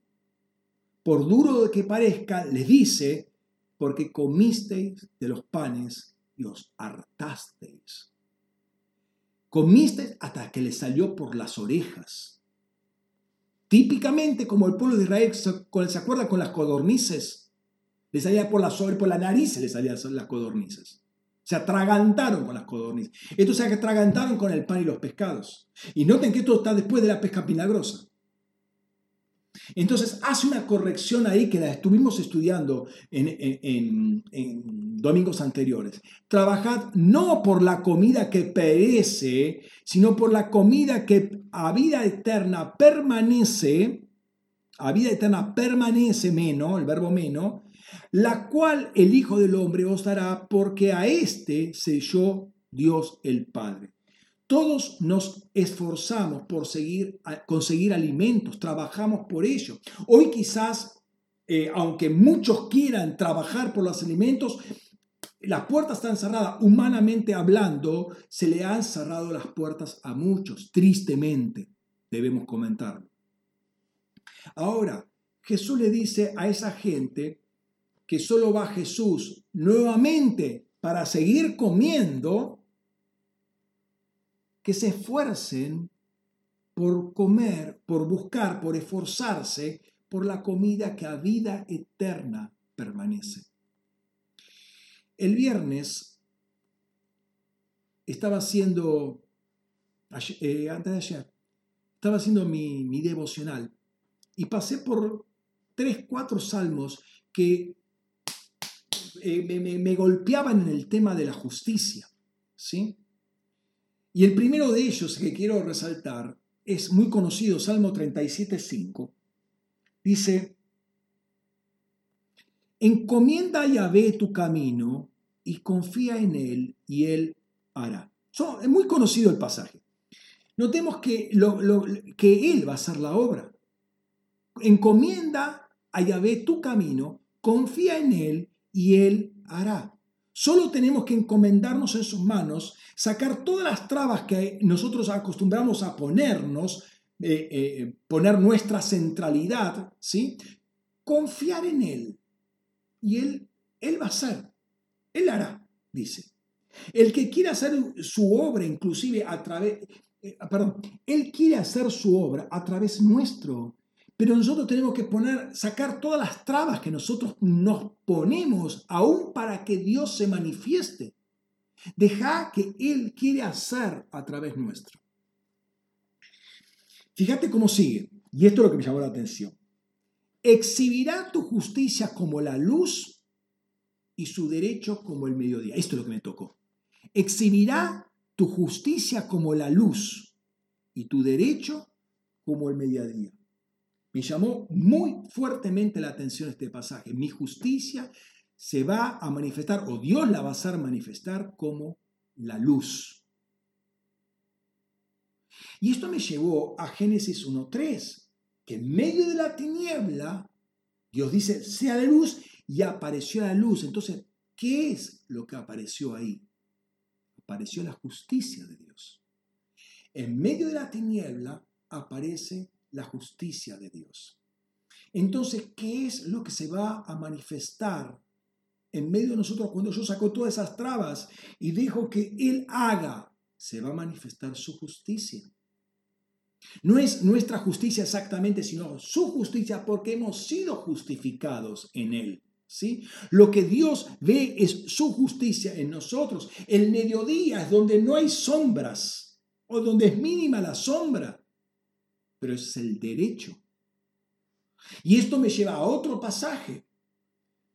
Por duro que parezca, les dice, porque comisteis de los panes y os hartasteis. Comisteis hasta que les salió por las orejas Típicamente, como el pueblo de Israel se acuerda con las codornices, le salía por la, sobre, por la nariz, le salían las codornices. Se atragantaron con las codornices. Estos se atragantaron con el pan y los pescados. Y noten que esto está después de la pesca milagrosa. Entonces hace una corrección ahí que la estuvimos estudiando en, domingos anteriores. Trabajad no por la comida que perece, sino por la comida que a vida eterna permanece, a vida eterna permanece menos, el verbo menos, la cual el Hijo del Hombre os dará porque a éste selló Dios el Padre. Todos nos esforzamos por seguir, conseguir alimentos, trabajamos por ello. Hoy quizás, eh, aunque muchos quieran trabajar por los alimentos, las puertas están cerradas. Humanamente hablando, se le han cerrado las puertas a muchos, tristemente, debemos comentarlo. Ahora, Jesús le dice a esa gente que solo va Jesús nuevamente para seguir comiendo, que se esfuercen por comer, por buscar, por esforzarse por la comida que a vida eterna permanece. el viernes estaba haciendo, eh, antes de ayer, estaba haciendo mi, mi devocional y pasé por tres, cuatro salmos que eh, me, golpeaban en el tema de la justicia. ¿sí? Y el primero de ellos que quiero resaltar es muy conocido, Salmo 37.5. Dice, encomienda a Yahvé tu camino y confía en él y él hará. es muy conocido el pasaje. Notemos que, que él va a hacer la obra. Encomienda a Yahvé tu camino, confía en él y Él hará. Solo tenemos que encomendarnos en sus manos, sacar todas las trabas que nosotros acostumbramos a ponernos, eh, eh, poner nuestra centralidad, ¿sí? confiar en Él. Y Él, Él va a hacer, Él hará, dice. El que quiera hacer su obra, inclusive a través, eh, perdón, Él quiere hacer su obra a través nuestro, pero nosotros tenemos que poner, sacar todas las trabas que nosotros nos ponemos aún para que Dios se manifieste. Deja que Él quiere hacer a través nuestro. Fíjate cómo sigue, y esto es lo que me llamó la atención. Exhibirá tu justicia como la luz y su derecho como el mediodía. Esto es lo que me tocó. Exhibirá tu justicia como la luz y tu derecho como el mediodía. Llamó muy fuertemente la atención este pasaje. Mi justicia se va a manifestar, o Dios la va a hacer manifestar como la luz. Y esto me llevó a Génesis 1.3, que en medio de la tiniebla, Dios dice, sea la luz, y apareció la luz. Entonces, ¿qué es lo que apareció ahí? Apareció la justicia de Dios. En medio de la tiniebla aparece la justicia de Dios. Entonces, ¿qué es lo que se va a manifestar en medio de nosotros cuando Dios sacó todas esas trabas y dijo que Él haga? Se va a manifestar su justicia. No es nuestra justicia exactamente, sino su justicia porque hemos sido justificados en Él. ¿Sí? Lo que Dios ve es su justicia en nosotros. El mediodía es donde no hay sombras o donde es mínima la sombra pero es el derecho. Y esto me lleva a otro pasaje.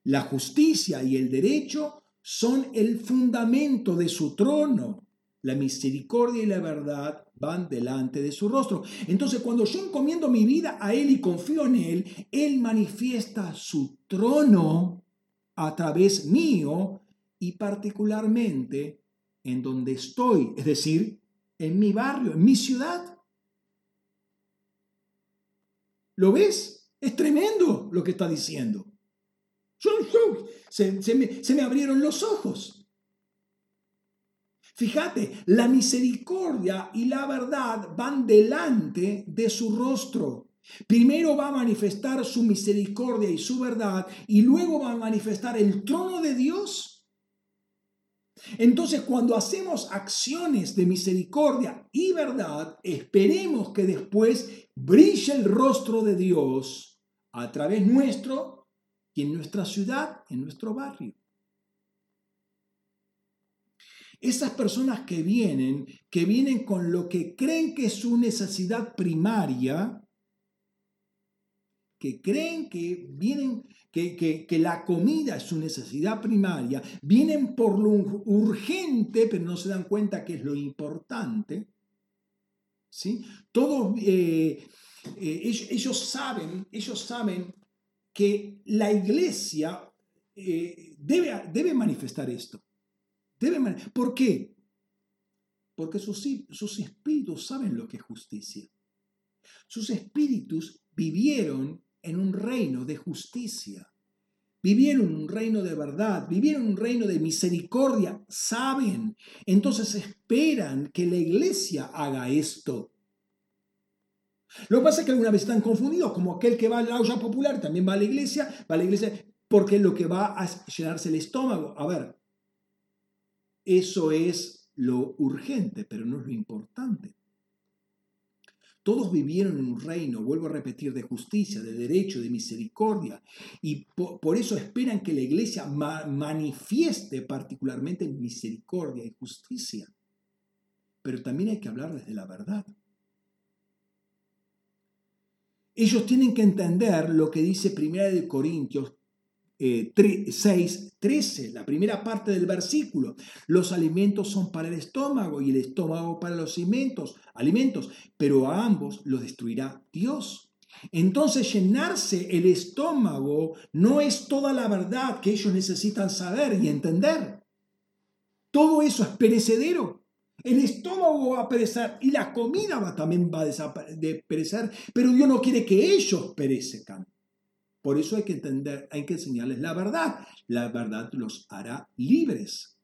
La justicia y el derecho son el fundamento de su trono. La misericordia y la verdad van delante de su rostro. Entonces, cuando yo encomiendo mi vida a Él y confío en Él, Él manifiesta su trono a través mío y particularmente en donde estoy, es decir, en mi barrio, en mi ciudad. ¿Lo ves? Es tremendo lo que está diciendo. Se, me, abrieron los ojos. Fíjate, la misericordia y la verdad van delante de su rostro. Primero va a manifestar su misericordia y su verdad y luego va a manifestar el trono de Dios entonces, cuando hacemos acciones de misericordia y verdad, esperemos que después brille el rostro de Dios a través nuestro y en nuestra ciudad, en nuestro barrio. Esas personas que vienen, que vienen con lo que creen que es su necesidad primaria, que creen que vienen que, la comida es su necesidad primaria, vienen por lo urgente, pero no se dan cuenta que es lo importante. ¿Sí? Todos eh, eh, ellos, saben, ellos saben que la iglesia eh, debe, debe, manifestar esto. Debe ¿Por qué? Porque sus, sus espíritus saben lo que es justicia. Sus espíritus vivieron en un reino de justicia. Vivieron un reino de verdad, vivieron un reino de misericordia, saben. Entonces esperan que la iglesia haga esto. Lo que pasa es que alguna vez están confundidos, como aquel que va a la popular también va a la iglesia, va a la iglesia porque lo que va a llenarse el estómago. A ver, eso es lo urgente, pero no es lo importante. Todos vivieron en un reino, vuelvo a repetir, de justicia, de derecho, de misericordia. Y por, eso esperan que la iglesia manifieste particularmente misericordia y justicia. Pero también hay que hablar desde la verdad. Ellos tienen que entender lo que dice 1 Corintios 6, 13, la primera parte del versículo. Los alimentos son para el estómago y el estómago para los alimentos, alimentos, pero a ambos los destruirá Dios. Entonces llenarse el estómago no es toda la verdad que ellos necesitan saber y entender. Todo eso es perecedero. El estómago va a perecer y la comida va, también va a perecer, pero Dios no quiere que ellos perezcan. Por eso hay que entender, hay que enseñarles la verdad. La verdad los hará libres.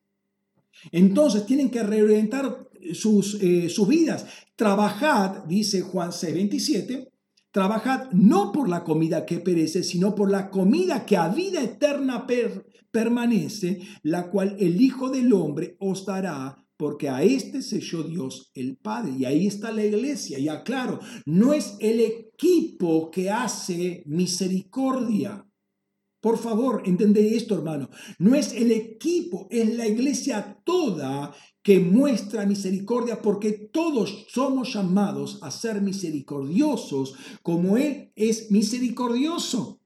Entonces tienen que reorientar sus, eh, sus vidas. Trabajad, dice Juan 6:27, trabajad no por la comida que perece, sino por la comida que a vida eterna permanece, la cual el Hijo del Hombre os dará porque a este selló Dios el Padre. Y ahí está la iglesia, ya claro, no es el equipo que hace misericordia. Por favor, entendé esto, hermano. No es el equipo, es la iglesia toda que muestra misericordia porque todos somos llamados a ser misericordiosos como Él es misericordioso.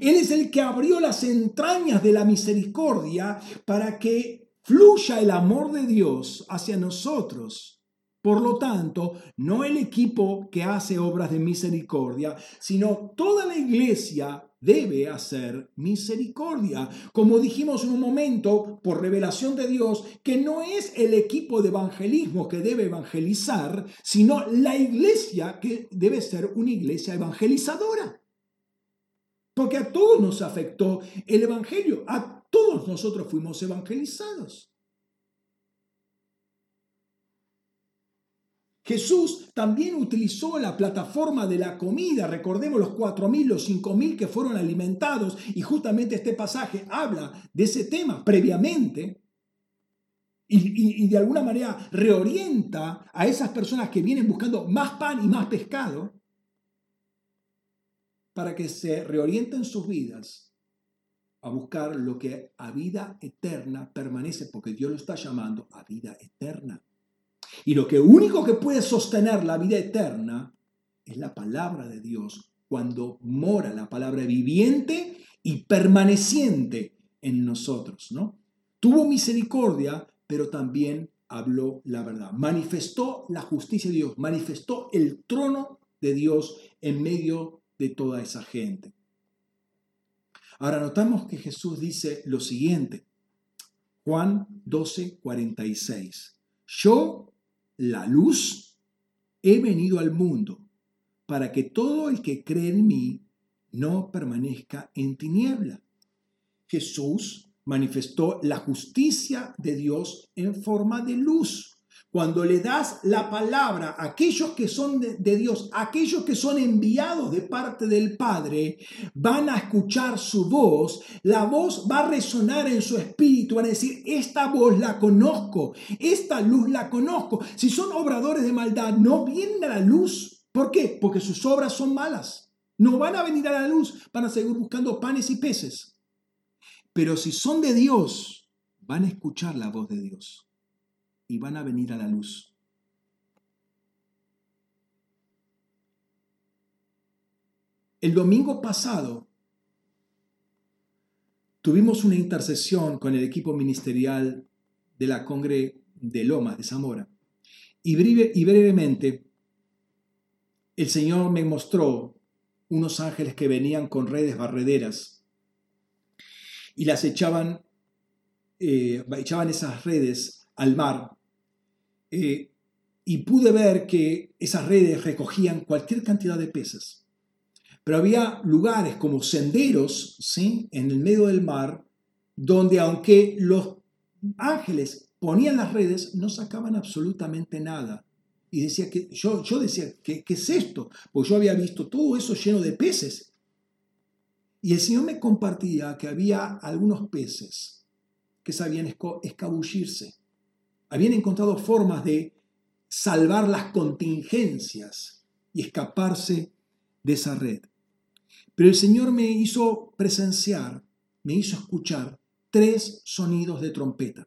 Él es el que abrió las entrañas de la misericordia para que fluya el amor de Dios hacia nosotros. Por lo tanto, no el equipo que hace obras de misericordia, sino toda la iglesia debe hacer misericordia. Como dijimos en un momento, por revelación de Dios, que no es el equipo de evangelismo que debe evangelizar, sino la iglesia que debe ser una iglesia evangelizadora. Porque a todos nos afectó el Evangelio, todos nosotros fuimos evangelizados. Jesús también utilizó la plataforma de la comida, recordemos los 4.000, los 5.000 que fueron alimentados, y justamente este pasaje habla de ese tema previamente, y, y, de alguna manera reorienta a esas personas que vienen buscando más pan y más pescado, para que se reorienten sus vidas a buscar lo que a vida eterna permanece, porque Dios lo está llamando a vida eterna. Y lo que único que puede sostener la vida eterna es la palabra de Dios, cuando mora la palabra viviente y permaneciente en nosotros, ¿no? Tuvo misericordia, pero también habló la verdad. Manifestó la justicia de Dios, manifestó el trono de Dios en medio de toda esa gente. Ahora notamos que Jesús dice lo siguiente, Juan 12, 46. Yo, la luz, he venido al mundo para que todo el que cree en mí no permanezca en tiniebla. Jesús manifestó la justicia de Dios en forma de luz. Cuando le das la palabra a aquellos que son de, Dios, aquellos que son enviados de parte del Padre, van a escuchar su voz, la voz va a resonar en su espíritu, van a decir, esta voz la conozco, esta luz la conozco. Si son obradores de maldad, no vienen a la luz. ¿Por qué? Porque sus obras son malas. No van a venir a la luz, van a seguir buscando panes y peces. Pero si son de Dios, van a escuchar la voz de Dios y van a venir a la luz. El domingo pasado tuvimos una intercesión con el equipo ministerial de la Congre de Lomas de Zamora y, brevemente el Señor me mostró unos ángeles que venían con redes barrederas y las echaban, eh, echaban esas redes al mar eh, y pude ver que esas redes recogían cualquier cantidad de peces. Pero había lugares como senderos ¿sí? en el medio del mar donde aunque los ángeles ponían las redes, no sacaban absolutamente nada. Y decía que, yo, yo decía, ¿qué, ¿qué es esto? Pues yo había visto todo eso lleno de peces. Y el Señor me compartía que había algunos peces que sabían escabullirse habían encontrado formas de salvar las contingencias y escaparse de esa red. Pero el Señor me hizo presenciar, me hizo escuchar tres sonidos de trompeta.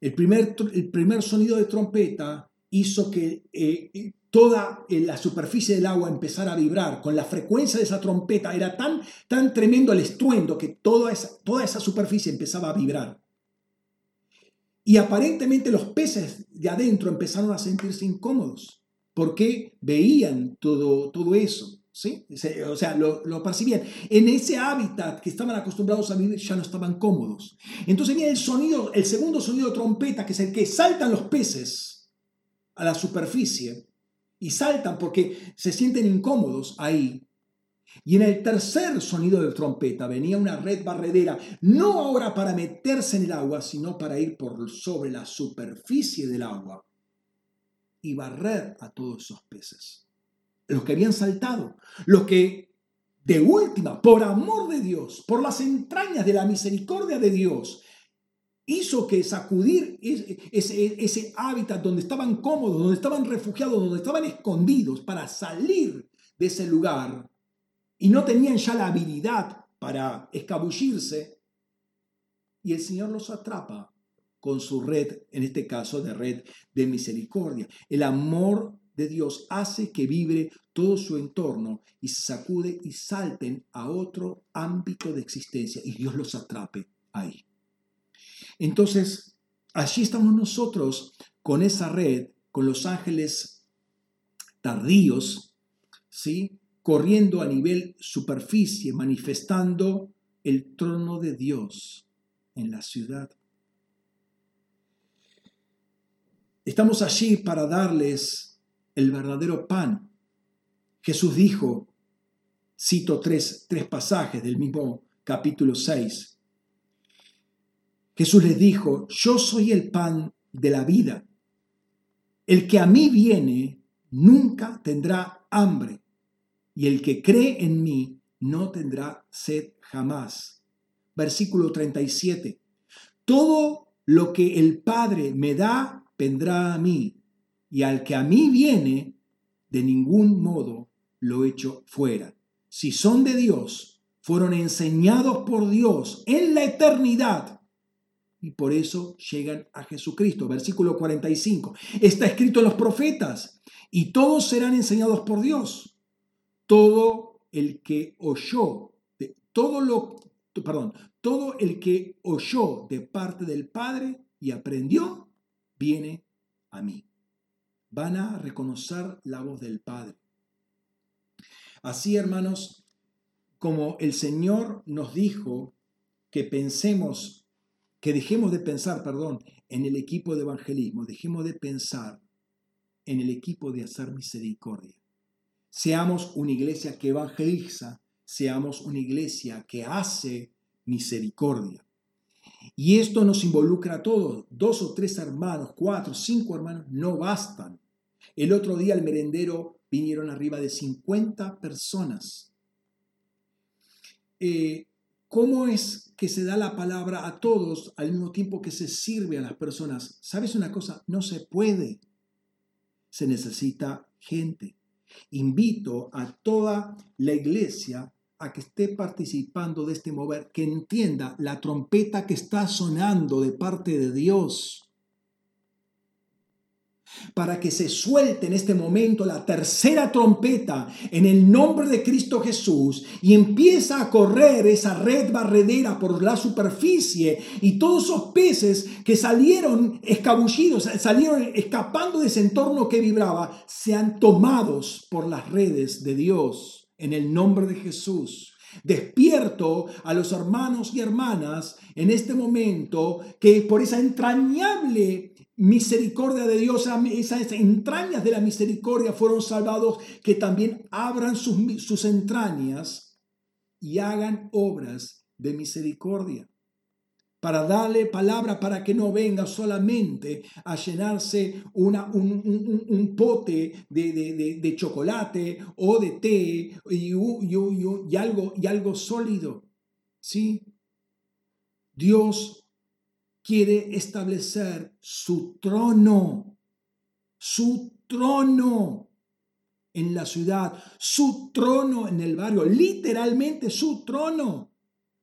El primer, el primer sonido de trompeta hizo que eh, toda eh, la superficie del agua empezara a vibrar. Con la frecuencia de esa trompeta era tan, tan tremendo el estruendo que toda esa, toda esa superficie empezaba a vibrar. Y aparentemente los peces de adentro empezaron a sentirse incómodos porque veían todo, todo eso. ¿sí? O sea, lo, lo, percibían. En ese hábitat que estaban acostumbrados a vivir ya no estaban cómodos. Entonces viene el sonido, el segundo sonido de trompeta, que es el que saltan los peces a la superficie y saltan porque se sienten incómodos ahí. Y en el tercer sonido de trompeta venía una red barredera, no ahora para meterse en el agua, sino para ir por sobre la superficie del agua y barrer a todos esos peces. Los que habían saltado, los que de última, por amor de Dios, por las entrañas de la misericordia de Dios, hizo que sacudir ese, ese, hábitat donde estaban cómodos, donde estaban refugiados, donde estaban escondidos para salir de ese lugar y no tenían ya la habilidad para escabullirse, y el Señor los atrapa con su red, en este caso de red de misericordia. El amor de Dios hace que vibre todo su entorno y se sacude y salten a otro ámbito de existencia y Dios los atrape ahí. Entonces, allí estamos nosotros con esa red, con los ángeles tardíos, ¿sí? Corriendo a nivel superficie, manifestando el trono de Dios en la ciudad. Estamos allí para darles el verdadero pan. Jesús dijo, cito tres, tres pasajes del mismo capítulo 6, Jesús les dijo, yo soy el pan de la vida. El que a mí viene nunca tendrá hambre, y el que cree en mí no tendrá sed jamás. Versículo 37. Todo lo que el Padre me da vendrá a mí, y al que a mí viene, de ningún modo lo echo fuera. Si son de Dios, fueron enseñados por Dios en la eternidad y por eso llegan a Jesucristo. Versículo 45. Está escrito en los profetas y todos serán enseñados por Dios. Todo el que oyó, de, todo lo, perdón, todo el que oyó de parte del Padre y aprendió, viene a mí van a reconocer la voz del Padre. Así, hermanos, como el Señor nos dijo que pensemos, que dejemos de pensar, perdón, en el equipo de evangelismo, dejemos de pensar en el equipo de hacer misericordia. Seamos una iglesia que evangeliza, seamos una iglesia que hace misericordia. Y esto nos involucra a todos. Dos o tres hermanos, cuatro, cinco hermanos, no bastan. El otro día al merendero vinieron arriba de 50 personas. Eh, ¿Cómo es que se da la palabra a todos al mismo tiempo que se sirve a las personas? ¿Sabes una cosa? No se puede. Se necesita gente. Invito a toda la iglesia a que esté participando de este mover, que entienda la trompeta que está sonando de parte de Dios para que se suelte en este momento la tercera trompeta en el nombre de Cristo Jesús y empieza a correr esa red barredera por la superficie y todos esos peces que salieron escabullidos, salieron escapando de ese entorno que vibraba, sean tomados por las redes de Dios en el nombre de Jesús. Despierto a los hermanos y hermanas en este momento que por esa entrañable misericordia de Dios, esas entrañas de la misericordia fueron salvados, que también abran sus, entrañas y hagan obras de misericordia. Para darle palabra para que no venga solamente a llenarse una, un, pote de, chocolate o de té y, y, algo, y algo sólido. ¿Sí? Dios quiere establecer su trono su trono en la ciudad, su trono en el barrio, literalmente su trono.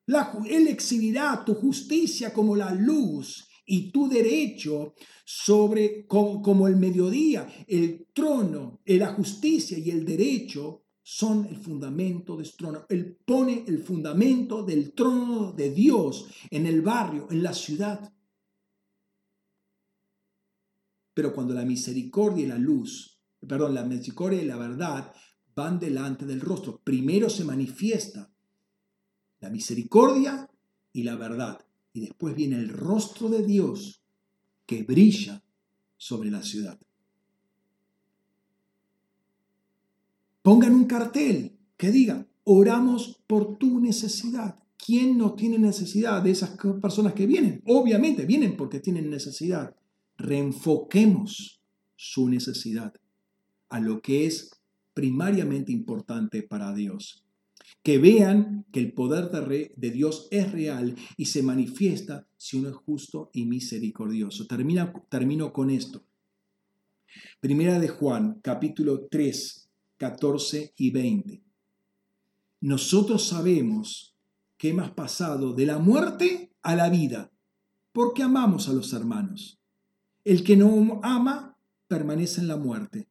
La, él exhibirá tu justicia como la luz y tu derecho sobre como, como el mediodía. El trono, la justicia y el derecho son el fundamento de su trono. Él pone el fundamento del trono de Dios en el barrio, en la ciudad. Pero cuando la misericordia y la luz, perdón, la misericordia y la verdad van delante del rostro, primero se manifiesta la misericordia y la verdad. Y después viene el rostro de Dios que brilla sobre la ciudad. Pongan un cartel que diga, oramos por tu necesidad. ¿Quién no tiene necesidad de esas personas que vienen? Obviamente vienen porque tienen necesidad. Reenfoquemos su necesidad a lo que es primariamente importante para Dios. Que vean que el poder de, Dios es real y se manifiesta si uno es justo y misericordioso. Termino con esto. Primera de Juan, capítulo 3, 14 y 20. Nosotros sabemos que hemos pasado de la muerte a la vida porque amamos a los hermanos. El que no ama permanece en la muerte.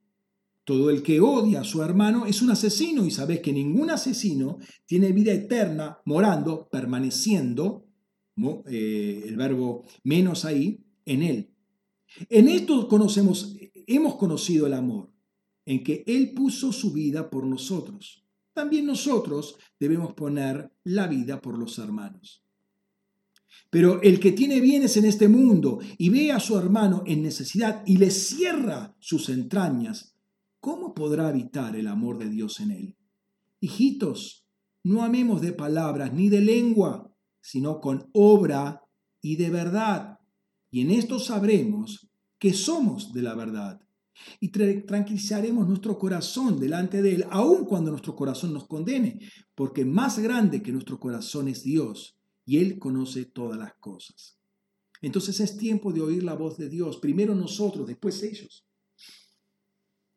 Todo el que odia a su hermano es un asesino y sabes que ningún asesino tiene vida eterna morando, permaneciendo, eh, el verbo menos ahí, en él. En esto conocemos, hemos conocido el amor en que Él puso su vida por nosotros. También nosotros debemos poner la vida por los hermanos. Pero el que tiene bienes en este mundo y ve a su hermano en necesidad y le cierra sus entrañas, ¿cómo podrá habitar el amor de Dios en él? Hijitos, no amemos de palabras ni de lengua, sino con obra y de verdad. Y en esto sabremos que somos de la verdad y tranquilizaremos nuestro corazón delante de Él, aun cuando nuestro corazón nos condene, porque más grande que nuestro corazón es Dios y Él conoce todas las cosas. Entonces es tiempo de oír la voz de Dios, primero nosotros, después ellos.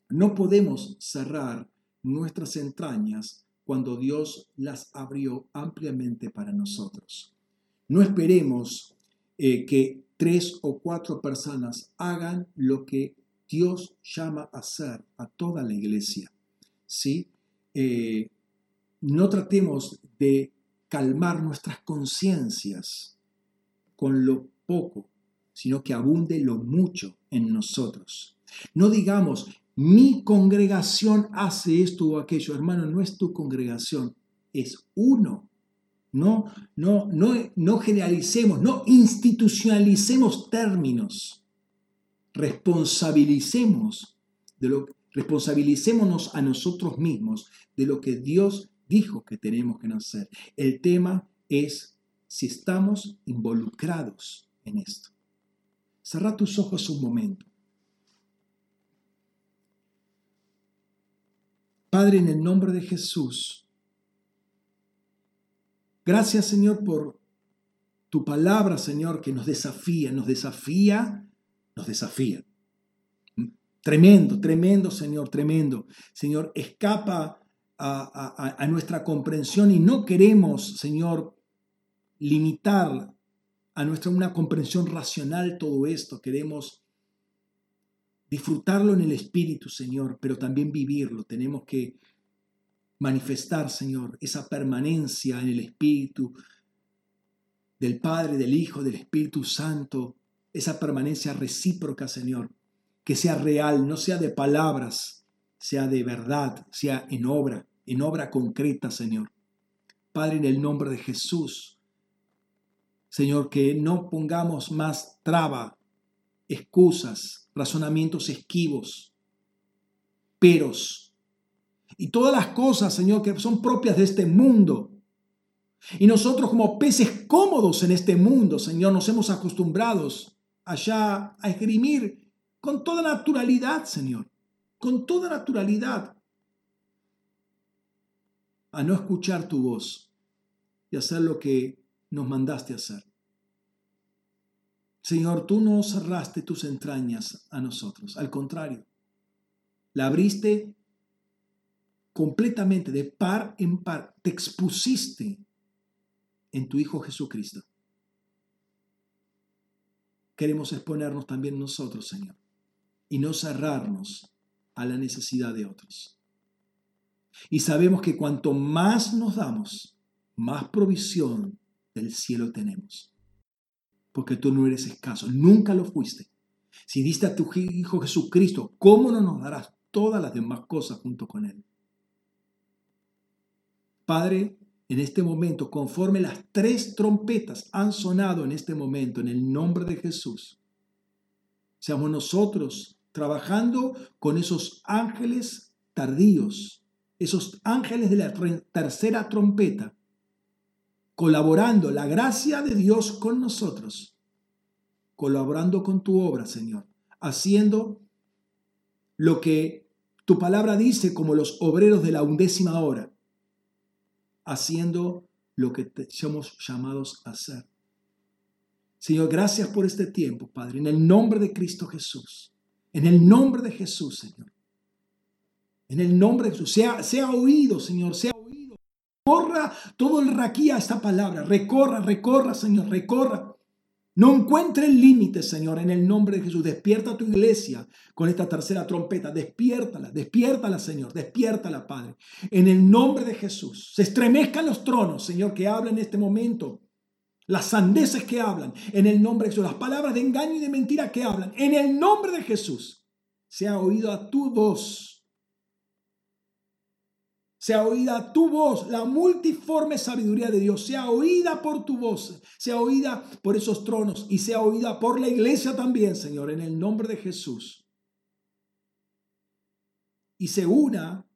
No podemos cerrar nuestras entrañas cuando Dios las abrió ampliamente para nosotros. No esperemos eh, que tres o cuatro personas hagan lo que Dios llama a hacer a toda la iglesia. ¿sí? Eh, no tratemos de calmar nuestras conciencias con lo poco, sino que abunde lo mucho en nosotros. No digamos, mi congregación hace esto o aquello. Hermano, no es tu congregación, es uno. No, no, no, no generalicemos, no institucionalicemos términos responsabilicemos de lo responsabilicémonos a nosotros mismos de lo que Dios dijo que tenemos que hacer. El tema es si estamos involucrados en esto. Cerra tus ojos un momento. Padre, en el nombre de Jesús, gracias Señor por tu palabra, Señor, que nos desafía, nos desafía nos desafía. Tremendo, tremendo, Señor, tremendo. Señor, escapa a, nuestra comprensión y no queremos, Señor, limitar a nuestra una comprensión racional todo esto. Queremos disfrutarlo en el Espíritu, Señor, pero también vivirlo. Tenemos que manifestar, Señor, esa permanencia en el Espíritu del Padre, del Hijo, del Espíritu Santo, esa permanencia recíproca, Señor, que sea real, no sea de palabras, sea de verdad, sea en obra, en obra concreta, Señor. Padre, en el nombre de Jesús, Señor, que no pongamos más traba, excusas, razonamientos esquivos, peros, y todas las cosas, Señor, que son propias de este mundo, y nosotros como peces cómodos en este mundo, Señor, nos hemos acostumbrados allá a esgrimir con toda naturalidad, Señor, con toda naturalidad, a no escuchar tu voz y hacer lo que nos mandaste hacer. Señor, tú no cerraste tus entrañas a nosotros, al contrario, la abriste completamente de par en par, te expusiste en tu Hijo Jesucristo. Queremos exponernos también nosotros, Señor, y no cerrarnos a la necesidad de otros. Y sabemos que cuanto más nos damos, más provisión del cielo tenemos. Porque tú no eres escaso, nunca lo fuiste. Si diste a tu Hijo Jesucristo, ¿cómo no nos darás todas las demás cosas junto con Él? Padre, en este momento, conforme las tres trompetas han sonado en este momento, en el nombre de Jesús, seamos nosotros trabajando con esos ángeles tardíos, esos ángeles de la tercera trompeta, colaborando la gracia de Dios con nosotros, colaborando con tu obra, Señor, haciendo lo que tu palabra dice como los obreros de la undécima hora, haciendo lo que somos llamados a hacer. Señor, gracias por este tiempo, Padre, en el nombre de Cristo Jesús, en el nombre de Jesús, Señor. En el nombre de Jesús, sea, sea oído, Señor, sea oído. Recorra todo el raquía esta palabra, recorra, recorra, Señor, recorra. No encuentre límites, Señor, en el nombre de Jesús. Despierta tu iglesia con esta tercera trompeta. Despiértala, despiértala, Señor. Despiértala, Padre. En el nombre de Jesús. Se estremezcan los tronos, Señor, que hablan en este momento. Las sandeces que hablan en el nombre de Jesús. Las palabras de engaño y de mentira que hablan en el nombre de Jesús. Se ha oído a tu voz sea oída tu voz, la multiforme sabiduría de Dios, sea oída por tu voz, sea oída por esos tronos y sea oída por la iglesia también, Señor, en el nombre de Jesús. Y se una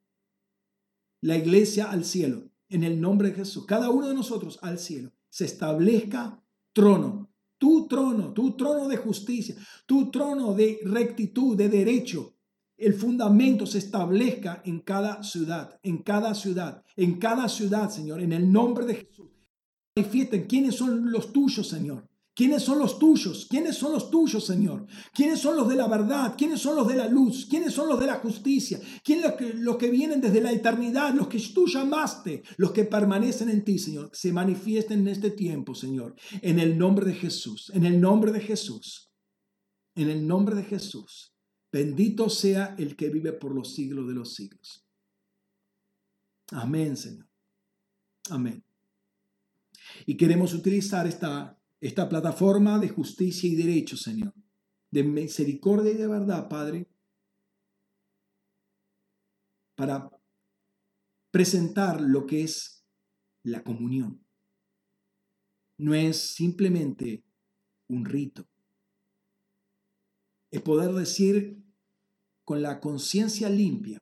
la iglesia al cielo, en el nombre de Jesús, cada uno de nosotros al cielo, se establezca trono, tu trono, tu trono de justicia, tu trono de rectitud, de derecho, el fundamento se establezca en cada ciudad, en cada ciudad, en cada ciudad, Señor, en el nombre de Jesús. Manifiesten quiénes son los tuyos, Señor. ¿Quiénes son los tuyos? ¿Quiénes son los tuyos, Señor? ¿Quiénes son los de la verdad? ¿Quiénes son los de la luz? ¿Quiénes son los de la justicia? ¿Quiénes los que, los que vienen desde la eternidad? Los que tú llamaste, los que permanecen en ti, Señor. Se manifiesten en este tiempo, Señor. En el nombre de Jesús. En el nombre de Jesús. En el nombre de Jesús. Bendito sea el que vive por los siglos de los siglos. Amén, Señor. Amén. Y queremos utilizar esta, esta plataforma de justicia y derecho, Señor, de misericordia y de verdad, Padre, para presentar lo que es la comunión. No es simplemente un rito, es poder decir con la conciencia limpia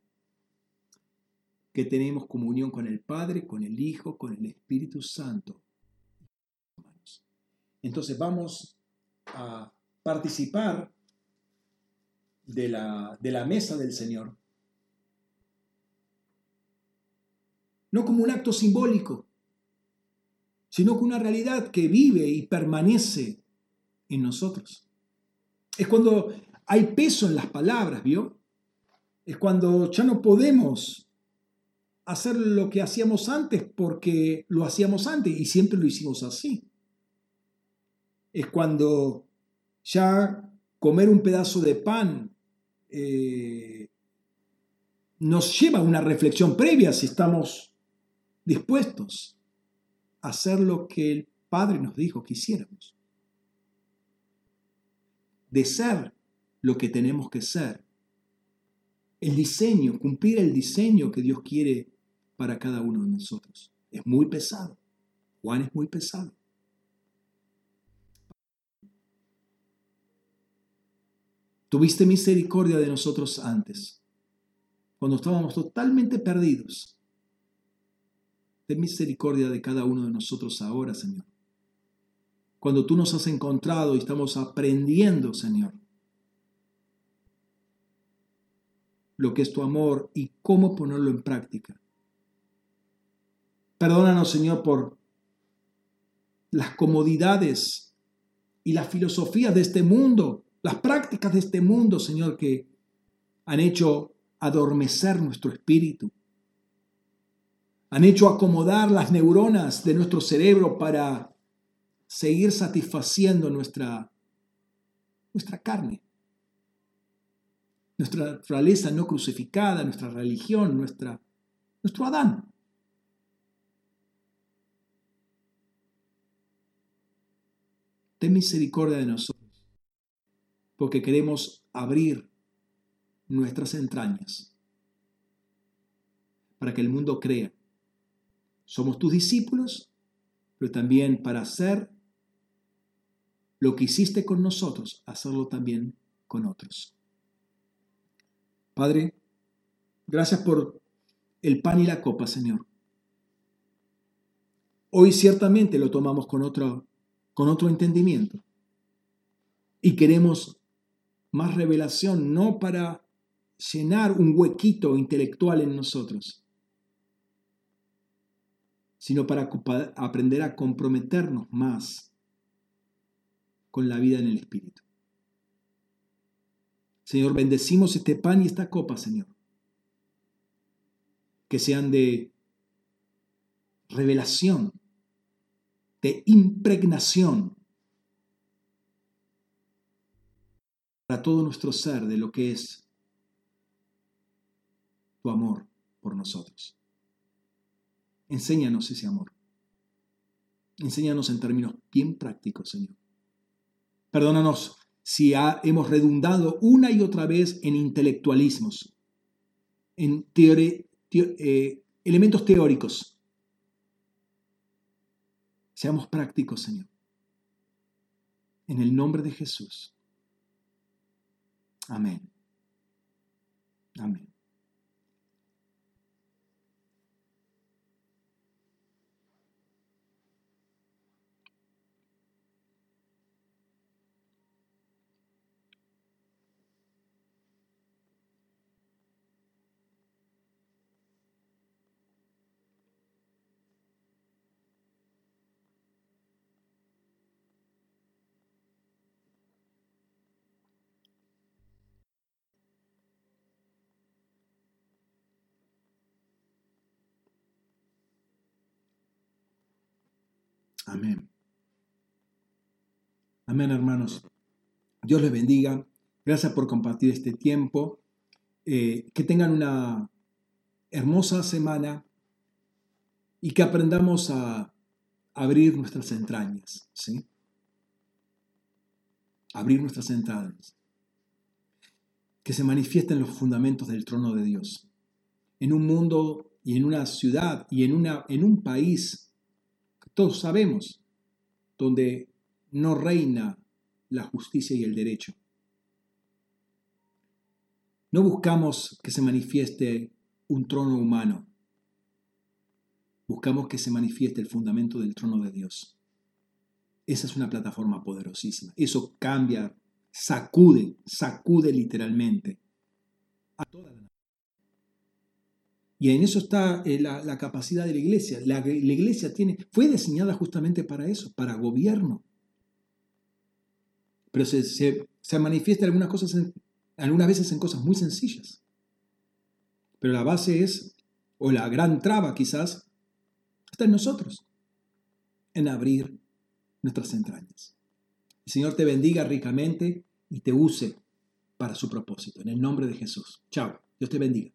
que tenemos comunión con el Padre, con el Hijo, con el Espíritu Santo. Entonces vamos a participar de la, de la mesa del Señor, no como un acto simbólico, sino como una realidad que vive y permanece en nosotros. Es cuando hay peso en las palabras, ¿vio? Es cuando ya no podemos hacer lo que hacíamos antes porque lo hacíamos antes y siempre lo hicimos así. Es cuando ya comer un pedazo de pan eh, nos lleva a una reflexión previa si estamos dispuestos a hacer lo que el Padre nos dijo que hiciéramos. De ser lo que tenemos que ser. El diseño, cumplir el diseño que Dios quiere para cada uno de nosotros. Es muy pesado. Juan es muy pesado. Tuviste misericordia de nosotros antes, cuando estábamos totalmente perdidos. Ten misericordia de cada uno de nosotros ahora, Señor. Cuando tú nos has encontrado y estamos aprendiendo, Señor, lo que es tu amor y cómo ponerlo en práctica. Perdónanos, Señor, por las comodidades y las filosofías de este mundo, las prácticas de este mundo, Señor, que han hecho adormecer nuestro espíritu. Han hecho acomodar las neuronas de nuestro cerebro para seguir satisfaciendo nuestra, nuestra carne, nuestra naturaleza no crucificada, nuestra religión, nuestra, nuestro Adán. Ten misericordia de nosotros, porque queremos abrir nuestras entrañas para que el mundo crea. Somos tus discípulos, pero también para hacer lo que hiciste con nosotros, hacerlo también con otros. Padre, gracias por el pan y la copa, Señor. Hoy ciertamente lo tomamos con otro, con otro entendimiento. Y queremos más revelación, no para llenar un huequito intelectual en nosotros, sino para aprender a comprometernos más con la vida en el Espíritu. Señor, bendecimos este pan y esta copa, Señor. Que sean de revelación, de impregnación para todo nuestro ser de lo que es tu amor por nosotros. Enséñanos ese amor. Enséñanos en términos bien prácticos, Señor. Perdónanos si hemos redundado una y otra vez en intelectualismos, en eh, elementos teóricos. Seamos prácticos, Señor. En el nombre de Jesús. Amén. Amén. Amén. Amén, hermanos. Dios les bendiga. Gracias por compartir este tiempo. Eh, que tengan una hermosa semana y que aprendamos a abrir nuestras entrañas, ¿sí? Abrir nuestras entrañas. Que se manifiesten los fundamentos del trono de Dios. En un mundo y en una ciudad y en, una, en un país todos sabemos, donde no reina la justicia y el derecho. No buscamos que se manifieste un trono humano, buscamos que se manifieste el fundamento del trono de Dios. Esa es una plataforma poderosísima. Eso cambia, sacude, sacude literalmente a toda la y en eso está eh, la, capacidad de la iglesia. La, iglesia tiene, fue diseñada justamente para eso, para gobierno. Pero se, manifiesta algunas, cosas algunas veces en cosas muy sencillas. Pero la base es, o la gran traba quizás, está en nosotros, en abrir nuestras entrañas. El Señor te bendiga ricamente y te use para su propósito. En el nombre de Jesús. Chao. Dios te bendiga.